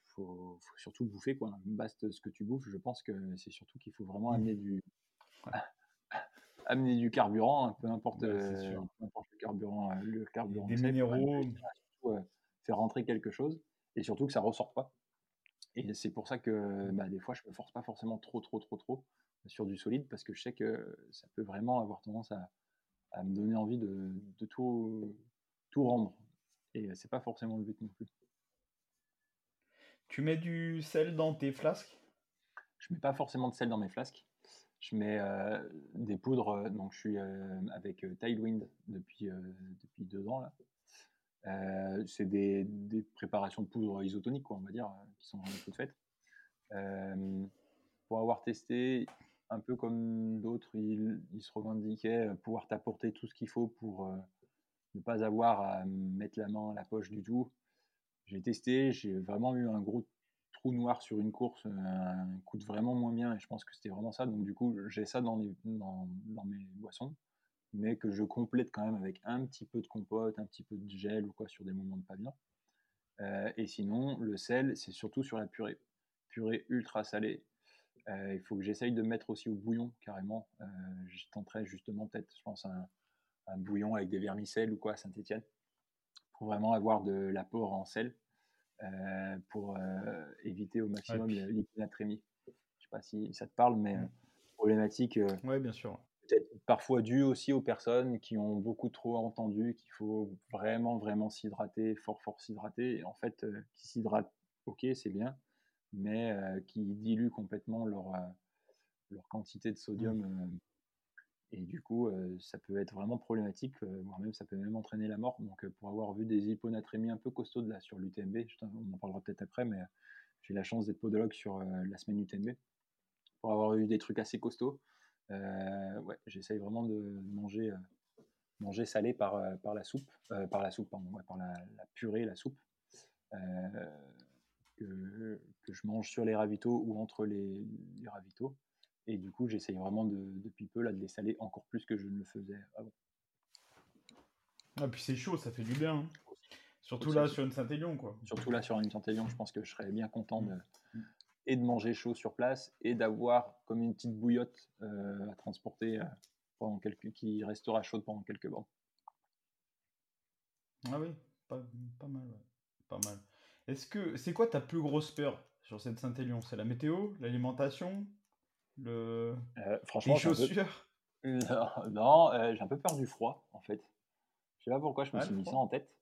faut, faut surtout bouffer, quoi. Baste ce que tu bouffes. Je pense que c'est surtout qu'il faut vraiment Mm. amener du, amener du carburant, hein, peu importe, Ouais, c'est euh, peu importe le carburant, euh, le carburant Des même minéraux. euh, faire rentrer quelque chose et surtout que ça ressort pas. Et c'est pour ça que bah, des fois, je me force pas forcément trop, trop, trop, trop sur du solide parce que je sais que ça peut vraiment avoir tendance à, à me donner envie de, de tout, tout rendre. Et c'est pas forcément le but non plus. Tu mets du sel dans tes flasques? Je mets pas forcément de sel dans mes flasques. Je mets euh, des poudres. euh, Donc, je suis euh, avec euh, Tailwind depuis, euh, depuis deux ans. là. Euh, c'est des, des préparations de poudre isotoniques, quoi, on va dire, euh, qui sont toutes faites. Euh, pour avoir testé, un peu comme d'autres, ils se revendiquaient euh, pouvoir t'apporter tout ce qu'il faut pour euh, ne pas avoir à mettre la main à la poche du tout. J'ai testé, j'ai vraiment eu un gros trou noir sur une course, euh, un coûte vraiment moins bien et je pense que c'était vraiment ça. Donc du coup, j'ai ça dans, mes boissons, mais que je complète quand même avec un petit peu de compote, un petit peu de gel ou quoi sur des moments de pas bien. Et sinon, le sel, c'est surtout sur la purée. Purée ultra salée. Euh, il faut que j'essaye de mettre aussi au bouillon carrément. Euh, je tenterai justement peut-être, je pense, un, un bouillon avec des vermicelles ou quoi à Saint-Etienne pour vraiment avoir de l'apport en sel. euh, pour éviter au maximum l'hyponatrémie. Je sais pas si ça te parle, mais Mmh. problématique Ouais, bien sûr. peut-être parfois due aussi aux personnes qui ont beaucoup trop entendu qu'il faut vraiment, vraiment s'hydrater, fort, fort s'hydrater. Et en fait, euh, qui s'hydratent, ok, c'est bien, mais euh, qui diluent complètement leur, euh, leur quantité de sodium. euh, et du coup, ça peut être vraiment problématique, voire même ça peut même entraîner la mort. Donc, pour avoir vu des hyponatrémies un peu costaudes là sur l'UTMB, on en parlera peut-être après, mais j'ai la chance d'être podologue sur la semaine UTMB. Pour avoir eu des trucs assez costauds, euh, ouais, j'essaye vraiment de manger, euh, manger salé par, par la soupe, euh, par la soupe, pardon, ouais, par la, la purée, la soupe, que, que je mange sur les ravitaux ou entre les, les ravitaux. Et du coup, j'essaye vraiment de, depuis peu là, de les saler encore plus que je ne le faisais avant. Ah, puis c'est chaud, ça fait du bien. hein. Surtout Aussi, là sur une Saint-Élion, quoi. Surtout là sur une Saint-Élion, je pense que je serais bien content de, Mm. et de manger chaud sur place et d'avoir comme une petite bouillotte euh, à transporter euh, pendant quelques, qui restera chaude pendant quelques bornes. Ah oui, pas, pas mal, ouais. Pas mal. Est-ce que c'est quoi ta plus grosse peur sur cette Saint-Élion? C'est la météo, l'alimentation, le... Euh, les franchement, peu- chaussures? Non, non, euh, j'ai un peu peur du froid, en fait. Je sais pas pourquoi je me Ah, suis mis ça en tête,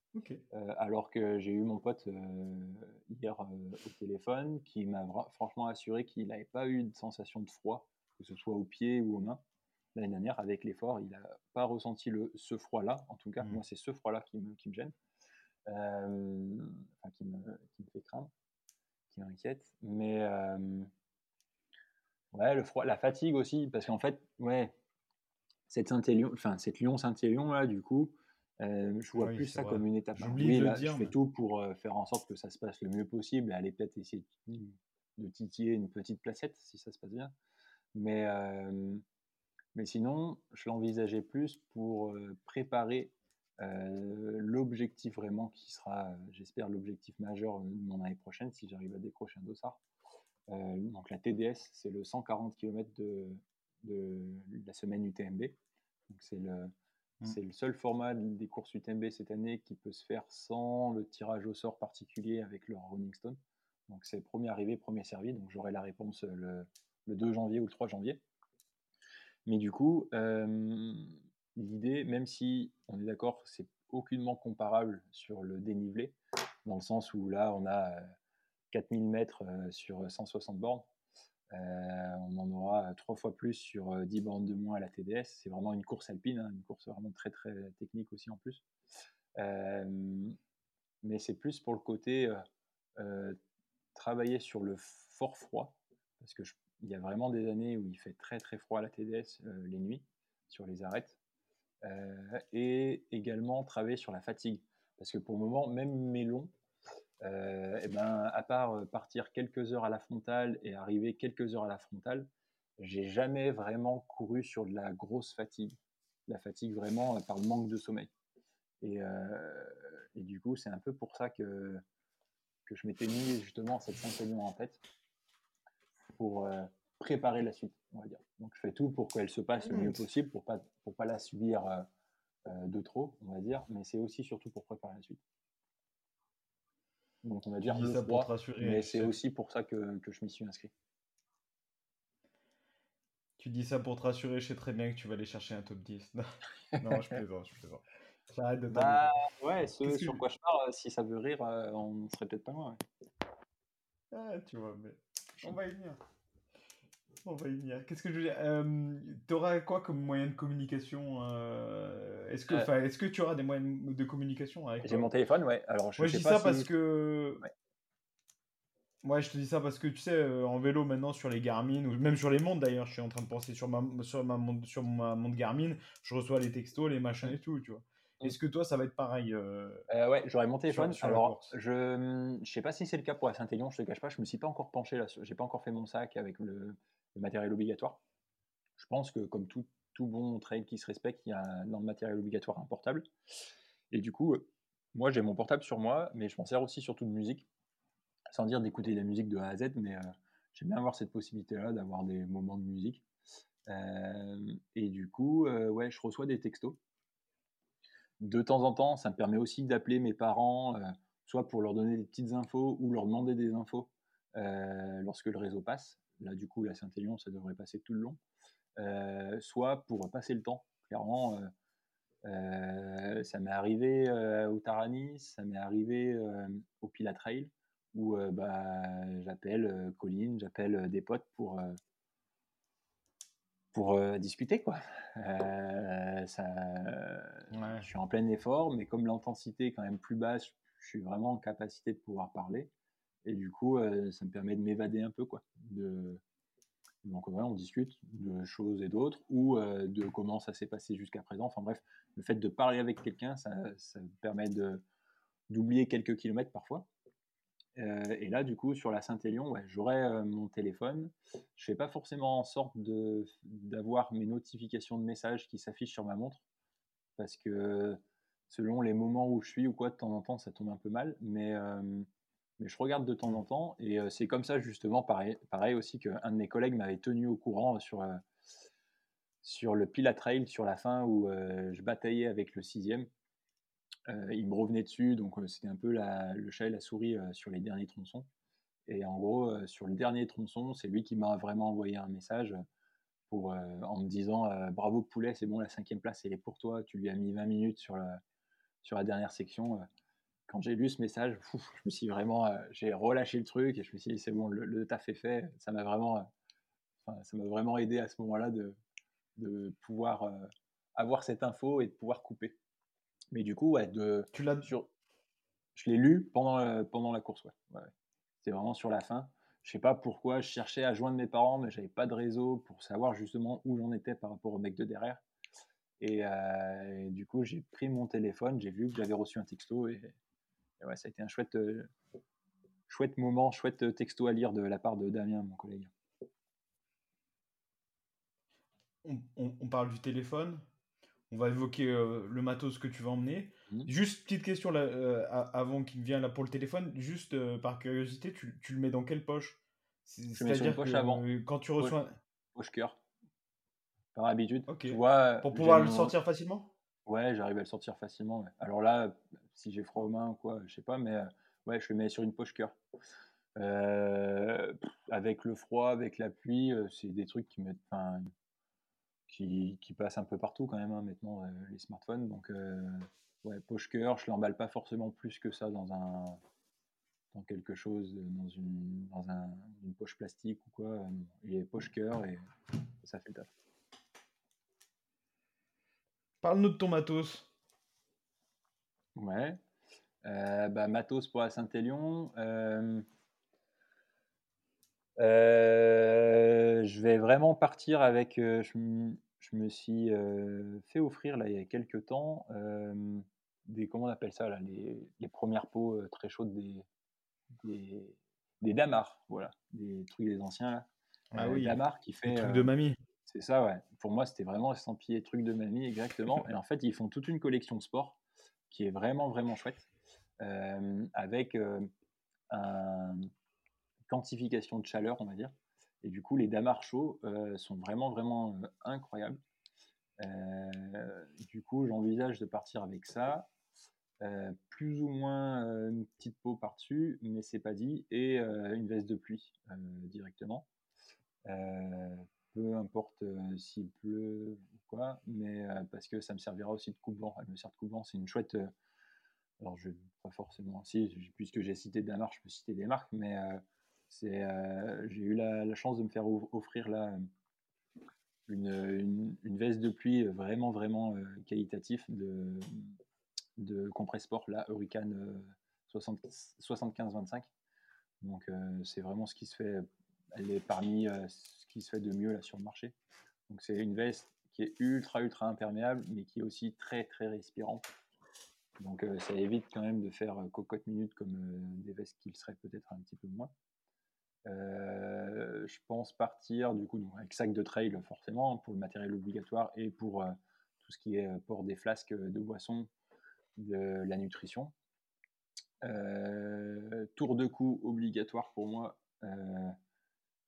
euh, alors que j'ai eu mon pote hier au téléphone qui m'a franchement assuré qu'il n'avait pas eu de sensation de froid, que ce soit aux pieds ou aux mains. L'année dernière, avec l'effort, il n'a pas ressenti le, ce froid-là. En tout cas, Mhm. moi, c'est ce froid-là qui me, qui me gêne, enfin, qui me, qui me fait craindre, qui m'inquiète. Mais euh, ouais, le froid, la fatigue aussi, parce qu'en fait, ouais, cette Saint-Élion, enfin cette Lyon-Saint-Élion là, du coup, euh, je vois Oui, plus ça vrai. comme une étape. Oui, là, dire, je fais mais- tout pour euh, faire en sorte que ça se passe le mieux possible et aller peut-être essayer de, titiller une petite placette si ça se passe bien. Mais, euh, mais sinon, je l'envisageais plus pour euh, préparer euh, l'objectif vraiment qui sera, euh, j'espère, l'objectif majeur de mon année prochaine si j'arrive à décrocher un dossard. Euh, donc la TDS, c'est le 140 km de, de la semaine UTMB. Donc c'est le, c'est le seul format des courses UTMB cette année qui peut se faire sans le tirage au sort particulier avec leur Running Stone. Donc c'est premier arrivé, premier servi. Donc j'aurai la réponse le, le 2 janvier ou le 3 janvier. Mais du coup, euh, l'idée, même si on est d'accord, c'est aucunement comparable sur le dénivelé, dans le sens où là, on a euh, 4000 mètres euh, sur 160 bornes. Euh, on en aura trois fois plus sur euh, 10 bornes de moins à la TDS. C'est vraiment une course alpine, hein, une course vraiment très très technique aussi en plus. Euh, mais c'est plus pour le côté euh, euh, travailler sur le fort froid, parce que je- il y a vraiment des années où il fait très très froid à la TDS euh, les nuits sur les arêtes, Euh, et également travailler sur la fatigue, parce que pour le moment, même mes longs, euh, eh ben, à part euh, partir quelques heures à la frontale et arriver quelques heures à la frontale, j'ai jamais vraiment couru sur de la grosse fatigue. La fatigue vraiment euh, par le manque de sommeil. Et, et du coup, c'est un peu pour ça que, que je m'étais mis justement cette Saint-Élion en tête pour préparer la suite, on va dire. Donc je fais tout pour qu'elle se passe le mieux possible, pour pas, pour pas la subir euh, euh, de trop, on va dire, mais c'est aussi surtout pour préparer la suite. Donc on va Tu dire dis le ça pour froid, te rassurer. mais tu c'est aussi pour ça que, que je m'y suis inscrit. Tu dis ça pour te rassurer, je sais très bien que tu vas aller chercher un top 10. Non, non, je plaisante, je plaisante. De Bah ouais, ce que sur je- quoi je parle, si ça veut rire, euh, on serait peut-être pas loin. ouais. Ah, tu vois, mais on va y venir. On va y venir. Qu'est-ce que je veux dire euh, T'auras quoi comme moyen de communication euh, Est-ce que, Euh, est-ce que tu auras des moyens de communication avec J'ai mon téléphone, ouais. Alors je sais dis pas ça parce que. Ouais. Ouais, je te dis ça parce que tu sais, euh, en vélo maintenant sur les Garmin, ou même sur les montres d'ailleurs, je suis en train de penser sur ma, sur ma, montre, sur ma montre Garmin, je reçois les textos, les machins et tout, tu vois. Mm. Est-ce que toi, ça va être pareil euh, Euh, ouais, j'aurais mon téléphone. sur la Alors, je ne sais pas si c'est le cas pour la Saint-Élion, je te cache pas, je me suis pas encore penché là. J'ai pas encore fait mon sac avec le, le matériel obligatoire. Je pense que comme tout, bon trail qui se respecte, il y a dans le matériel obligatoire un portable. Et du coup, euh, moi j'ai mon portable sur moi, mais je m'en sers aussi surtout de musique. Sans dire d'écouter de la musique de A à Z, mais euh, j'aime bien avoir cette possibilité-là d'avoir des moments de musique. Euh, et du coup, ouais, je reçois des textos. De temps en temps, ça me permet aussi d'appeler mes parents, soit pour leur donner des petites infos ou leur demander des infos lorsque le réseau passe. Là, du coup, la Saint-Élion, ça devrait passer tout le long. soit pour passer le temps. Clairement, ça m'est arrivé au Taranis, ça m'est arrivé au Pilat Trail, où bah, j'appelle Colline, j'appelle des potes pour, pour discuter. Quoi. ça, Je suis en plein effort, mais comme l'intensité est quand même plus basse, je suis vraiment en capacité de pouvoir parler. Et du coup, ça me permet de m'évader un peu. Quoi, de, donc on discute de choses et d'autres, ou de comment ça s'est passé jusqu'à présent. Enfin bref, le fait de parler avec quelqu'un, ça, ça permet d'oublier quelques kilomètres parfois. et là, du coup, sur la Saint-Élion, ouais, j'aurai mon téléphone. Je fais pas forcément en sorte d'avoir mes notifications de messages qui s'affichent sur ma montre, parce que selon les moments où je suis ou quoi, de temps en temps, ça tombe un peu mal. Mais mais je regarde de temps en temps. Et c'est comme ça, justement, pareil, aussi qu'un de mes collègues m'avait tenu au courant sur, sur le Pila Trail, sur la fin où je bataillais avec le sixième. il me revenait dessus, donc c'était un peu le chat et la souris sur les derniers tronçons. Et en gros, sur le dernier tronçon, c'est lui qui m'a vraiment envoyé un message pour, en me disant Bravo poulet, c'est bon, la cinquième place, elle est pour toi. Tu lui as mis 20 minutes sur la, sur la dernière section quand j'ai lu ce message, je me suis vraiment, euh, j'ai relâché le truc et je me suis dit c'est bon, le, taf est fait. Ça m'a vraiment, euh, ça m'a vraiment aidé à ce moment-là de, de pouvoir euh, avoir cette info et de pouvoir couper. Mais du coup, ouais, de, tu l'as sur, je l'ai lu pendant pendant la course, ouais. ouais. C'était vraiment sur la fin. Je sais pas pourquoi, je cherchais à joindre mes parents, mais j'avais pas de réseau pour savoir justement où j'en étais par rapport au mec de derrière. Et, et du coup, j'ai pris mon téléphone, j'ai vu que j'avais reçu un texto et, ouais, ça a été un chouette, euh, chouette moment, chouette euh, texto à lire de la part de Damien, mon collègue. On, parle du téléphone, on va évoquer euh, le matos que tu vas emmener. Mmh. Juste petite question là, avant qu'il vienne là pour le téléphone, juste par curiosité, tu, tu, le mets dans quelle poche? C'est-à-dire que avant. quand tu reçois poche, poche cœur, par habitude. Tu vois, pour pouvoir le sortir facilement? Ouais, j'arrive à le sortir facilement. Alors là, si j'ai froid aux mains ou quoi, je sais pas, mais euh, ouais, je le mets sur une poche cœur. Euh, avec le froid, avec la pluie, euh, c'est des trucs qui, mettent, qui, qui, passent un peu partout quand même hein, maintenant, les smartphones. Donc, ouais, poche cœur, je l'emballe pas forcément plus que ça dans un dans quelque chose, dans une, dans un, une poche plastique ou quoi. Il est poche cœur et ça fait le taf. Parle-nous de ton matos. Ouais. Euh, bah, matos pour la Saint-Élion. Euh, euh, je vais vraiment partir avec. Je, me suis fait offrir là, il y a quelques temps des. Comment on appelle ça là, les, premières peaux très chaudes des, des, des damars. Voilà. Des trucs des anciens là. Ah oui. Damar qui fait. Des trucs de mamie. C'est ça, ouais. Pour moi, c'était vraiment estampillé truc de mamie, exactement. Et en fait, ils font toute une collection sport qui est vraiment, vraiment chouette, euh, avec euh, une quantification de chaleur, on va dire. Et du coup, les damars chauds euh, sont vraiment, vraiment incroyables. du coup, j'envisage de partir avec ça. plus ou moins une petite peau par-dessus, mais c'est pas dit, et une veste de pluie directement peu importe s'il pleut ou quoi, mais parce que ça me servira aussi de coupe-vent. Elle me sert de coupe-vent, c'est une chouette. alors, je pas forcément. Si, puisque j'ai cité marques, je peux citer des marques, mais c'est, j'ai eu la, chance de me faire offrir là une, une, veste de pluie vraiment, vraiment qualitative de, de Compressport, la Hurricane 75-25. Donc, c'est vraiment ce qui se fait. Elle est parmi qui se fait de mieux là sur le marché. Donc c'est une veste qui est ultra ultra imperméable, mais qui est aussi très très respirante. Donc euh, ça évite quand même de faire euh, cocotte minute comme euh, des vestes qui le seraient peut-être un petit peu moins. je pense partir du coup avec sac de trail forcément pour le matériel obligatoire et pour tout ce qui est port des flasques de boisson, de la nutrition. tour de cou obligatoire pour moi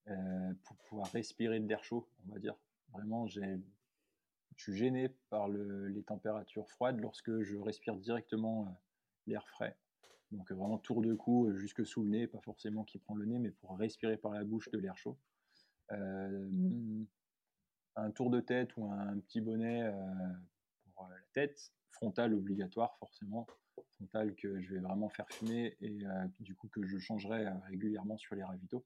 euh, pour pouvoir respirer de l'air chaud, on va dire. Vraiment, je suis gêné par le, les températures froides lorsque je respire directement euh, l'air frais. Donc vraiment tour de cou jusque sous le nez, pas forcément qui prend le nez, mais pour respirer par la bouche de l'air chaud. un tour de tête ou un petit bonnet pour la tête, frontal obligatoire forcément, frontal que je vais vraiment faire fumer et du coup que je changerai régulièrement sur les ravitaux.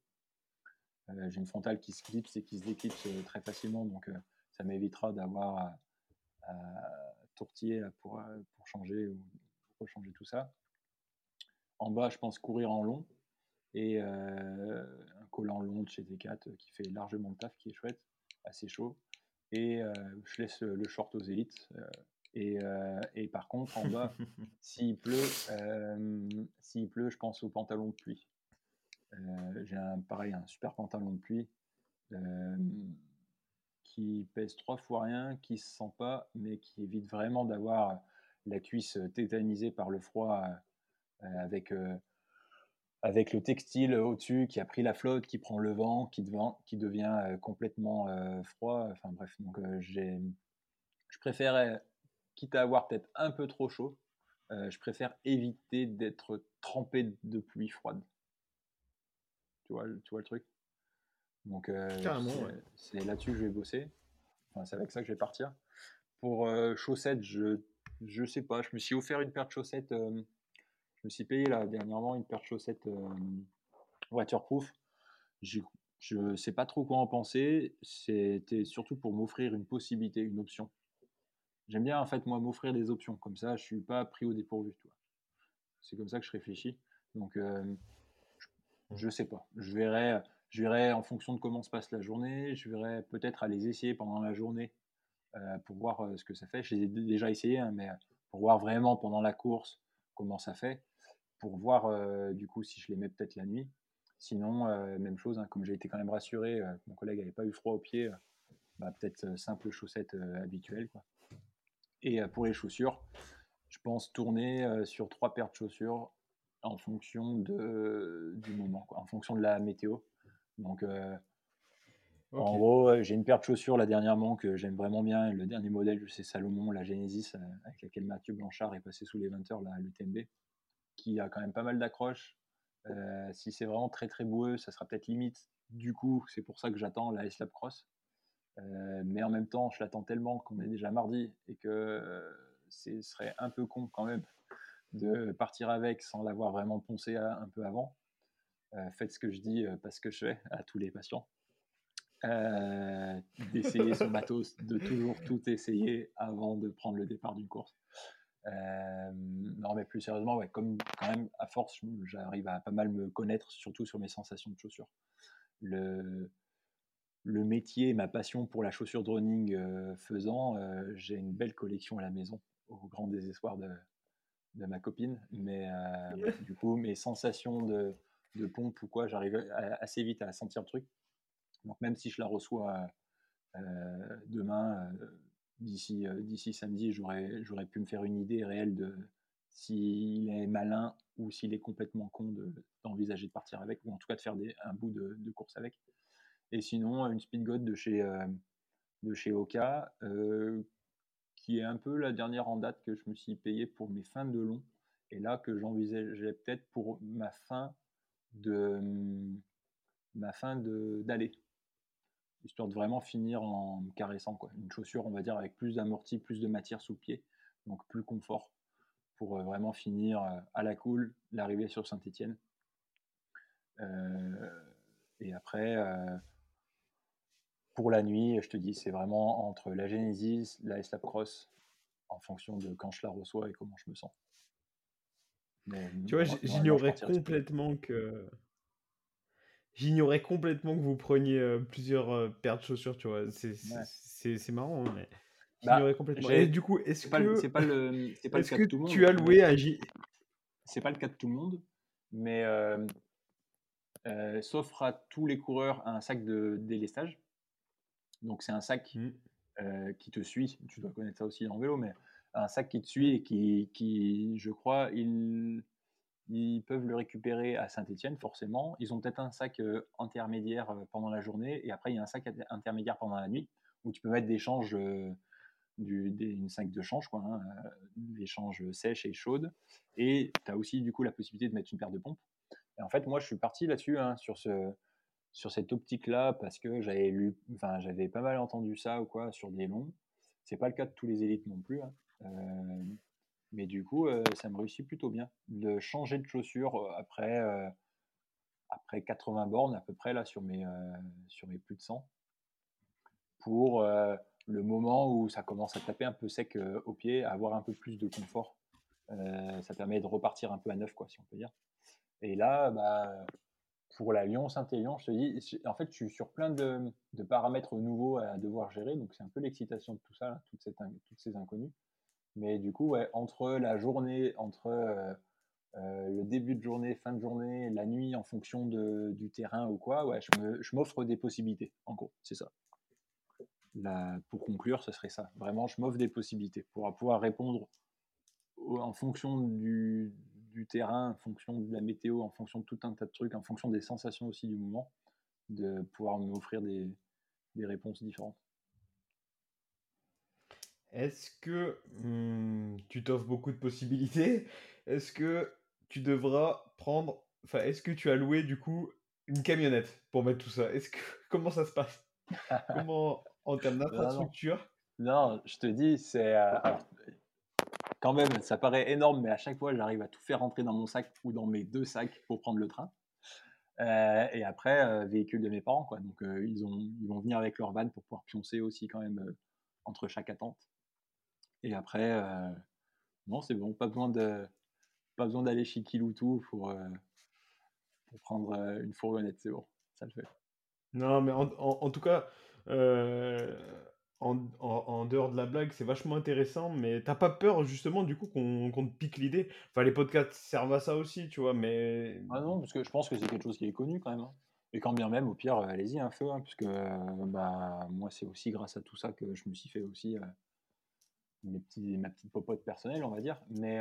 J'ai une frontale qui se clipse et qui se déclipse très facilement, donc ça m'évitera d'avoir à, tourtiller pour, pour changer ou pour changer tout ça. En bas, je pense courir en long et un collant long de chez Decat qui fait largement le taf, qui est chouette, assez chaud. Et je laisse le short aux élites. Et, et, par contre, en bas, s'il pleut, s'il pleut, je pense au pantalon de pluie. J'ai un, pareil un super pantalon de pluie qui pèse trois fois rien, qui se sent pas, mais qui évite vraiment d'avoir la cuisse tétanisée par le froid avec, avec le textile au-dessus qui a pris la flotte, qui prend le vent, qui, devient, qui devient complètement froid. Enfin bref, donc je préfère, quitte à avoir peut-être un peu trop chaud, je préfère éviter d'être trempé de pluie froide. Tu vois, tu vois le truc donc, c'est là-dessus que je vais bosser. Enfin, c'est avec ça que je vais partir. Pour chaussettes, je je sais pas. Je me suis offert une paire de chaussettes. je me suis payé là dernièrement une paire de chaussettes waterproof. Je ne sais pas trop quoi en penser. C'était surtout pour m'offrir une possibilité, une option. J'aime bien en fait moi m'offrir des options. Comme ça, je suis pas pris au dépourvu. C'est comme ça que je réfléchis. Donc, je, ne sais pas. Je verrai je verrai en fonction de comment se passe la journée, je verrai peut-être à les essayer pendant la journée euh, pour voir euh, ce que ça fait. Je les ai déjà essayé, hein, mais pour voir vraiment pendant la course comment ça fait, pour voir euh, du coup si je les mets peut-être la nuit. Sinon, même chose, hein, comme j'ai été quand même rassuré, mon collègue n'avait pas eu froid aux pieds, bah, peut-être simple chaussettes habituelles. Quoi. Et pour les chaussures, je pense tourner sur trois paires de chaussures en fonction de, du moment, en fonction de la météo. Donc, euh, en gros, j'ai une paire de chaussures là dernièrement que j'aime vraiment bien. Le dernier modèle, c'est Salomon, la Genesis, euh, avec laquelle Mathieu Blanchard est passé sous les 20 heures à l'UTMB, qui a quand même pas mal d'accroches. Euh, si c'est vraiment très très boueux, ça sera peut-être limite. Du coup, c'est pour ça que j'attends la S-Lab Cross. mais en même temps, je l'attends tellement qu'on est déjà mardi et que ce serait un peu con quand même de partir avec sans l'avoir vraiment poncé un peu avant. Euh, faites ce que je dis, euh, pas ce que je fais à tous les patients. Euh, d'essayer son matos, de toujours tout essayer avant de prendre le départ d'une course. non, mais plus sérieusement, ouais, comme quand même, à force, j'arrive à pas mal me connaître, surtout sur mes sensations de chaussures. Le, le métier, ma passion pour la chaussure de running faisant, j'ai une belle collection à la maison, au grand désespoir de, de ma copine. Mais du coup, mes sensations de, de pompe ou quoi, j'arrive assez vite à sentir le truc. Donc même si je la reçois euh, demain, euh, d'ici euh, d'ici samedi, j'aurais pu me faire une idée réelle de s'il est malin ou s'il est complètement con d'envisager de, partir avec, ou en tout cas de faire des, un bout de, course avec. Et sinon, une Speedgoat de chez, de chez Oka, qui est un peu la dernière en date que je me suis payé pour mes fins de long, et là que j'envisageais peut-être pour ma fin de mmh, ma fin d'aller. Histoire de vraiment finir en caressant. Quoi. Une chaussure, on va dire, avec plus d'amorti, plus de matière sous pied, donc plus confort, pour vraiment finir à la cool, l'arrivée sur Saint-Etienne. et après, pour la nuit, je te dis, c'est vraiment entre la Genesis, la S-Lab Cross, en fonction de quand je la reçois et comment je me sens. Tu vois, j'ignorais complètement que. J'ignorais complètement que vous preniez euh, plusieurs euh, paires de chaussures, tu vois. C'est marrant, hein, mais. Bah, j'ignorais complètement. Et du coup, est-ce que. C'est pas le, pas le cas de tout le monde. Tu as loué un J. C'est pas le cas de tout le monde, mais. Euh, s'offre à tous les coureurs un sac de délestage. Donc, c'est un sac mmh. qui te suit. Tu dois connaître ça aussi en vélo, mais un sac qui te suit et qui, qui je crois, ils, ils peuvent le récupérer à Saint-Etienne, forcément. Ils ont peut-être un sac euh, intermédiaire euh, pendant la journée et après, il y a un sac intermédiaire pendant la nuit où tu peux mettre des changes, euh, du, des, une 5 de change, quoi, hein, euh, l'échange sèche et chaude. Et tu as aussi du coup la possibilité de mettre une paire de pompes. Et en fait, moi, je suis parti là-dessus, hein, sur, ce, sur cette optique-là, parce que j'avais lu, enfin, j'avais pas mal entendu ça ou quoi sur des longs. C'est pas le cas de tous les élites non plus. Hein. Euh, mais du coup, euh, ça me réussit plutôt bien de changer de chaussure après, après 80 bornes à peu près là sur mes, sur mes plus de 100 pour le moment où ça commence à taper un peu sec euh, au pied, avoir un peu plus de confort. Euh, ça permet de repartir un peu à neuf, quoi, si on peut dire. Et là, bah, pour la Lyon Saint-Élion, je te dis, en fait, je suis sur plein de, paramètres nouveaux à devoir gérer, donc c'est un peu l'excitation de tout ça, toutes, ces inconnus. Mais du coup, entre la journée, entre euh, le début de journée, fin de journée, la nuit, en fonction du terrain ou quoi, ouais, je m'offre des possibilités. En gros, c'est ça pour conclure, ce serait ça. Vraiment, je m'offre des possibilités pour pouvoir répondre en fonction du, terrain, en fonction de la météo, en fonction de tout un tas de trucs, en fonction des sensations aussi du moment, de pouvoir m'offrir des, des réponses différentes. Est-ce que hmm, tu t'offres beaucoup de possibilités? Est-ce que tu devras prendre, enfin, est-ce que tu as loué du coup une camionnette pour mettre tout ça? Est-ce que comment ça se passe? Comment en termes d'infrastructure? Non, je te dis, c'est. Euh, quand même, ça paraît énorme, mais à chaque fois, j'arrive à tout faire rentrer dans mon sac ou dans mes deux sacs pour prendre le train. Euh, et après, euh, véhicule de mes parents, quoi. Donc, ils, ont, ils vont venir avec leur van pour pouvoir pioncer aussi, quand même, entre chaque attente. Et après, non, c'est bon, pas besoin de. Pas besoin d'aller chez Kiloutou pour, pour prendre une fourgonnette, c'est bon, ça le fait. Non, mais en tout cas, euh, en, en, dehors de la blague, c'est vachement intéressant, mais t'as pas peur justement du coup qu'on te pique l'idée? Enfin, les podcasts servent à ça aussi, tu vois, mais. Ah non, parce que je pense que c'est quelque chose qui est connu quand même. Hein. Et quand bien même, au pire, euh, allez-y, un feu, hein, puisque euh, bah, moi, c'est aussi grâce à tout ça que je me suis fait aussi mes petits, ma petite popote personnelle, on va dire. Mais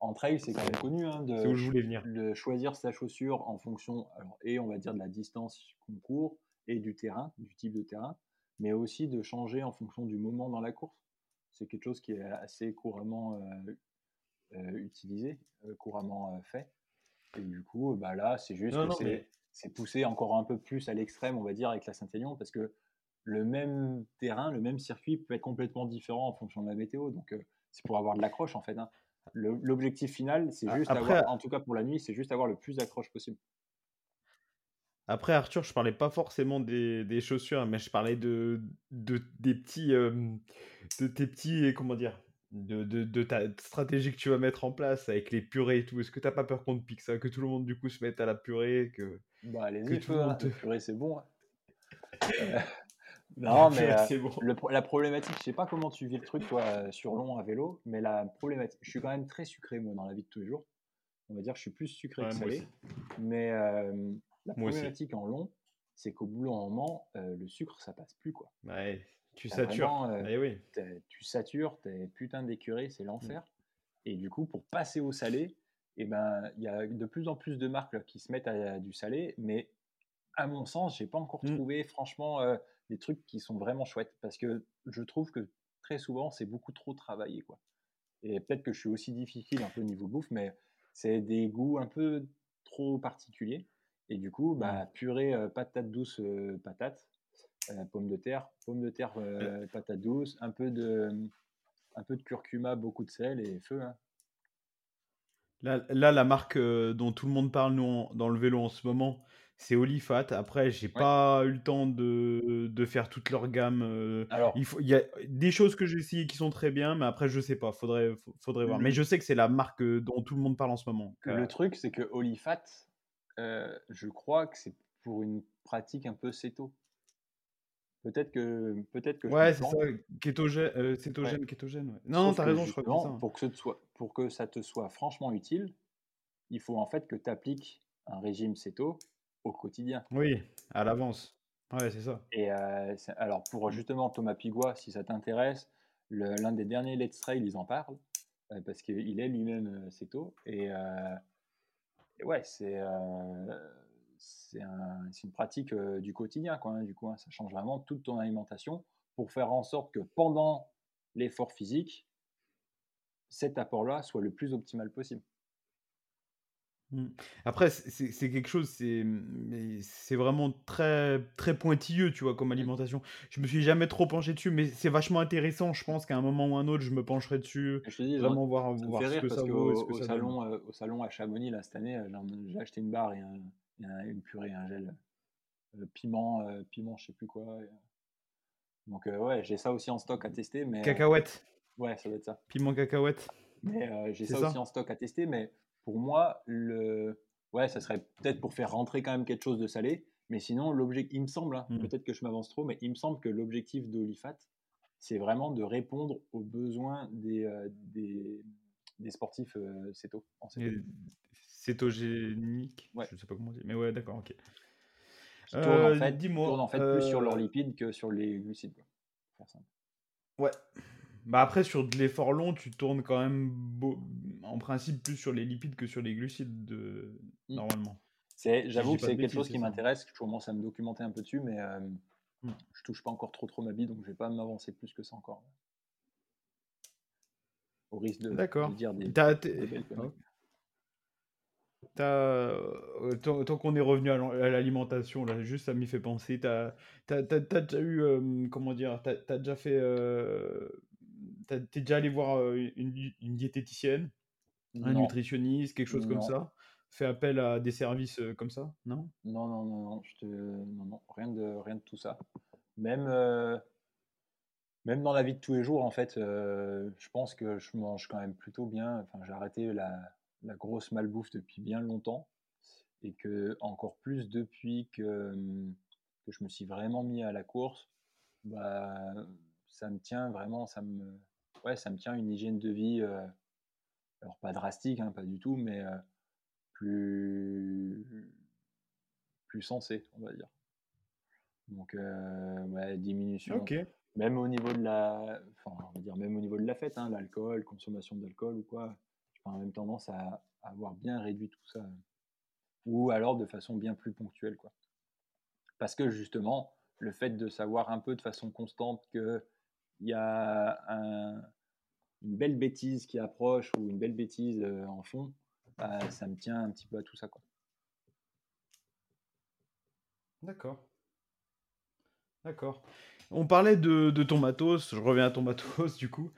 en trail, c'est quand même connu hein, de, où je voulais venir. de choisir sa chaussure en fonction, alors, et on va dire de la distance qu'on court, et du terrain, du type de terrain, mais aussi de changer en fonction du moment dans la course. C'est quelque chose qui est assez couramment euh, euh, utilisé, euh, couramment fait. Et du coup, bah là, c'est juste que c'est poussé encore un peu plus à l'extrême, on va dire, avec la Saint-Élion, parce que le même terrain, le même circuit peut être complètement différent en fonction de la météo. Donc, c'est pour avoir de l'accroche, en fait. Hein. L'objectif final, c'est juste avoir, en tout cas pour la nuit, c'est juste avoir le plus d'accroche possible. Après, Arthur, je parlais pas forcément des, des chaussures, mais je parlais de, de des petits, de tes petits, comment dire, de, de, de, ta stratégie que tu vas mettre en place avec les purées et tout. Est-ce que t'as pas peur qu'on te pique ça, que tout le monde du coup se mette à la purée, que bah allez-y, tout le monde hein, purée c'est bon. Hein. Euh, non, mais euh, bon. la problématique, je sais pas comment tu vis le truc toi euh, sur long à vélo, mais la problématique, je suis quand même très sucré moi dans la vie de tous les jours. On va dire, que je suis plus sucré que salé, mais la problématique en long, c'est qu'au bout d'un moment, euh, le sucre, ça passe plus. quoi. Ouais, tu satures. Euh, eh oui. Tu satures, t'es putain d'écuré, c'est l'enfer. Mmh. Et du coup, pour passer au salé, eh ben, il y a de plus en plus de marques qui se mettent à, du salé, mais à mon sens, j'ai pas encore mmh. trouvé franchement euh, des trucs qui sont vraiment chouettes parce que je trouve que très souvent c'est beaucoup trop travaillé quoi. Et peut-être que je suis aussi difficile un peu au niveau bouffe, mais c'est des goûts un peu trop particuliers. Et du coup, bah, purée, patate douce, patate, pomme de terre, pomme de terre, patate douce, un peu de, un peu de curcuma, beaucoup de sel et feu. Hein. Là, là, la marque dont tout le monde parle nous, dans le vélo en ce moment, c'est Olifat. Après, j'ai pas eu le temps de, de, faire toute leur gamme. Alors, il, faut, il y a des choses que j'ai essayées qui sont très bien, mais après, je sais pas. Faudrait, faudrait voir. Mais je sais que c'est la marque dont tout le monde parle en ce moment. Le truc, c'est que Olifat, euh, je crois que c'est pour une pratique un peu céto. Peut-être que, peut-être que. Ouais, c'est ça, kétogène, euh, cétogène, kétogène. Non, non, t'as raison, je crois que ça. Hein. Pour que, ce soit, pour que ça te soit franchement utile, il faut en fait que tu appliques un régime céto au quotidien. Oui, à l'avance. Ouais, c'est ça. Et euh, alors, pour justement Thomas Pigua, si ça t'intéresse, l'un des derniers Let's Trail, ils en parlent, parce qu'il est lui-même céto. Et ouais, c'est euh, c'est un, une pratique du quotidien, hein, du coup, hein. ça change vraiment toute ton alimentation pour faire en sorte que pendant l'effort physique, cet apport-là soit le plus optimal possible. Mmh. Après, c'est quelque chose, c'est vraiment très très pointilleux, tu vois, comme alimentation. Je me suis jamais trop penché dessus, mais c'est vachement intéressant. Je pense qu'à un moment ou un autre, je me pencherai dessus, je te dis, vraiment voir voir ce que ça vaut au salon, euh, au salon à Chamonix, là, cette année, j'ai acheté une barre et, un- et un- une purée, un gel euh, piment, euh, piment, je sais plus quoi. euh, donc, ouais, j'ai ça aussi en stock à tester, mais Cacahuètes, ouais, ça doit être ça. piment cacahuète. Mais j'ai ça, ça? aussi en stock à tester, mais pour moi, le... ouais, ça serait peut-être pour faire rentrer quand même quelque chose de salé. Mais sinon, l'objectif, il me semble, hein, Mm. peut-être que je m'avance trop, mais il me semble que l'objectif d'Olifat, c'est vraiment de répondre aux besoins des, euh, des, des sportifs euh, céto, en céto, Et Cétogénique, Ouais. je sais pas comment on dit, mais ouais, d'accord, ok. qui tournent Euh, en fait, dis-moi, tournent en fait plus sur leurs euh, lipides que sur les glucides. quoi, pour faire simple. Ouais. Bah après, sur de l'effort long, tu tournes quand même beau- en principe plus sur les lipides que sur les glucides, de... Mm. normalement. J'avoue que c'est quelque chose qui m'intéresse, que je commence à me documenter un peu dessus, mais euh, Mm. je touche pas encore trop trop ma bille, donc je vais pas m'avancer plus que ça encore. Au risque de, dire des. Oh. Euh, tant, tant qu'on est revenu à l'alimentation, là, juste ça m'y fait penser. T'as, t'as- t'as déjà eu, euh, comment dire, t'as, déjà fait, euh, t'es déjà allé voir une, une diététicienne, un nutritionniste, quelque chose comme ça? Fait appel à des services comme ça? Non? non, non, non, non, je te... non, non, rien de, rien de tout ça. Même, euh, même dans la vie de tous les jours, en fait, euh, je pense que je mange quand même plutôt bien. Enfin, j'ai arrêté la, la grosse malbouffe depuis bien longtemps. Et que encore plus depuis que, hum, que je me suis vraiment mis à la course, bah, ça me tient vraiment, ça me, ouais, ça me tient une hygiène de vie, euh, alors pas drastique, hein, pas du tout, mais euh, plus, plus sensée, on va dire. Donc, euh, ouais, diminution. Même au niveau de la, enfin, on va dire même au niveau de la fête, hein, l'alcool, consommation d'alcool ou quoi, j'ai quand même tendance à, à avoir bien réduit tout ça, ou alors de façon bien plus ponctuelle, quoi. Parce que justement, le fait de savoir un peu de façon constante que il y a un- une belle bêtise qui approche ou une belle bêtise euh, en fond, bah, ça me tient un petit peu à tout ça, quoi. D'accord. D'accord. On parlait de, de ton matos, je reviens à ton matos du coup.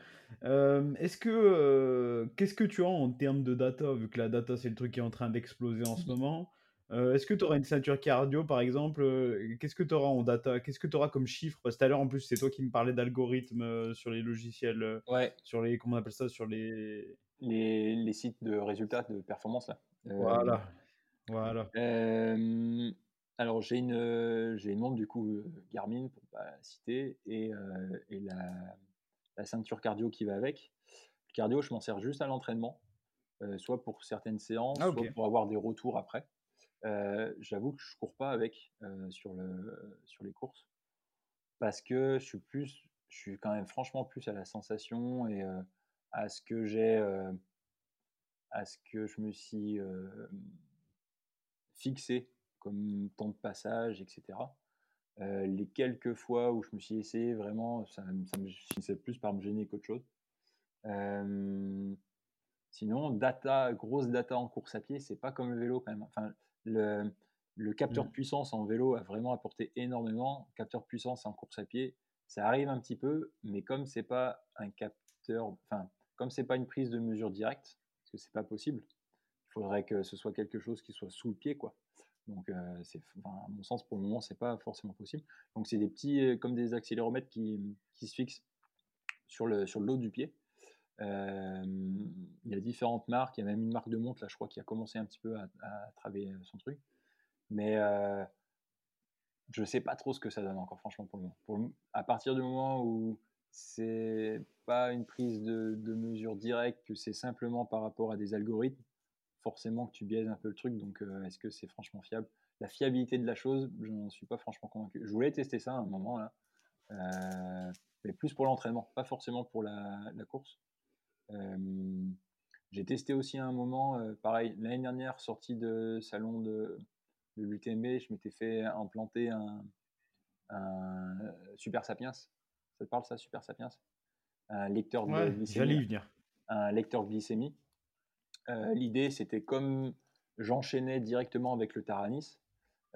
Euh, est-ce que euh, qu'est-ce que tu as en termes de data, vu que la data c'est le truc qui est en train d'exploser en ce moment? Euh, est-ce que tu auras une ceinture cardio par exemple? Euh, Qu'est-ce que tu auras en data? Qu'est-ce que tu auras comme chiffre? Parce que tout à l'heure en plus c'est toi qui me parlais d'algorithmes euh, sur les logiciels, Ouais, sur les comment on appelle ça, sur les les, les sites de résultats de performance là. Euh, voilà, voilà. Euh, alors j'ai une, j'ai une montre du coup Garmin pour pas la citer et, et la, la ceinture cardio qui va avec. Le cardio, je m'en sers juste à l'entraînement, soit pour certaines séances, Ah, soit pour avoir des retours après. Euh, J'avoue que je cours pas avec euh, sur, le, sur les courses parce que je suis plus, je suis quand même franchement plus à la sensation et euh, à ce que j'ai, à ce que je me suis fixé comme temps de passage, etc. Les quelques fois où je me suis essayé, vraiment, ça, ça me finissait plus par me gêner qu'autre chose. Sinon, data, grosse data en course à pied, c'est pas comme le vélo quand même. Enfin, le, le capteur Mm. de puissance en vélo a vraiment apporté énormément. Capteur de puissance en course à pied, ça arrive un petit peu, mais comme c'est pas un capteur, enfin, comme c'est pas une prise de mesure directe, parce que c'est pas possible, il faudrait que ce soit quelque chose qui soit sous le pied, quoi. Donc, euh, c'est, enfin, à mon sens, pour le moment, c'est pas forcément possible. Donc, c'est des petits, euh, comme des accéléromètres qui, qui se fixent sur le, sur du pied. Il y a différentes marques, il y a même une marque de montre, là, je crois, qui a commencé un petit peu à, à travailler son truc. Mais je sais pas trop ce que ça donne encore, franchement, pour le moment. À partir du moment où c'est pas une prise de, de mesure directe, que c'est simplement par rapport à des algorithmes, forcément que tu biaises un peu le truc. Donc, est-ce que c'est franchement fiable? La fiabilité de la chose, je n'en suis pas franchement convaincu. Je voulais tester ça à un moment, là, mais plus pour l'entraînement, pas forcément pour la course. J'ai testé aussi à un moment, euh, pareil, l'année dernière, sortie de salon de, de l'UTMB, je m'étais fait implanter un, un Super Sapiens. Ça te parle ça, Super Sapiens? Un lecteur de Ouais, glycémie. j'allais y venir. un lecteur glycémie. Euh, L'idée, c'était comme j'enchaînais directement avec le Taranis,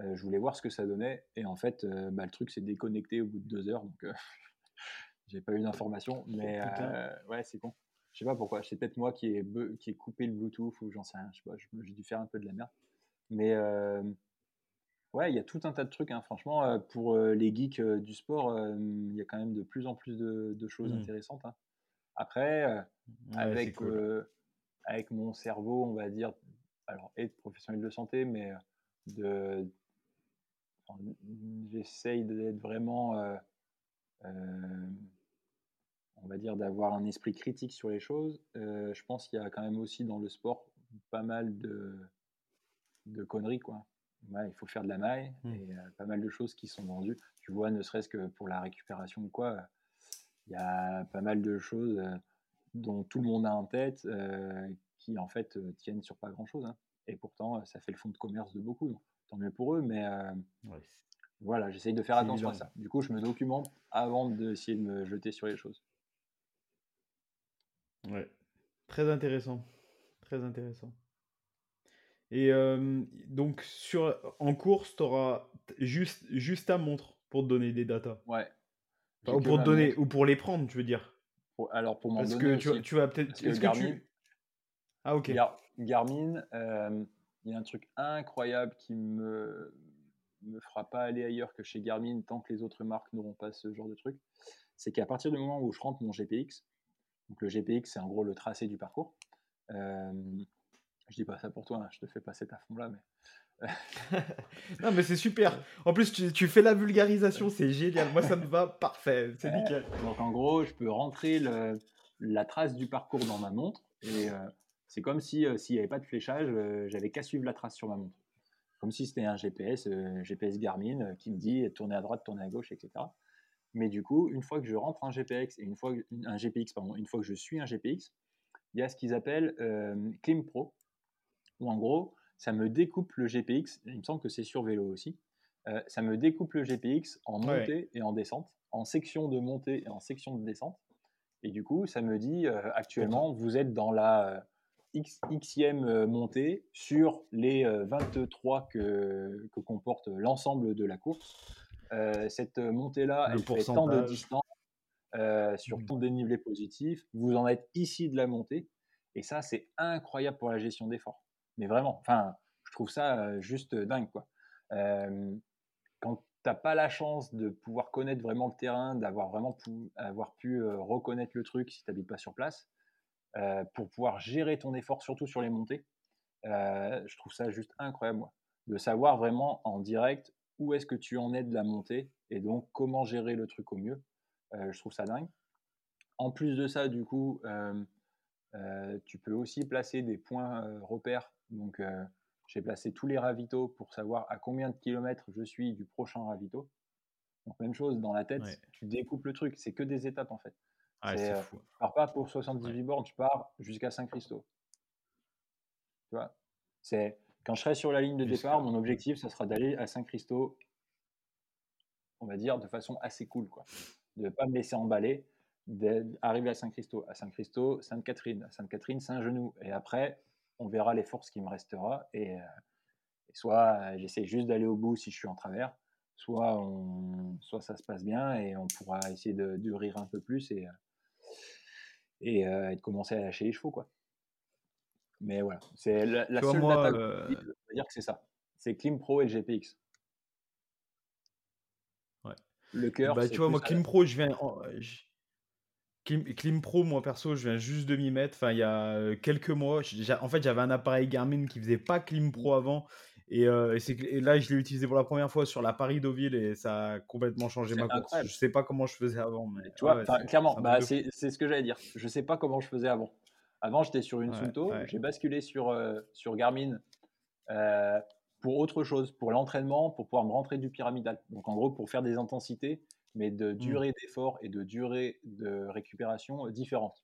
euh, je voulais voir ce que ça donnait. Et en fait, euh, bah, le truc s'est déconnecté au bout de deux heures. Donc, j'ai pas eu d'informations. Mais ouais, c'est con. Je sais pas pourquoi. C'est peut-être moi qui ai, qui ai coupé le Bluetooth ou j'en sais rien. Je sais pas. J'ai dû faire un peu de la merde. Mais euh, ouais, il y a tout un tas de trucs. hein. Franchement, euh, pour euh, les geeks du sport, il y a quand même de plus en plus de, de choses Mm. intéressantes. hein. Après, Ouais, avec, cool. euh, avec mon cerveau, on va dire, alors, et de professionnel de santé, mais de, j'essaye d'être vraiment, euh, euh, on va dire, d'avoir un esprit critique sur les choses. Euh, je pense qu'il y a quand même aussi dans le sport pas mal de, de conneries, quoi. Ouais, il faut faire de la maille Mm. et euh, pas mal de choses qui sont vendues. Tu vois, ne serait-ce que pour la récupération ou quoi, il y a pas mal de choses euh, dont tout le monde a en tête euh, qui en fait tiennent sur pas grand-chose. hein. Et pourtant, ça fait le fond de commerce de beaucoup. donc tant mieux pour eux, mais Ouais, voilà, j'essaye de faire attention à ça. Du coup, je me documente avant d'essayer de me jeter sur les choses. Ouais. Très intéressant. Très intéressant. Et euh, donc, sur, en course, tu auras juste, juste ta montre pour te donner des datas. Ouais. Enfin, ou pour te donner, montre. ou pour les prendre, tu veux dire. Pour- alors, pour m'en Parce donner que tu, vas peut-être. que Est-ce que Garmin, tu. Ah, ok. Gar- Garmin, euh, il y a un truc incroyable qui me me fera pas aller ailleurs que chez Garmin tant que les autres marques n'auront pas ce genre de truc. C'est qu'à partir du moment où je rentre mon GPX, donc le GPX c'est en gros le tracé du parcours. Euh, je dis pas ça pour toi, hein, je te fais passer ta fond là, mais Non, mais c'est super. En plus, tu, tu fais la vulgarisation, c'est génial. Moi, ça me va parfait. C'est Ouais. nickel. Donc en gros, je peux rentrer le- la trace du parcours dans ma montre et euh, c'est comme si euh, s'il n'y avait pas de fléchage, euh, j'avais qu'à suivre la trace sur ma montre. Comme si c'était un GPS, GPS Garmin qui me dit tourner à droite, tourner à gauche, etc. Mais du coup, une fois que je rentre un GPX et une fois que, un GPX, pardon, une fois que je suis un GPX, il y a ce qu'ils appellent euh, Clim Pro, où en gros, ça me découpe le GPX. Il me semble que c'est sur vélo aussi. Euh, ça me découpe le GPX en Ouais. montée et en descente, en section de montée et en section de descente. Et du coup, ça me dit euh, actuellement, vous êtes dans la euh, X, Xème montée sur les euh, 23 que, que comporte l'ensemble de la course. Euh, cette montée-là, Le elle fait tant de distance euh, sur Mm. tant de dénivelé positif. Vous en êtes ici de la montée. Et ça, c'est incroyable pour la gestion d'effort. Mais vraiment, enfin, je trouve ça euh, juste dingue, quoi. Euh, quand tu n'as pas la chance de pouvoir connaître vraiment le terrain, d'avoir vraiment pu, avoir pu reconnaître le truc si tu n'habites pas sur place, euh, pour pouvoir gérer ton effort, surtout sur les montées, euh, je trouve ça juste incroyable, moi. De savoir vraiment en direct où est-ce que tu en es de la montée et donc comment gérer le truc au mieux. Euh, je trouve ça dingue. En plus de ça, du coup, euh, euh, tu peux aussi placer des points repères. Donc, j'ai placé tous les ravitaux pour savoir à combien de kilomètres je suis du prochain ravito. Donc, même chose, dans la tête, Ouais. tu découpes le truc. C'est que des étapes, en fait. Ouais, C'est, euh, fou. Tu pars pas pour 78 bornes, tu pars jusqu'à Saint-Christo. Tu vois? C'est quand je serai sur la ligne de départ, mon objectif, ça sera d'aller à Saint-Christo, on va dire, de façon assez cool, quoi. De ne pas me laisser emballer, d'arriver à Saint-Christo. À Saint-Christo, Sainte-Catherine. À Sainte-Catherine, Saint-Genou. Et après, on verra les forces qui me restera. Et, euh, et soit euh, j'essaie juste d'aller au bout si je suis en travers, soit, on, soit ça se passe bien et on pourra essayer de, de rire un peu plus et, et, euh, et de commencer à lâcher les chevaux, quoi. Mais voilà, c'est la, la seule moi, data que euh, je peux dire que c'est ça. C'est Clim Pro et le GPX. Ouais. Le cœur, Bah, tu vois, moi, Clim Pro, je viens. en- je- Clim, Clim Pro, moi perso, je viens juste de m'y mettre. Enfin, il y a euh, quelques mois. En fait, j'avais un appareil Garmin qui faisait pas Clim Pro avant. Et, euh, et là, je l'ai utilisé pour la première fois sur la Paris-Deauville et ça a complètement changé ma course. incroyable. Je sais pas comment je faisais avant. Mais Tu vois, ouais, clairement, bah, c'est ce que j'allais dire. Je sais pas comment je faisais avant. Avant, j'étais sur une Ouais, Sunto, ouais. j'ai basculé sur, euh, sur Garmin euh, pour autre chose, pour l'entraînement, pour pouvoir me rentrer du pyramidal. Donc, en gros, pour faire des intensités, mais de Hmm. durée d'effort et de durée de récupération euh, différentes.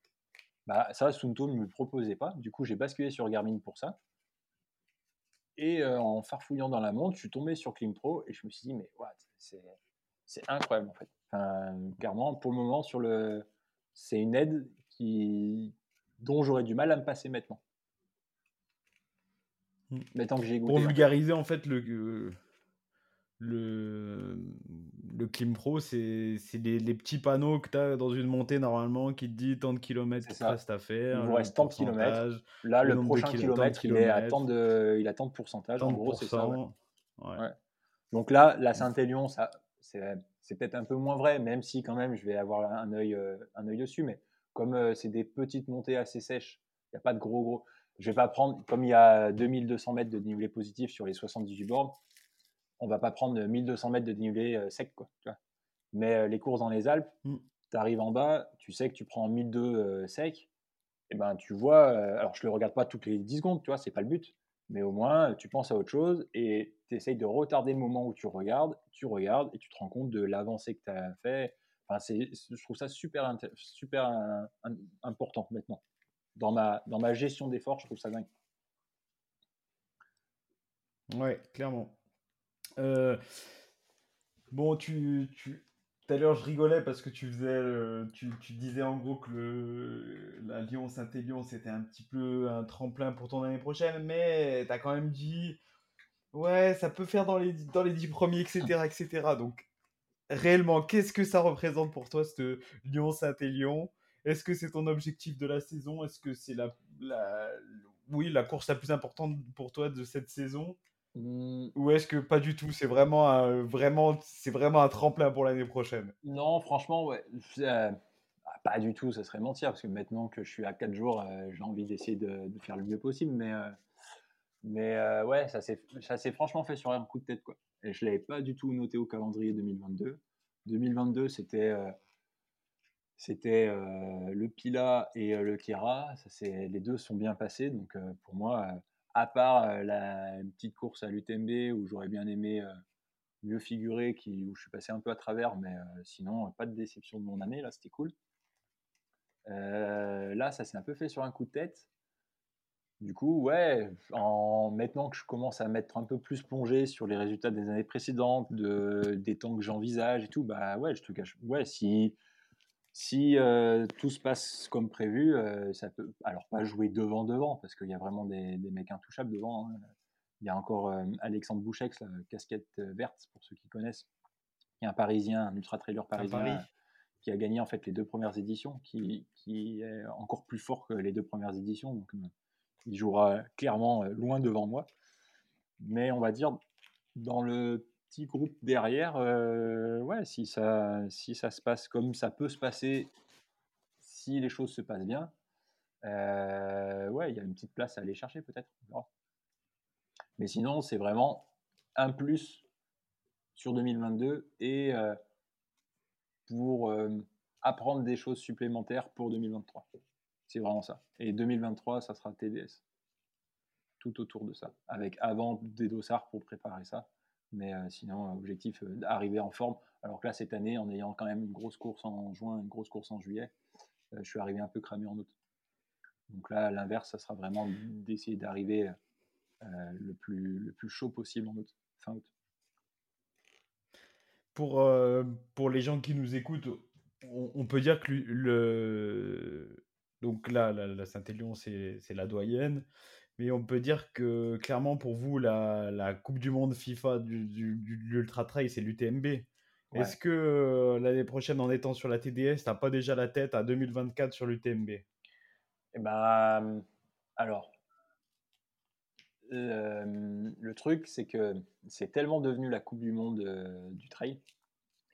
Bah, ça, Sunto ne me proposait pas. Du coup, j'ai basculé sur Garmin pour ça. Et euh, en farfouillant dans la montre, je suis tombé sur Clim Pro et je me suis dit, mais what, c'est c'est incroyable en fait. Enfin, clairement, pour le moment, sur le, c'est une aide qui, dont j'aurais du mal à me passer maintenant. Mm. Maintenant que j'ai goûté. Pour vulgariser, en fait, le, le, le Clim Pro, c'est les, les petits panneaux que tu as dans une montée normalement qui te dit tant de kilomètres qu'il reste à faire. Il vous reste tant de kilomètres. Là, le le, prochain kilomètre, il est à kilomètres. tant de, il a tant de pourcentage. tant En de gros, c'est ça. ouais. pourcents. Ouais. Ouais. Donc là, la Saint-Élion, c'est peut-être un peu moins vrai, même si quand même je vais avoir un œil, euh, un œil dessus. Mais comme euh, c'est des petites montées assez sèches, il n'y a pas de gros gros. Je vais pas prendre, comme il y a 2200 mètres de dénivelé positif sur les 78 bornes, on va pas prendre 1200 mètres de dénivelé euh, sec, quoi. tu vois. Mais euh, les courses dans les Alpes, Mm. tu arrives en bas, tu sais que tu prends 1002 euh, sec, et ben tu vois, alors je le regarde pas toutes les 10 secondes, tu vois, c'est pas le but, mais au moins tu penses à autre chose et tu essayes de retarder le moment où tu regardes, tu regardes et tu te rends compte de l'avancée que tu as fait. Enfin, c'est, je trouve ça super, super euh, important maintenant. Dans ma, dans ma gestion d'efforts, je trouve ça dingue. Ouais, clairement. Euh, bon, tu, tu, tout à l'heure, je rigolais parce que tu faisais, le- tu, tu disais en gros que le, la Lyon-Saint-Élion, c'était un petit peu un tremplin pour ton année prochaine, mais tu as quand même dit, ouais, ça peut faire dans les, dans les 10 premiers, etc., etc. Donc, réellement, qu'est-ce que ça représente pour toi, ce Lyon-Saint-Élion? Est-ce que c'est ton objectif de la saison? Est-ce que c'est la, la, oui, la course la plus importante pour toi de cette saison? Hmm, Ou est-ce que pas du tout? C'est vraiment un, vraiment, c'est vraiment un tremplin pour l'année prochaine? Non, franchement, ouais. euh, ah, pas du tout, ça serait mentir, parce que maintenant que je suis à 4 jours, euh, j'ai envie d'essayer de, de faire le mieux possible. Mais, euh, mais euh, ouais, ça s'est ça s'est franchement fait sur un coup de tête. Quoi. Je ne l'avais pas du tout noté au calendrier 2022. 2022, c'était euh, c'était euh, le Pila et euh, le Kira. Les deux sont bien passés. Donc pour moi, à part la petite course à l'UTMB où j'aurais bien aimé mieux figurer, où je suis passé un peu à travers, mais sinon, pas de déception de mon année, là, c'était cool. Là, ça s'est un peu fait sur un coup de tête. Du coup, ouais, en, maintenant que je commence à mettre un peu plus plongé sur les résultats des années précédentes, de, des temps que j'envisage et tout, bah ouais, je te cache. Ouais, si, si euh, tout se passe comme prévu, euh, ça peut. Alors, pas jouer devant, devant, parce qu'il y a vraiment des, des mecs intouchables devant. hein. Il y a encore euh, Alexandre Bouchex, la casquette verte, pour ceux qui connaissent, qui est un Parisien, un ultra-trailer parisien, Paris. qui a gagné en fait les deux premières éditions, qui, qui est encore plus fort que les deux premières éditions. Donc, il jouera clairement euh, loin devant moi. Mais on va dire, dans le petit groupe derrière, euh, si ça, se passe comme ça peut se passer, si les choses se passent bien, euh, il y a une petite place à aller chercher peut-être. Mais sinon, c'est vraiment un plus sur 2022 et pour apprendre des choses supplémentaires pour 2023. C'est vraiment ça. Et 2023, ça sera TDS. Tout autour de ça. Avec avant des dossards pour préparer ça. Mais euh, sinon, objectif euh, d'arriver en forme. Alors que là, cette année, en ayant quand même une grosse course en juin, une grosse course en juillet, euh, je suis arrivé un peu cramé en août. Donc là, l'inverse, ça sera vraiment d'essayer d'arriver euh, le, plus, le plus chaud possible en août, fin août. Pour, pour les gens qui nous écoutent, on, peut dire que le- donc là, la, la Saint-Élion, c'est la doyenne, mais on peut dire que clairement pour vous, la, la Coupe du Monde FIFA du, du, du- de l'Ultra Trail, c'est l'UTMB. Ouais. Est-ce que euh, l'année prochaine, en étant sur la TDS, t'as pas déjà la tête à 2024 sur l'UTMB? Eh ben, alors, le, le truc, c'est que c'est tellement devenu la Coupe du Monde euh, du trail.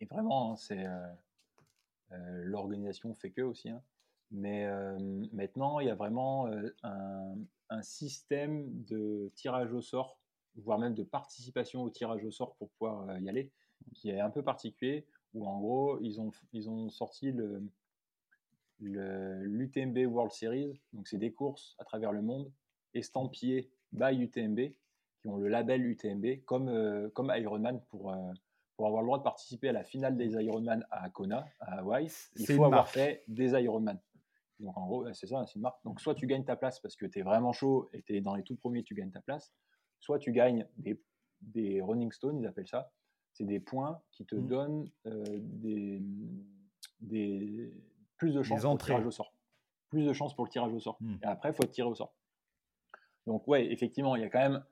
Et vraiment, hein, c'est euh, l'organisation fait que aussi. hein. Mais euh, maintenant, il y a vraiment euh, un, un système de tirage au sort, voire même de participation au tirage au sort pour pouvoir euh, y aller, qui est un peu particulier. Où en gros, ils ont, ils ont sorti le, le- l'UTMB World Series. Donc, c'est des courses à travers le monde estampillées by UTMB, qui ont le label UTMB, comme, euh, comme Ironman pour, euh, pour avoir le droit de participer à la finale des Ironman à Kona, à Hawaï. Il faut avoir marque. fait des Ironman. Donc, en gros, c'est ça, c'est une marque. Donc, soit tu gagnes ta place parce que tu es vraiment chaud et tu es dans les tout premiers, tu gagnes ta place. Soit tu gagnes des, des Running Stones, ils appellent ça. C'est des points qui te Mm. donnent euh, des, des plus de chances pour le tirage au sort. Plus de chances pour le tirage au sort. Hmm. Et après, il faut être tiré au sort. Donc, ouais, effectivement, il y a quand même,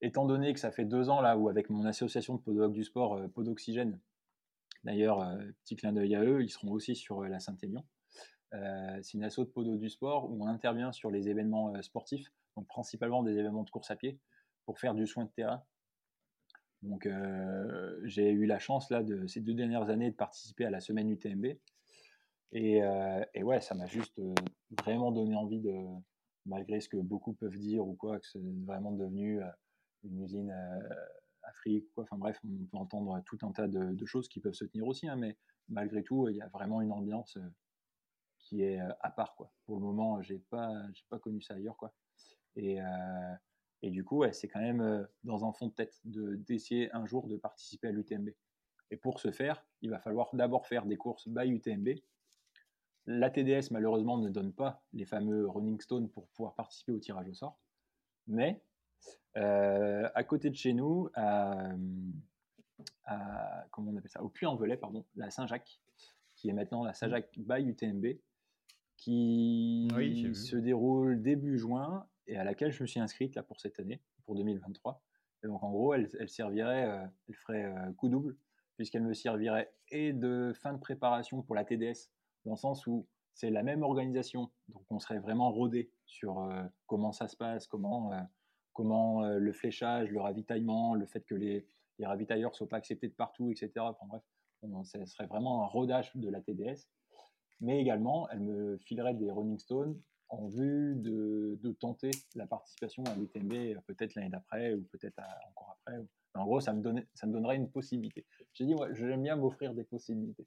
étant donné que ça fait deux ans là où, avec mon association de podologues du sport, euh, Pod Oxygène, d'ailleurs, euh, petit clin d'œil à eux, ils seront aussi sur la Saint-Élion. Euh, c'est une asso de podo du sport où on intervient sur les événements euh, sportifs, donc principalement des événements de course à pied, pour faire du soin de terrain. Donc, euh, j'ai eu la chance là de ces deux dernières années de participer à la semaine UTMB. Et, ouais, ça m'a juste vraiment donné envie de, malgré ce que beaucoup peuvent dire ou quoi, que c'est vraiment devenu une usine Afrique, quoi. Enfin bref, on peut entendre tout un tas de, choses qui peuvent se tenir aussi, hein, mais malgré tout, il y a vraiment une ambiance qui est euh, à part, quoi. Pour le moment, j'ai pas, j'ai pas connu ça ailleurs, quoi. Et, euh, et du coup, c'est quand même euh, dans un fond de tête de d'essayer un jour de participer à l'UTMB. Et pour ce faire, il va falloir d'abord faire des courses by UTMB. La TDS, malheureusement, ne donne pas les fameux Running Stone pour pouvoir participer au tirage au sort. Mais euh, à côté de chez nous, à- comment on appelle ça, au Puy-en-Velay, pardon, la Saint-Jacques, qui est maintenant la Saint-Jacques by UTMB, qui Oui, se déroule début juin et à laquelle je me suis inscrite là pour cette année, pour 2023. Et donc en gros, elle, elle servirait, euh, elle ferait euh, coup double, puisqu'elle me servirait et de fin de préparation pour la TDS, dans le sens où c'est la même organisation, donc on serait vraiment rodé sur euh, comment ça se passe, comment, comment le fléchage, le ravitaillement, le fait que les, les ravitailleurs ne soient pas acceptés de partout, etc. Enfin bref, ce serait vraiment un rodage de la TDS. Mais également, elle me filerait des Running Stones en vue de, de tenter la participation à l'UTMB euh, peut-être l'année d'après ou peut-être encore après. Mais en gros, ça me, donnait, ça me donnerait une possibilité. J'ai dit, ouais, j'aime bien m'offrir des possibilités.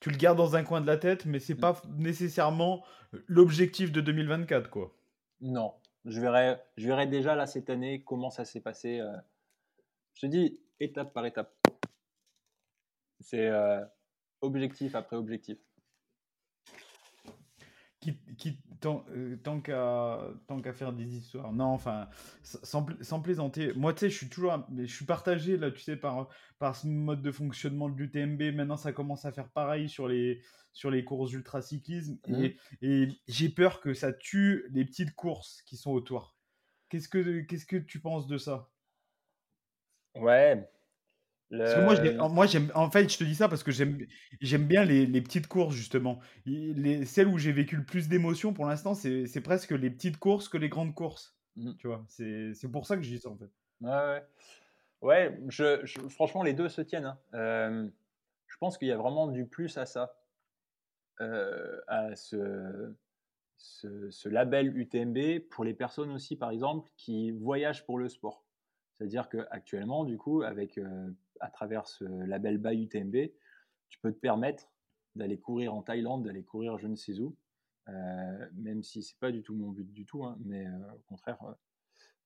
Tu le gardes dans un coin de la tête, mais c'est pas nécessairement l'objectif de 2024, quoi. Non, je verrai, je verrai déjà là cette année comment ça s'est passé. euh. Je te dis étape par étape. C'est euh, objectif après objectif. Qui, qui, tant euh, tant qu'à faire des histoires. Non, enfin, sans, sans plaisanter. Moi, tu sais, je suis toujours, un- je suis partagé là, tu sais, par par ce mode de fonctionnement de l'UTMB. Maintenant, ça commence à faire pareil sur les sur les courses ultra-cyclisme et, et j'ai peur que ça tue les petites courses qui sont autour. Qu'est-ce que qu'est-ce que tu penses de ça? Ouais. Parce que moi, moi, j'aime. En fait, je te dis ça parce que j'aime, j'aime bien les, les petites courses justement. Les, celles où j'ai vécu le plus d'émotions pour l'instant, c'est, presque les petites courses que les grandes courses. Mhm. Tu vois, c'est, c'est pour ça que je dis ça en fait. Ouais, ouais. Ouais, je, je- franchement, les deux se tiennent. hein. Euh, je pense qu'il y a vraiment du plus à ça, euh, à ce, ce, ce label UTMB pour les personnes aussi, par exemple, qui voyagent pour le sport. C'est-à-dire qu'actuellement, du coup, avec, euh, à travers ce label BY UTMB, tu peux te permettre d'aller courir en Thaïlande, d'aller courir je ne sais où, euh, même si c'est pas du tout mon but du tout, hein, mais euh, au contraire,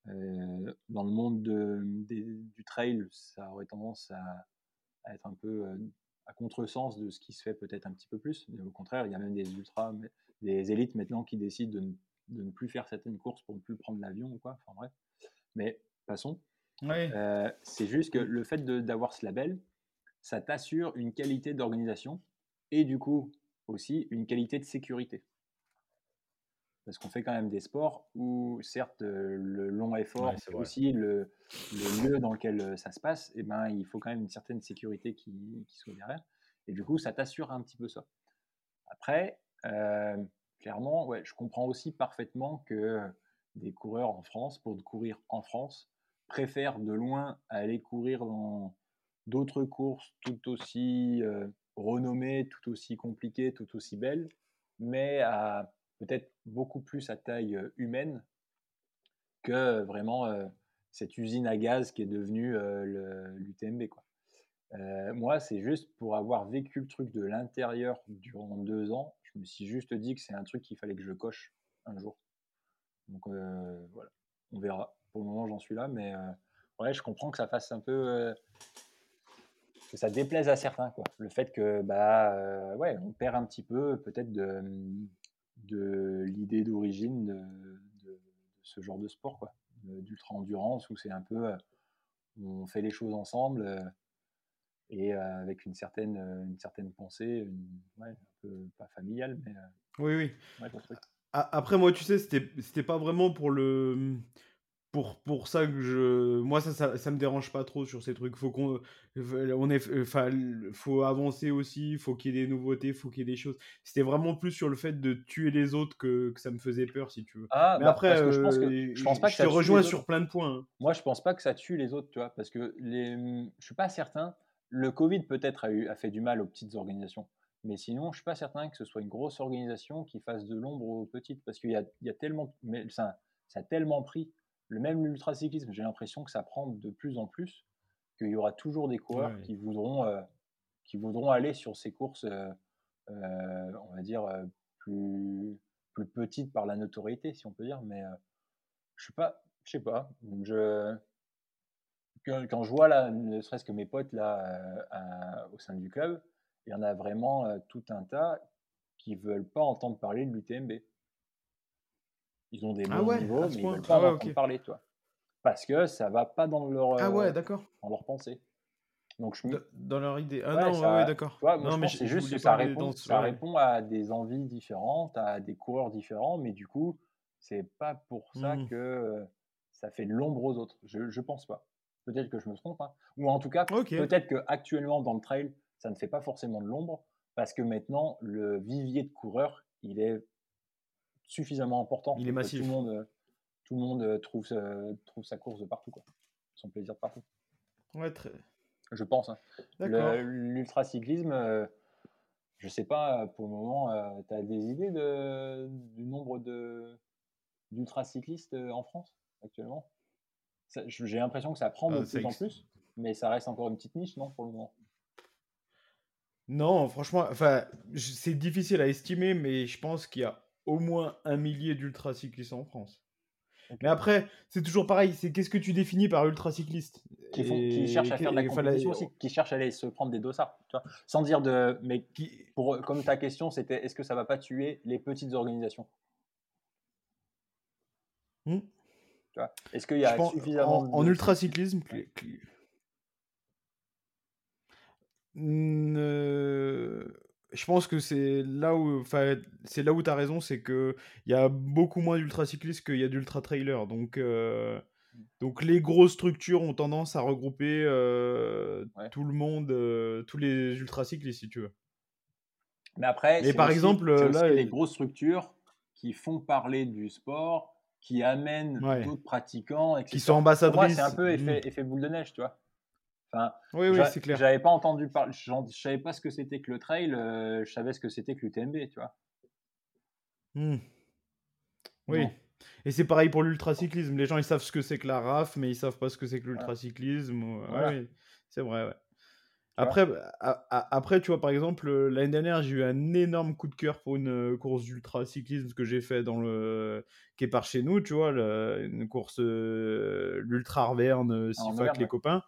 euh, dans le monde du trail, ça aurait tendance à, être un peu à contresens de ce qui se fait peut-être un petit peu plus. Mais au contraire, il y a même des ultras, des élites maintenant qui décident de ne, de ne plus faire certaines courses pour ne plus prendre l'avion ou quoi. Enfin bref. Mais passons. Euh, c'est juste que le fait d'avoir ce label, ça t'assure une qualité d'organisation et du coup aussi une qualité de sécurité. Parce qu'on fait quand même des sports où, certes, euh, le long effort, c'est aussi le, le lieu dans lequel euh, ça se passe, et ben, il faut quand même une certaine sécurité qui, qui soit derrière. Et du coup, ça t'assure un petit peu ça. Après, euh, clairement, ouais, je comprends aussi parfaitement que des coureurs en France, pour courir en France, préfèrent de loin aller courir dans d'autres courses tout aussi euh, renommées, tout aussi compliquées, tout aussi belles, mais à peut-être beaucoup plus à taille euh, humaine que vraiment euh, cette usine à gaz qui est devenue l'UTMB. Moi, c'est juste pour avoir vécu le truc de l'intérieur durant deux ans, je me suis juste dit que c'est un truc qu'il fallait que je coche un jour. Donc voilà, on verra. Pour le moment, j'en suis là, mais euh, ouais, je comprends que ça fasse un peu. euh, que ça déplaise à certains, quoi. Le fait que, bah, euh, ouais, on perd un petit peu peut-être de, de l'idée d'origine de, de- de ce genre de sport, quoi. De- D'ultra-endurance, où c'est un peu. euh, on fait les choses ensemble. euh, et avec une certaine, une certaine pensée, un peu pas familiale, mais. oui, oui. Ouais, après, moi, tu sais, c'était c'était pas vraiment pour le pour, pour ça que je. Moi, ça, ça, ça, me dérange pas trop sur ces trucs. Faut qu'on. On est, enfin, faut avancer aussi, faut qu'il y ait des nouveautés, faut qu'il y ait des choses. C'était vraiment plus sur le fait de tuer les autres que, que ça me faisait peur, si tu veux. Ah, Mais bah, après, parce que je pense que je pense pas que te ça rejoins sur plein de points. hein. Moi, je pense pas que ça tue les autres, tu vois, parce que les, je suis pas certain. Le Covid peut-être a, eu, a fait du mal aux petites organisations, mais sinon, je suis pas certain que ce soit une grosse organisation qui fasse de l'ombre aux petites, parce qu'il y a, il y a tellement, mais ça, ça a tellement pris. Le même l'ultracyclisme, j'ai l'impression que ça prend de plus en plus, qu'il y aura toujours des coureurs Ouais. qui voudront, euh, qui voudront aller sur ces courses, euh, euh, on va dire plus, plus petites par la notoriété, si on peut dire, mais je suis pas, je sais pas, je quand, quand je vois là, ne serait-ce que mes potes là à- au sein du club, il y en a vraiment tout un tas qui veulent pas entendre parler de l'UTMB. Ils ont des Ah bons ouais, niveaux, mais ils veulent pas Ah ouais, parler, toi. Parce que ça va pas dans leur, Ah ouais, euh, d'accord. dans leur pensée. Donc je Dans leur idée. Ah Ouais, non, ouais, d'accord. Non, mais c'est juste que ça répond, dans ça répond à des envies différentes, à des coureurs différents, mais du coup, c'est pas pour ça Mhm. que euh, ça fait de l'ombre aux autres. Je, je pense pas. Peut-être que je me trompe, hein. ou en tout cas, peut-être que actuellement dans le trail, ça ne fait pas forcément de l'ombre, parce que maintenant le vivier de coureurs, il est suffisamment important. Il est massif. Tout le monde, euh, tout le monde euh, trouve, sa- trouve sa course de partout, quoi. Son plaisir de partout. Ouais, très. Je pense. hein. L'ultracyclisme, euh, je sais pas, euh, pour le moment, tu as des idées de, du nombre de- d'ultracyclistes euh, en France actuellement? J'ai l'impression que ça prend de Ah, plus en plus, mais ça reste encore une petite niche, non, pour le moment? Non, franchement, enfin, c'est difficile à estimer, mais je pense qu'il y a au moins un millier d'ultracyclistes en France. Mais après, c'est toujours pareil, c'est qu'est-ce que tu définis par ultracycliste? Qui, font, qui cherchent à faire de la compétition aussi, qui cherchent à aller se prendre des dossards, tu vois, sans dire de. Mais qui- pour, comme ta question, c'était est-ce que ça va pas tuer les petites organisations? Hmm. tu vois Est-ce qu'il y a pense- suffisamment en, en de- ultracyclisme, cl- cl- euh, je pense que c'est là où, enfin, c'est là où tu as raison, c'est que il y a beaucoup moins d'ultracyclistes qu'il y a d'ultra-trailers. Donc, euh, donc les grosses structures ont tendance à regrouper euh, Ouais. tout le monde, euh, tous les ultracyclistes, si tu veux. Mais après, c'est par aussi- exemple, là, les grosses structures qui font parler du sport, qui amènent Ouais. d'autres pratiquants, etc. Qui sont ambassadrices. c'est un peu effet, Mm. effet boule de neige, tu vois. Enfin, Oui, oui, c'est clair. J'avais pas entendu parler, je savais pas ce que c'était que le trail, euh, je savais ce que c'était que l'UTMB, tu vois. Hmm. Oui. Non. Et c'est pareil pour l'ultracyclisme. Les gens, ils savent ce que c'est que la RAF, mais ils savent pas ce que c'est que Voilà. l'ultracyclisme. ouais, Voilà. oui, c'est vrai, ouais. Après, a- a- après, tu vois, par exemple, euh, l'année dernière, j'ai eu un énorme coup de cœur pour une euh, course d'ultracyclisme que j'ai fait dans le... qui est par chez nous, tu vois, le- une course, euh, l'Ultra Arverne, euh, Ah, Sifac, les copains.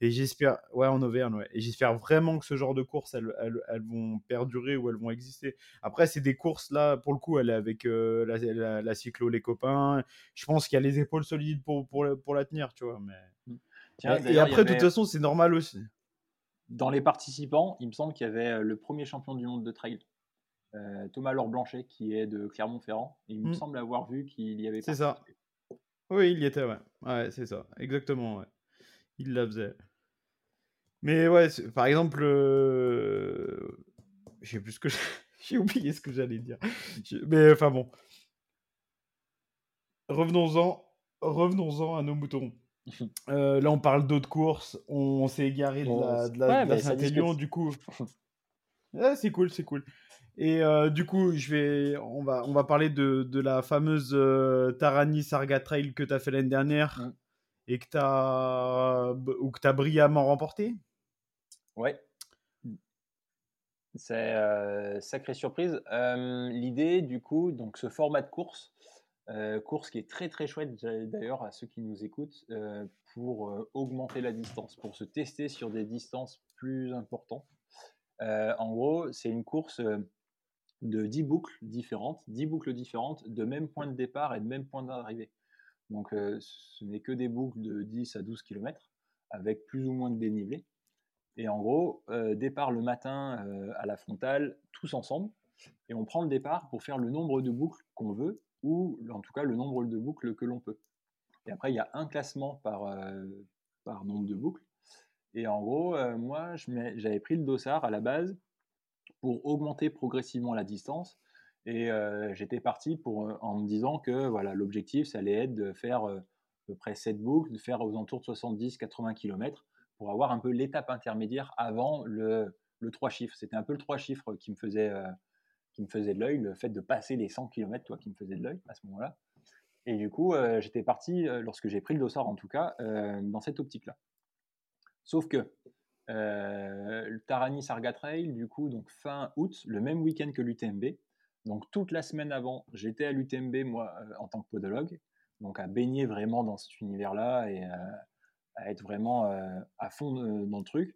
Et j'espère, ouais, en Auvergne, ouais. Et j'espère vraiment que ce genre de courses, elles, elles, elles vont perdurer ou elles vont exister. Après, c'est des courses, là, pour le coup, elle est avec euh, la, la, la cyclo, les copains. Je pense qu'il y a les épaules solides pour, pour, la- pour la tenir, tu vois. Mais... Tiens, et, après, de toute façon, c'est normal aussi. Dans les participants, il me semble qu'il y avait euh, le premier champion du monde de trail, euh, Thomas Laure Blanchet, qui est de Clermont-Ferrand. Il me Mm. semble avoir vu qu'il y avait C'est ça. Oui, il y était, ouais. Ouais, c'est ça. Exactement, ouais. Il la faisait. Mais ouais, par exemple, euh... je sais plus ce que j'ai j'ai oublié ce que j'allais dire. Mais enfin bon. Revenons-en. Revenons-en à nos moutons. Euh, là, on parle d'autres courses. On s'est égaré de la, de la, ouais, de la mais ça Saint-Élion, discute. du coup. C'est cool, c'est cool. Et euh, du coup, je vais, on va, on va parler de, de la fameuse euh, Tarani Sarga Trail que tu as fait l'année dernière Mm. et que tu as, ou que tu as brillamment remporté. Ouais. C'est euh, sacrée surprise. Euh, L'idée, du coup, donc ce format de course, euh, course qui est très très chouette d'a- d'ailleurs à ceux qui nous écoutent, pour augmenter la distance, pour se tester sur des distances plus importantes. En gros, c'est une course de 10 boucles différentes, 10 boucles différentes de même point de départ et de même point d'arrivée. Donc ce n'est que des boucles de 10 à 12 km avec plus ou moins de dénivelé. Et en gros, départ le matin à la frontale, tous ensemble, et on prend le départ pour faire le nombre de boucles qu'on veut, ou en tout cas le nombre de boucles que l'on peut. Et après, il y a un classement par, par nombre de boucles. Et en gros, moi, j'avais pris le dossard à la base pour augmenter progressivement la distance. Et j'étais parti pour, en me disant que voilà, l'objectif, ça allait être de faire à peu près 7 boucles, de faire aux alentours de 70-80 km pour avoir un peu l'étape intermédiaire avant le, le 3 chiffres. C'était un peu le 3 chiffres qui me faisait, qui me faisait de l'œil, le fait de passer les 100 km, toi, qui me faisait de l'œil à ce moment-là. Et du coup, j'étais parti, lorsque j'ai pris le dossard en tout cas, dans cette optique-là. Sauf que le Tarani Sarga Trail, du coup, donc fin août, le même week-end que l'UTMB. Donc toute la semaine avant, j'étais à l'UTMB, moi, en tant que podologue, donc à baigner vraiment dans cet univers-là et à être vraiment à fond dans le truc.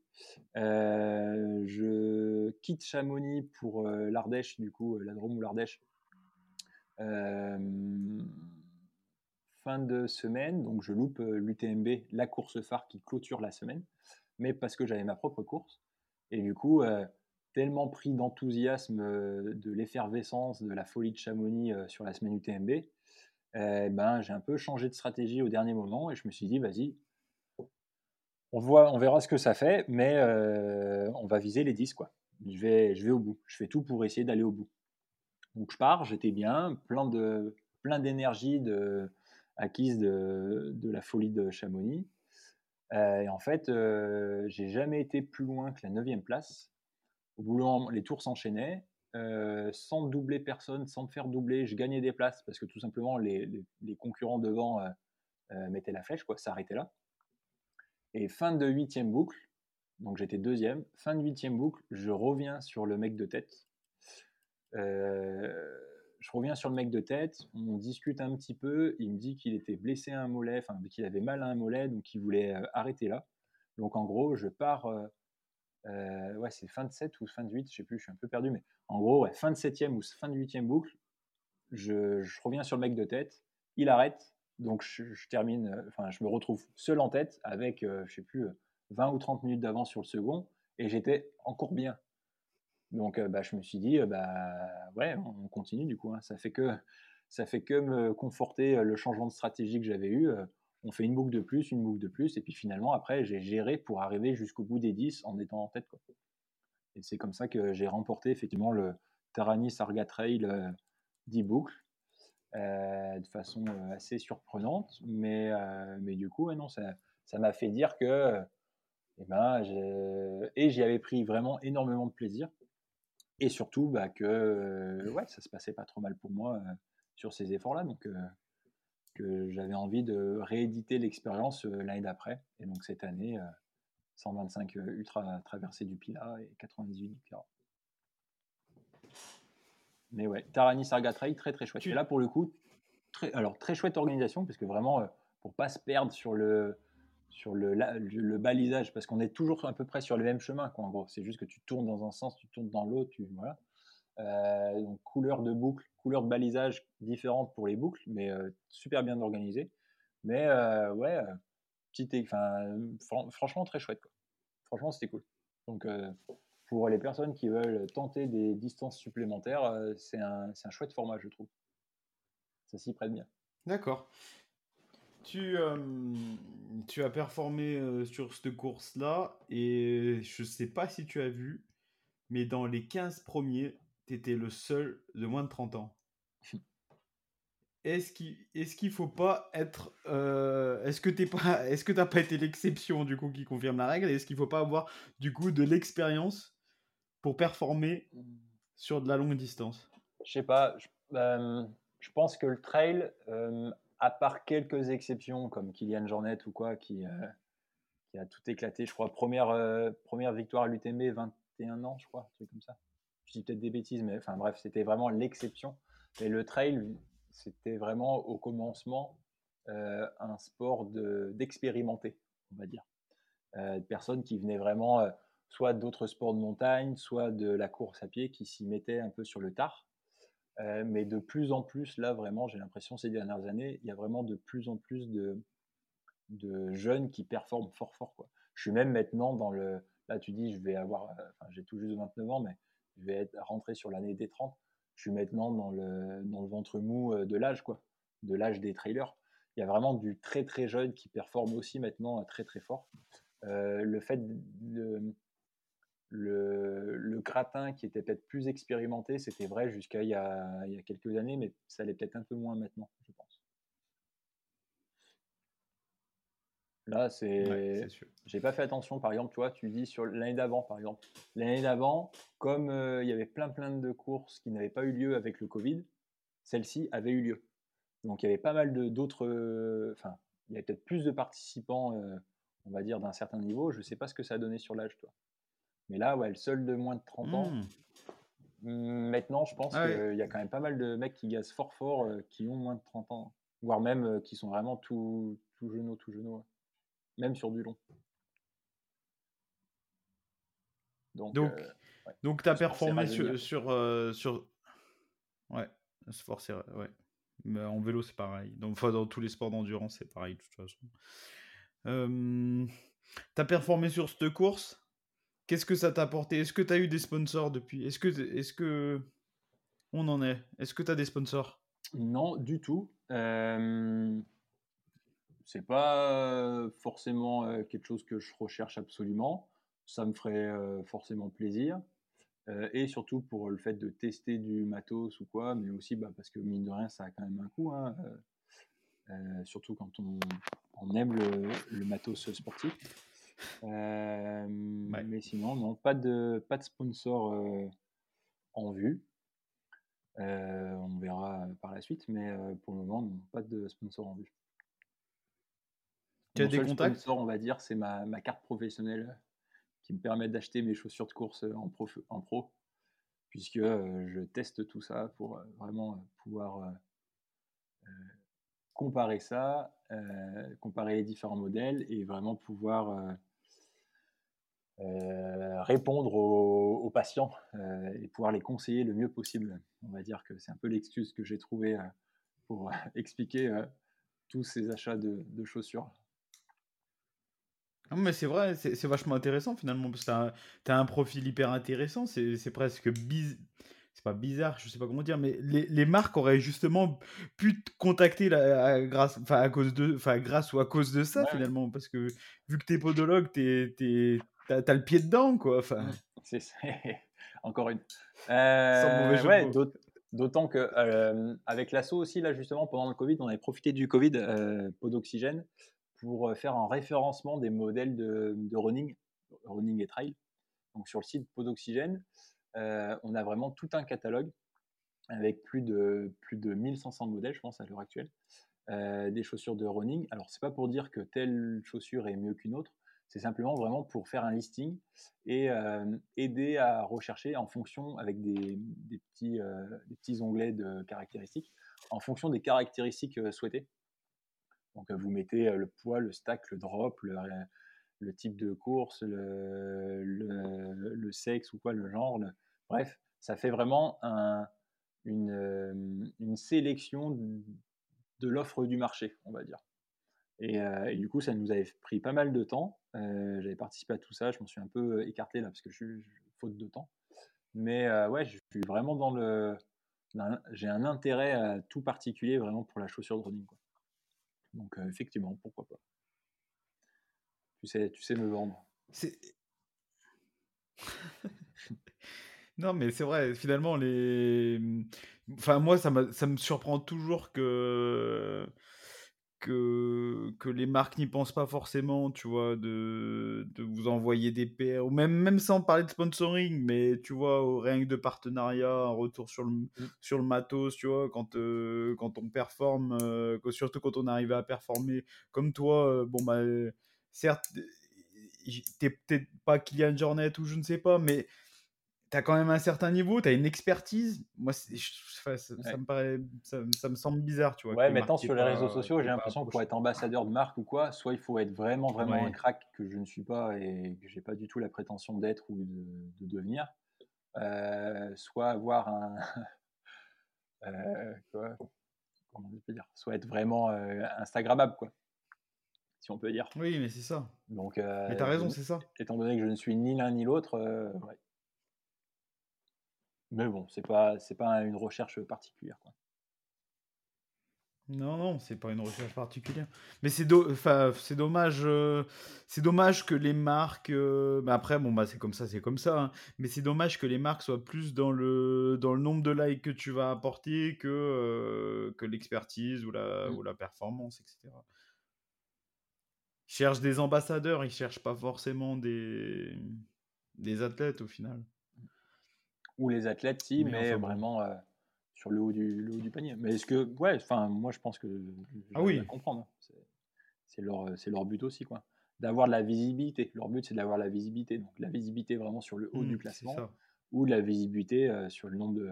je quitte Chamonix pour l'Ardèche, du coup, la Drôme ou l'Ardèche, fin de semaine, donc je loupe l'UTMB, la course phare qui clôture la semaine, mais parce que j'avais ma propre course. Et du coup, tellement pris d'enthousiasme de l'effervescence, de la folie de Chamonix sur la semaine UTMB, eh ben, j'ai un peu changé de stratégie au dernier moment et je me suis dit, vas-y, on, verra ce que ça fait, mais on va viser les 10. Quoi. Je, vais, au bout. Je fais tout pour essayer d'aller au bout. Donc je pars, j'étais bien, plein d'énergie acquise de, la folie de Chamonix. et en fait, j'ai jamais été plus loin que la 9 place. Au bout, les tours s'enchaînaient. sans doubler personne, sans me faire doubler, je gagnais des places parce que tout simplement les, concurrents devant mettaient la flèche, quoi, ça arrêtait là. Et fin de huitième boucle, donc j'étais deuxième, fin de huitième boucle, je reviens sur le mec de tête. Euh, je reviens sur le mec de tête, on discute un petit peu, il me dit qu'il était blessé à un mollet, qu'il avait mal à un mollet, donc il voulait euh, arrêter là. Donc en gros, je pars, euh, ouais c'est fin de 7 ou fin de 8, je sais plus, je suis un peu perdu, mais en gros, fin de septième ou fin de huitième boucle, je, reviens sur le mec de tête, il arrête, donc je, termine, euh, enfin je me retrouve seul en tête avec, euh, je sais plus, 20 euh, ou 30 minutes d'avance sur le second, et j'étais encore bien. Donc bah, je me suis dit, bah ouais, on continue du coup. Hein. Ça fait que ça fait que me conforter le changement de stratégie que j'avais eu. On fait une boucle de plus, une boucle de plus, et puis finalement après j'ai géré pour arriver jusqu'au bout des 10 en étant en tête. Quoi. Et c'est comme ça que j'ai remporté effectivement le Tarani Sarga Trail 10 boucles. Euh, de façon euh, assez surprenante, mais, euh, mais du coup, non, ça, m'a fait dire que eh ben, et j'y avais pris vraiment énormément de plaisir, et surtout bah, que ouais, ça se passait pas trop mal pour moi sur ces efforts-là, donc que j'avais envie de rééditer l'expérience l'année d'après, et donc cette année, 125 ultra traversées du Pila et 98 du Pira. Mais ouais, Tarani Sarga Trail, très très chouette. Et là, pour le coup, très, alors très chouette organisation, parce que vraiment, pour euh, pour pas se perdre sur le, sur le, le, balisage, parce qu'on est toujours à peu près sur le même chemin, quoi, en gros. C'est juste que tu tournes dans un sens, tu tournes dans l'autre, tu, voilà. Euh, donc, couleur de boucle, couleur de balisage différente pour les boucles, mais euh, super bien organisé. Mais ouais, petite, enfin, franchement, très chouette. Quoi. Franchement, c'était cool. Donc, pour les personnes qui veulent tenter des distances supplémentaires, euh, c'est un, un, chouette format, je trouve. Ça s'y prête bien. D'accord. Tu, euh, tu as performé euh, sur cette course-là et je sais pas si tu as vu, mais dans les 15 premiers, tu étais le seul de moins de 30 ans. Est-ce qu'il est qu'il faut pas être est-ce que t'es pas est-ce que t'as pas été l'exception du coup qui confirme la règle est-ce qu'il faut pas avoir du coup de l'expérience pour performer sur de la longue distance Je sais pas. Je, euh, pense que le trail, euh, à part quelques exceptions comme Kylian Jornet ou quoi, qui, euh, a tout éclaté, je crois, première, première victoire à l'UTMB, 21 ans, je crois, un comme ça. Je dis peut-être des bêtises, mais enfin bref, c'était vraiment l'exception. Et le trail, c'était vraiment au commencement un sport d'expérimenter, on va dire. personnes qui venaient vraiment soit d'autres sports de montagne, soit de la course à pied qui s'y mettaient un peu sur le tard. Euh, mais de plus en plus, là, vraiment, j'ai l'impression ces dernières années, il y a vraiment de plus en plus de, jeunes qui performent fort, fort. Quoi. Je suis même maintenant dans le, Là, tu dis, je vais avoir, euh, j'ai tout juste 29 ans, mais je vais être rentré sur l'année des 30. Je suis maintenant dans le, dans le ventre mou euh, de l'âge, quoi, de l'âge des trailers. Il y a vraiment du très très jeune qui performe aussi maintenant très très fort. le fait de, le, le, gratin qui était peut-être plus expérimenté, c'était vrai jusqu'à il, y a, il y a quelques années, mais ça l'est peut-être un peu moins maintenant, je pense. Là, c'est. J'ai pas fait attention, par exemple, toi, tu dis sur l'année d'avant, par exemple. L'année d'avant, comme euh, il y avait plein plein de courses qui n'avaient pas eu lieu avec le Covid, celle-ci avait eu lieu. Donc il y avait pas mal d'autres. Euh, enfin, il y avait peut-être plus de participants, euh, on va dire, d'un certain niveau. Je sais pas ce que ça a donné sur l'âge, toi. Mais là, ouais, le seul de moins de 30 ans. Mmh. Mmh, maintenant, je pense ah qu'il y a quand même pas mal de mecs qui gazent fort fort, qui ont moins de 30 ans, voire même qui sont vraiment tout, tout genoux, tout genoux même sur du long. Donc, donc, euh, tu as performé sur, sur, euh, sur, Ouais, se ouais. Mais en vélo, c'est pareil. Donc, enfin, dans tous les sports d'endurance, c'est pareil, de toute façon. Euh, tu as performé sur cette course? Qu'est-ce que ça t'a apporté? Est-ce que tu as eu des sponsors depuis? Est-ce que, est que on en est? Est-ce que tu as des sponsors? Non, du tout. Euh, c'est pas forcément quelque chose que je recherche absolument. Ça me ferait forcément plaisir. et surtout pour le fait de tester du matos ou quoi, mais aussi bah, parce que mine de rien, ça a quand même un coût. Hein, surtout quand on, aime le, matos sportif. Mais sinon, non, pas de, pas de sponsor en vue. on verra par la suite, mais pour le moment, non, pas de sponsor en vue. Tu as des contacts On va dire, c'est ma, ma, carte professionnelle qui me permet d'acheter mes chaussures de course en pro, en pro puisque euh, je teste tout ça pour euh, vraiment euh, pouvoir comparer ça, comparer les différents modèles et vraiment pouvoir répondre aux, patients et pouvoir les conseiller le mieux possible. On va dire que c'est un peu l'excuse que j'ai trouvée pour expliquer tous ces achats de, de chaussures mais c'est vrai, c'est vachement intéressant finalement, parce que t'as un, un, profil hyper intéressant, c'est presque bizarre. C'est pas bizarre, je sais pas comment dire, mais les, les marques auraient justement pu te contacter grâce, à cause de, enfin grâce ou à cause de ça finalement, parce que vu que t'es podologue, t'es, t'as as le pied dedans quoi. Enfin. C'est encore une. Euh, ouais, D'autant que euh, avec l'assaut aussi là justement pendant le Covid, on avait profité du Covid, euh, pot d'oxygène, pour euh, faire un référencement des modèles de, running, running et trail. Donc sur le site Podoxygène, euh, on a vraiment tout un catalogue avec plus de, plus de 1500 modèles, je pense, à l'heure actuelle, des chaussures de running. Alors, c'est pas pour dire que telle chaussure est mieux qu'une autre, c'est simplement vraiment pour faire un listing et aider à rechercher en fonction, avec des, des petits, onglets de caractéristiques, en fonction des caractéristiques souhaitées. Donc vous mettez le poids, le stack, le drop, le, type de course, le, sexe ou quoi, le genre. Bref, ça fait vraiment une, sélection de l'offre du marché, on va dire. Et, du coup, ça nous avait pris pas mal de temps. J'avais participé à tout ça, je m'en suis un peu écarté là parce que je suis faute de temps. Mais ouais, je suis vraiment dans le. J'ai un intérêt tout particulier vraiment pour la chaussure de running. Donc euh, effectivement, pourquoi pas. Tu sais, tu sais me vendre. Non, mais c'est vrai, finalement, les. Enfin, moi, ça, ça me surprend toujours que que, que les marques n'y pensent pas forcément, tu vois, de, de vous envoyer des paires, ou même, même sans parler de sponsoring, mais tu vois, au rien que de partenariat, un retour sur le, mmh. sur le matos, tu vois, quand, euh, quand on performe, euh, surtout quand on arrive à performer comme toi, euh, bon, bah, certes, t'es peut-être pas Kylian Jornet ou je ne sais pas, mais tu as quand même un certain niveau, tu as une expertise. Moi, ça, me paraît, ça, me semble bizarre, tu vois. Ouais, maintenant sur les réseaux sociaux, j'ai l'impression que pour être ambassadeur de marque ou quoi, soit il faut être vraiment, vraiment un crack que je ne suis pas et que j'ai pas du tout la prétention d'être ou de, devenir, euh, soit avoir un. euh, quoi, comment je peux dire Soit être vraiment euh, Instagrammable, quoi. si on peut dire. Oui, mais c'est ça. Donc, Mais euh, t'as raison, c'est ça. étant donné que je ne suis ni l'un ni l'autre, euh, ouais. Mais bon, c'est pas, c'est pas une recherche particulière. Quoi. Non, non, c'est pas une recherche particulière. Mais c'est do- enfin, c'est dommage, euh, c'est dommage que les marques. euh, bah après, bon bah c'est comme ça, c'est comme ça. hein. Mais c'est dommage que les marques soient plus dans le dans le nombre de likes que tu vas apporter que euh, que l'expertise ou la Mm. ou la performance, etc. Ils cherchent des ambassadeurs, ils cherchent pas forcément des des athlètes au final. Ou les athlètes, si, Mais mais, enfin bon. vraiment euh, sur le haut, du, le haut du panier. Mais est-ce que, ouais, enfin, moi je pense que Ah oui. comprendre. hein. C'est- leur, c'est leur but aussi, quoi. D'avoir de la visibilité. Leur but, c'est d'avoir la visibilité. Donc, la visibilité vraiment sur le haut du c'est classement ou de la visibilité euh, sur le nombre de,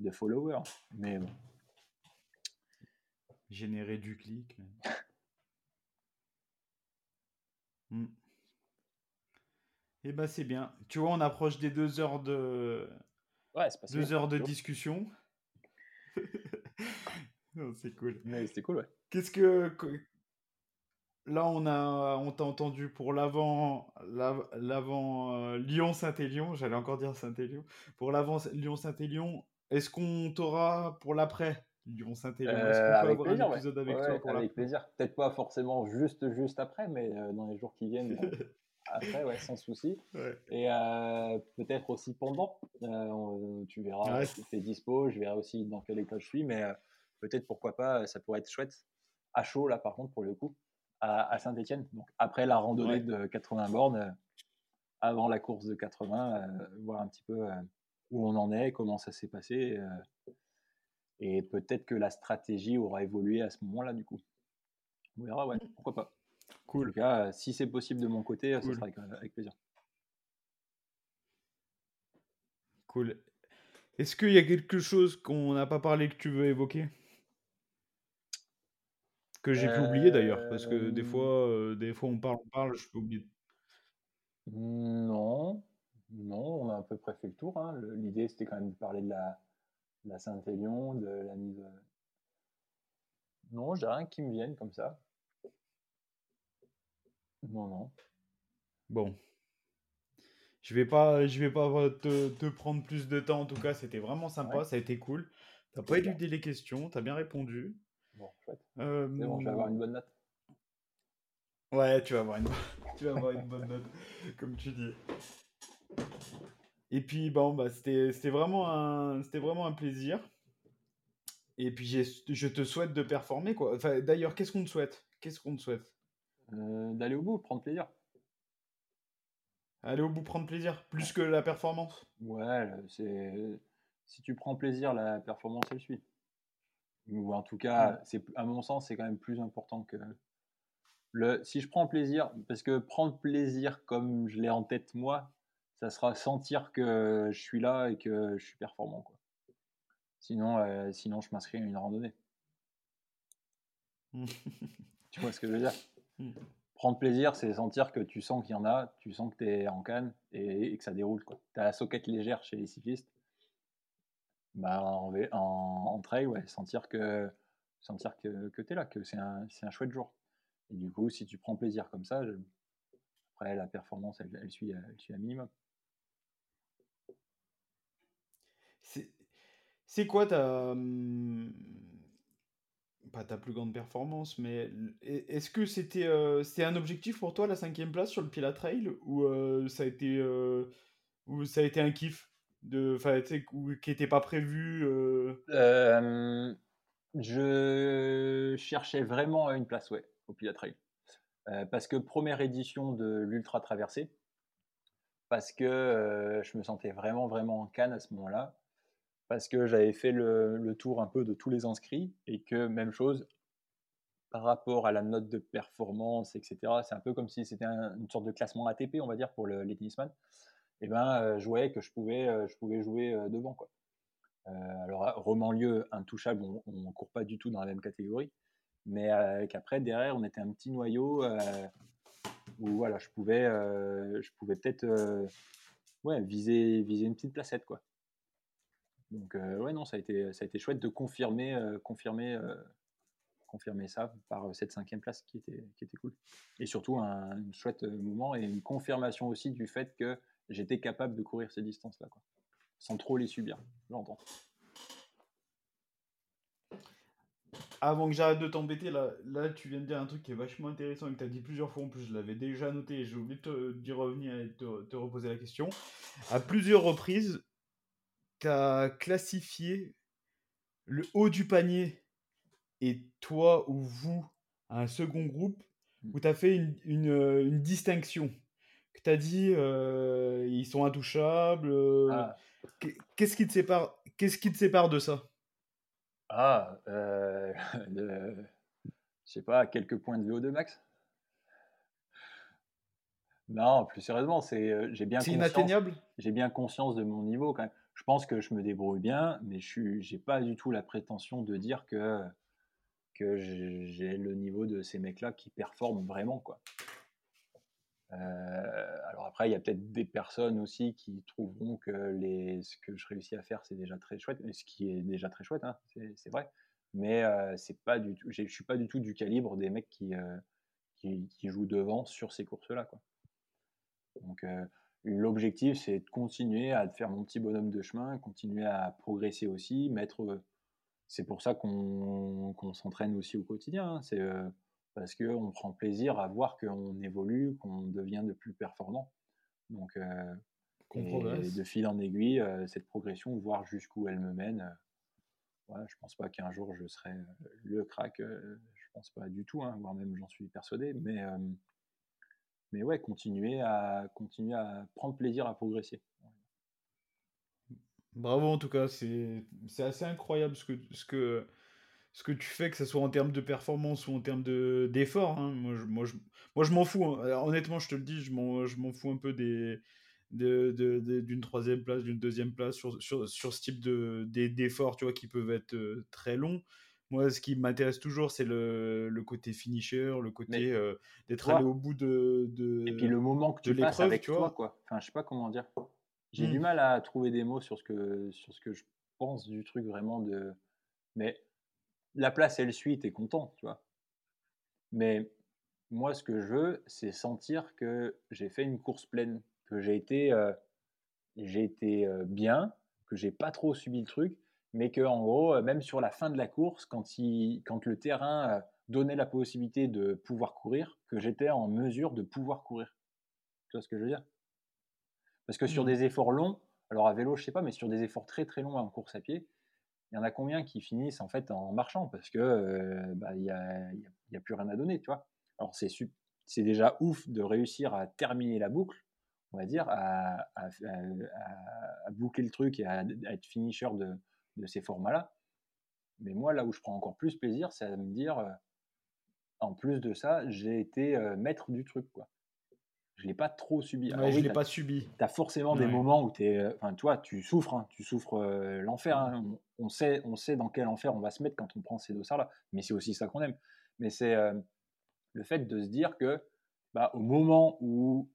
de followers. Mais bon, Générer du clic. mais- Hmm. Eh ben c'est bien. Tu vois, on approche des deux heures de ouais, deux heures de discussion. C'est cool. Mais c'était cool, ouais. Qu'est-ce que là on a on t'a entendu pour l'avant l'av- l'avant euh, Lyon Saint-Élion. J'allais encore dire Saint-Élion. Pour l'avant Lyon Saint-Élion. Est-ce qu'on t'aura pour l'après Lyon Saint-Élion? Est-ce qu'on Euh, peut avoir plaisir, un ouais. épisode avec Ouais, toi ouais, pour avec plaisir. Peut-être pas forcément juste, juste après, mais euh, dans les jours qui viennent, euh, après, ouais, sans souci. Ouais. Et euh, peut-être aussi pendant. Euh, tu verras Ouais. si t'es dispo. Je verrai aussi dans quel état je suis, mais euh, peut-être pourquoi pas, ça pourrait être chouette. À chaud, là, par contre, pour le coup, à, Saint-Etienne. Donc, après la randonnée Ouais. de 80 bornes, avant la course de 80, euh, voir un petit peu où on en est, comment ça s'est passé. et peut-être que la stratégie aura évolué à ce moment-là, du coup. On verra, ouais, pourquoi pas. En tout Cool. cas, euh, si c'est possible de mon côté, euh, Cool. ça sera avec, euh, avec plaisir. Cool. Est-ce qu'il y a quelque chose qu'on n'a pas parlé que tu veux évoquer? Que j'ai pu oublier d'ailleurs, parce que des fois, euh, des fois on parle, on parle, je peux oublier. Non, non, on a à peu près fait le tour. hein. L'idée, c'était quand même de parler de la, de la Saint-Élion, de la mise. Non, j'ai rien qui me vienne comme ça. Non, non. Bon. Je vais pas, je vais pas te, te prendre plus de temps. En tout cas, c'était vraiment sympa, Ouais. ça a été cool. T'as pas éludé les questions, t'as bien répondu. Bon, chouette. Euh, bon, je vais avoir une bonne note. Ouais, tu vas avoir une, tu vas avoir une bonne note, comme tu dis. Et puis, bon, bah, c'était, vraiment un, c'était vraiment un plaisir. Et puis, je te souhaite de performer, quoi. Enfin, d'ailleurs, qu'est-ce qu'on te souhaite? Qu'est-ce qu'on te souhaite? Euh, D'aller au bout, prendre plaisir. Aller au bout, prendre plaisir, plus que la performance. Ouais, c'est si tu prends plaisir, la performance elle suit. Ou en tout cas, c'est à mon sens, c'est quand même plus important que le. Si je prends plaisir, parce que prendre plaisir comme je l'ai en tête moi, ça sera sentir que je suis là et que je suis performant, quoi. Sinon, euh, sinon je m'inscris à une randonnée. Tu vois ce que je veux dire? Mm. Prendre plaisir, c'est sentir que tu sens qu'il y en a, tu sens que tu es en canne et, et que ça déroule. Tu as la soquette légère chez les cyclistes. Bah, en, V- en, en trail, ouais, sentir que, sentir que, que tu es là, que c'est un, c'est un chouette jour. Et du coup, si tu prends plaisir comme ça, je- après la performance, elle, elle suit, elle suit un minimum. C'est c'est quoi ta hum, pas ta plus grande performance, mais est-ce que c'était euh, un objectif pour toi la cinquième place sur le Pila Trail ou euh, ça a été euh, ou ça a été un kiff de qui était pas prévu euh, je cherchais vraiment une place, ouais, au Pilat Trail. Parce que première édition de l'Ultra Traversée, parce que je me sentais vraiment, vraiment en canne à ce moment-là, parce que j'avais fait le, tour un peu de tous les inscrits, et que même chose, par rapport à la note de performance, etc., c'est un peu comme si c'était un- une sorte de classement ATP, on va dire, pour le, les tennisman, et ben, euh, je voyais que je pouvais, euh, je pouvais jouer euh, devant, quoi. Euh, alors, à Romans-Lieu, intouchable, on ne court pas du tout dans la même catégorie. Mais qu'après, derrière, on était un petit noyau où voilà, je pouvais, je pouvais peut-être ouais, viser, viser une petite placette. Quoi. Donc, euh, ouais, non, ça a, été, ça a été chouette de confirmer, euh, confirmer, euh, confirmer ça par cette cinquième place qui était, qui était cool. Et surtout un, chouette moment et une confirmation aussi du fait que j'étais capable de courir ces distances-là, sans trop les subir, j'entends. Avant que j'arrête de t'embêter, là, là, tu viens de dire un truc qui est vachement intéressant et que tu as dit plusieurs fois en plus, je l'avais déjà noté et j'ai oublié d'y revenir et de te, reposer la question. À plusieurs reprises, tu as classifié le haut du panier et toi ou vous un second groupe où tu as fait une, une, distinction. Que tu as dit euh, ils sont intouchables. Euh, ah. Qu'est-ce qui, te sépare, qu'est-ce qui te sépare de ça? Ah, euh, je sais pas, quelques points de VO2 max? Non, plus sérieusement, c'est euh, j'ai bien C'est inatteignable? J'ai bien conscience de mon niveau quand même. Je pense que je me débrouille bien, mais je n'ai pas du tout la prétention de dire que, j'ai le niveau de ces mecs-là qui performent vraiment. Euh, alors après, il y a peut-être des personnes aussi qui trouveront que ce que je réussis à faire, c'est déjà très chouette, ce qui est déjà très chouette, hein, c'est vrai. Mais euh, je suis pas du tout du calibre des mecs qui, euh, qui, jouent devant sur ces courses-là. Donc l'objectif, c'est de continuer à faire mon petit bonhomme de chemin, continuer à progresser aussi, mettre. c'est pour ça qu'on s'entraîne aussi au quotidien. Hein, c'est parce qu'on prend plaisir à voir qu'on évolue, qu'on devient de plus performant. Donc, euh, de fil en aiguille, euh, cette progression, voir jusqu'où elle me mène. Euh, ouais, je pense pas qu'un jour je serai le crack, je pense pas du tout, hein, voire même j'en suis persuadé, mais, mais ouais, continuer à, continuer à prendre plaisir à progresser. Bravo en tout cas, c'est assez incroyable ce que, ce que, ce que tu fais, que ce soit en termes de performance ou en termes d'effort. hein. Moi, je, moi, je, moi, je m'en fous. Hein. Honnêtement, je te le dis, je m'en fous un peu des, d'une de, troisième place, d'une deuxième place sur, sur, sur ce type d'efforts, tu qui peuvent être euh, très longs. Moi, ce qui m'intéresse toujours, c'est le, le, côté finisher, le côté euh, d'être allé au bout de, de Et puis le moment que tu passes avec tu toi, quoi. Enfin, je sais pas comment dire. J'ai du hmm. mal à trouver des mots sur ce que, sur ce que je pense du truc vraiment de. Mais la place, elle suit, t'es content, tu vois. Mais moi, ce que je veux, c'est sentir que j'ai fait une course pleine, que j'ai été, euh, j'ai été euh, bien, que j'ai pas trop subi le truc, mais que en gros, euh, même sur la fin de la course, quand, il, quand le terrain donnait la possibilité de pouvoir courir, que j'étais en mesure de pouvoir courir. Tu vois ce que je veux dire? Parce que sur mmh. des efforts longs, alors à vélo, je sais pas, mais sur des efforts très très longs en course à pied, il y en a combien qui finissent en fait en marchant? Parce que bah, il n'y a, y a, plus rien à donner, tu vois. Alors c'est c'est déjà ouf de réussir à terminer la boucle, on va dire, à, à, à, boucler le truc et à, être finisher de, de ces formats-là. Mais moi, là où je prends encore plus plaisir, c'est à me dire, en plus de ça, j'ai été maître du truc, quoi je l'ai pas trop subi. Alors, je l'ai pas subi. Tu as forcément des moments où es, euh, enfin, toi, tu souffres, hein, tu souffres euh, l'enfer. Hein. On, sait, on sait dans quel enfer on va se mettre quand on prend ces dossards-là. Mais c'est aussi ça qu'on aime. Mais c'est euh, le fait de se dire que, bah, au moment où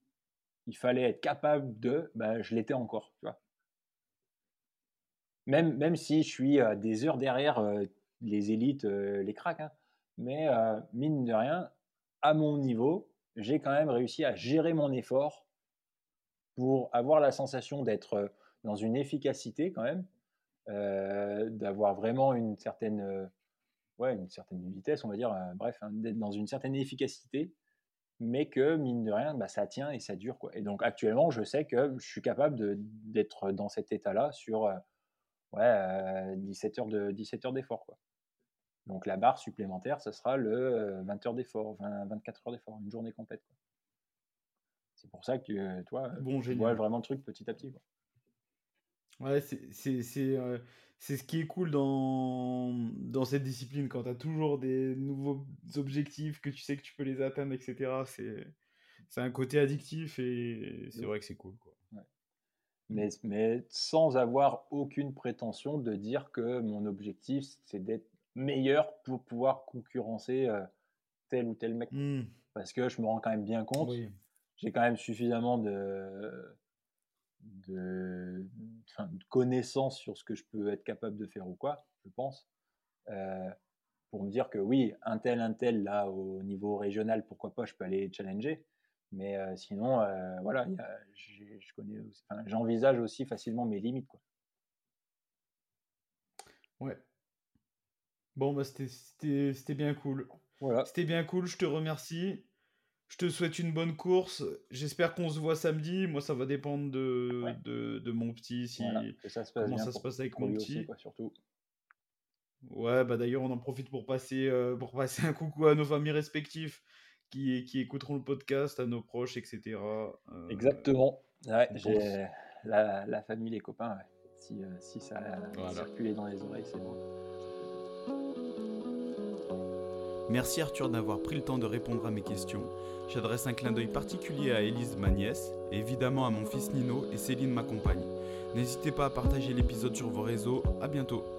il fallait être capable de, bah, je l'étais encore, tu vois. Même, même si je suis des heures derrière les élites, les cracks, hein. mais mine de rien, à mon niveau, j'ai quand même réussi à gérer mon effort pour avoir la sensation d'être euh, dans une efficacité quand même, euh, d'avoir vraiment une certaine, euh, ouais, une certaine vitesse, on va dire, bref, hein, d'être dans une certaine efficacité, mais que mine de rien, bah, ça tient et ça dure. Quoi. Et donc actuellement, je sais que je suis capable d'être dans cet état-là sur ouais, 17 heures d'effort. De, donc la barre supplémentaire, ce sera le 20 heures d'effort, 24 heures d'effort, une journée complète. C'est pour ça que toi, bon, tu vois vraiment le truc petit à petit. Quoi. Ouais, c'est euh, ce qui est cool dans, dans cette discipline, quand tu as toujours des nouveaux objectifs, que tu sais que tu peux les atteindre, etc. C'est un côté addictif et c'est vrai que c'est cool. Quoi. Mais, mais sans avoir aucune prétention de dire que mon objectif, c'est d'être meilleur pour pouvoir concurrencer euh, tel ou tel mec. Mmh. Parce que je me rends quand même bien compte, j'ai quand même suffisamment de, de, connaissances sur ce que je peux être capable de faire ou quoi, je pense, euh, pour me dire que oui, un tel, un tel, là, au niveau régional, pourquoi pas, je peux aller challenger. Mais euh, sinon, euh, voilà, je connais, j'envisage aussi facilement mes limites. Quoi. Ouais. Bon, bah, c'était bien cool. Voilà. C'était bien cool, je te remercie. Je te souhaite une bonne course. J'espère qu'on se voit samedi. Moi, ça va dépendre de, de, de, mon petit, si, ça se passe comment ça se passe avec mon petit. surtout. Ouais, bah d'ailleurs, on en profite pour passer, euh, pour passer un coucou à nos familles respectives qui, qui écouteront le podcast, à nos proches, etc. Euh, Exactement. Ouais, j'ai la, la, famille, les copains. Si, euh, si ça a circulé dans les oreilles, c'est bon. Merci Arthur d'avoir pris le temps de répondre à mes questions. J'adresse un clin d'œil particulier à Élise, ma nièce, et évidemment à mon fils Nino et Céline, ma compagne. N'hésitez pas à partager l'épisode sur vos réseaux. À bientôt.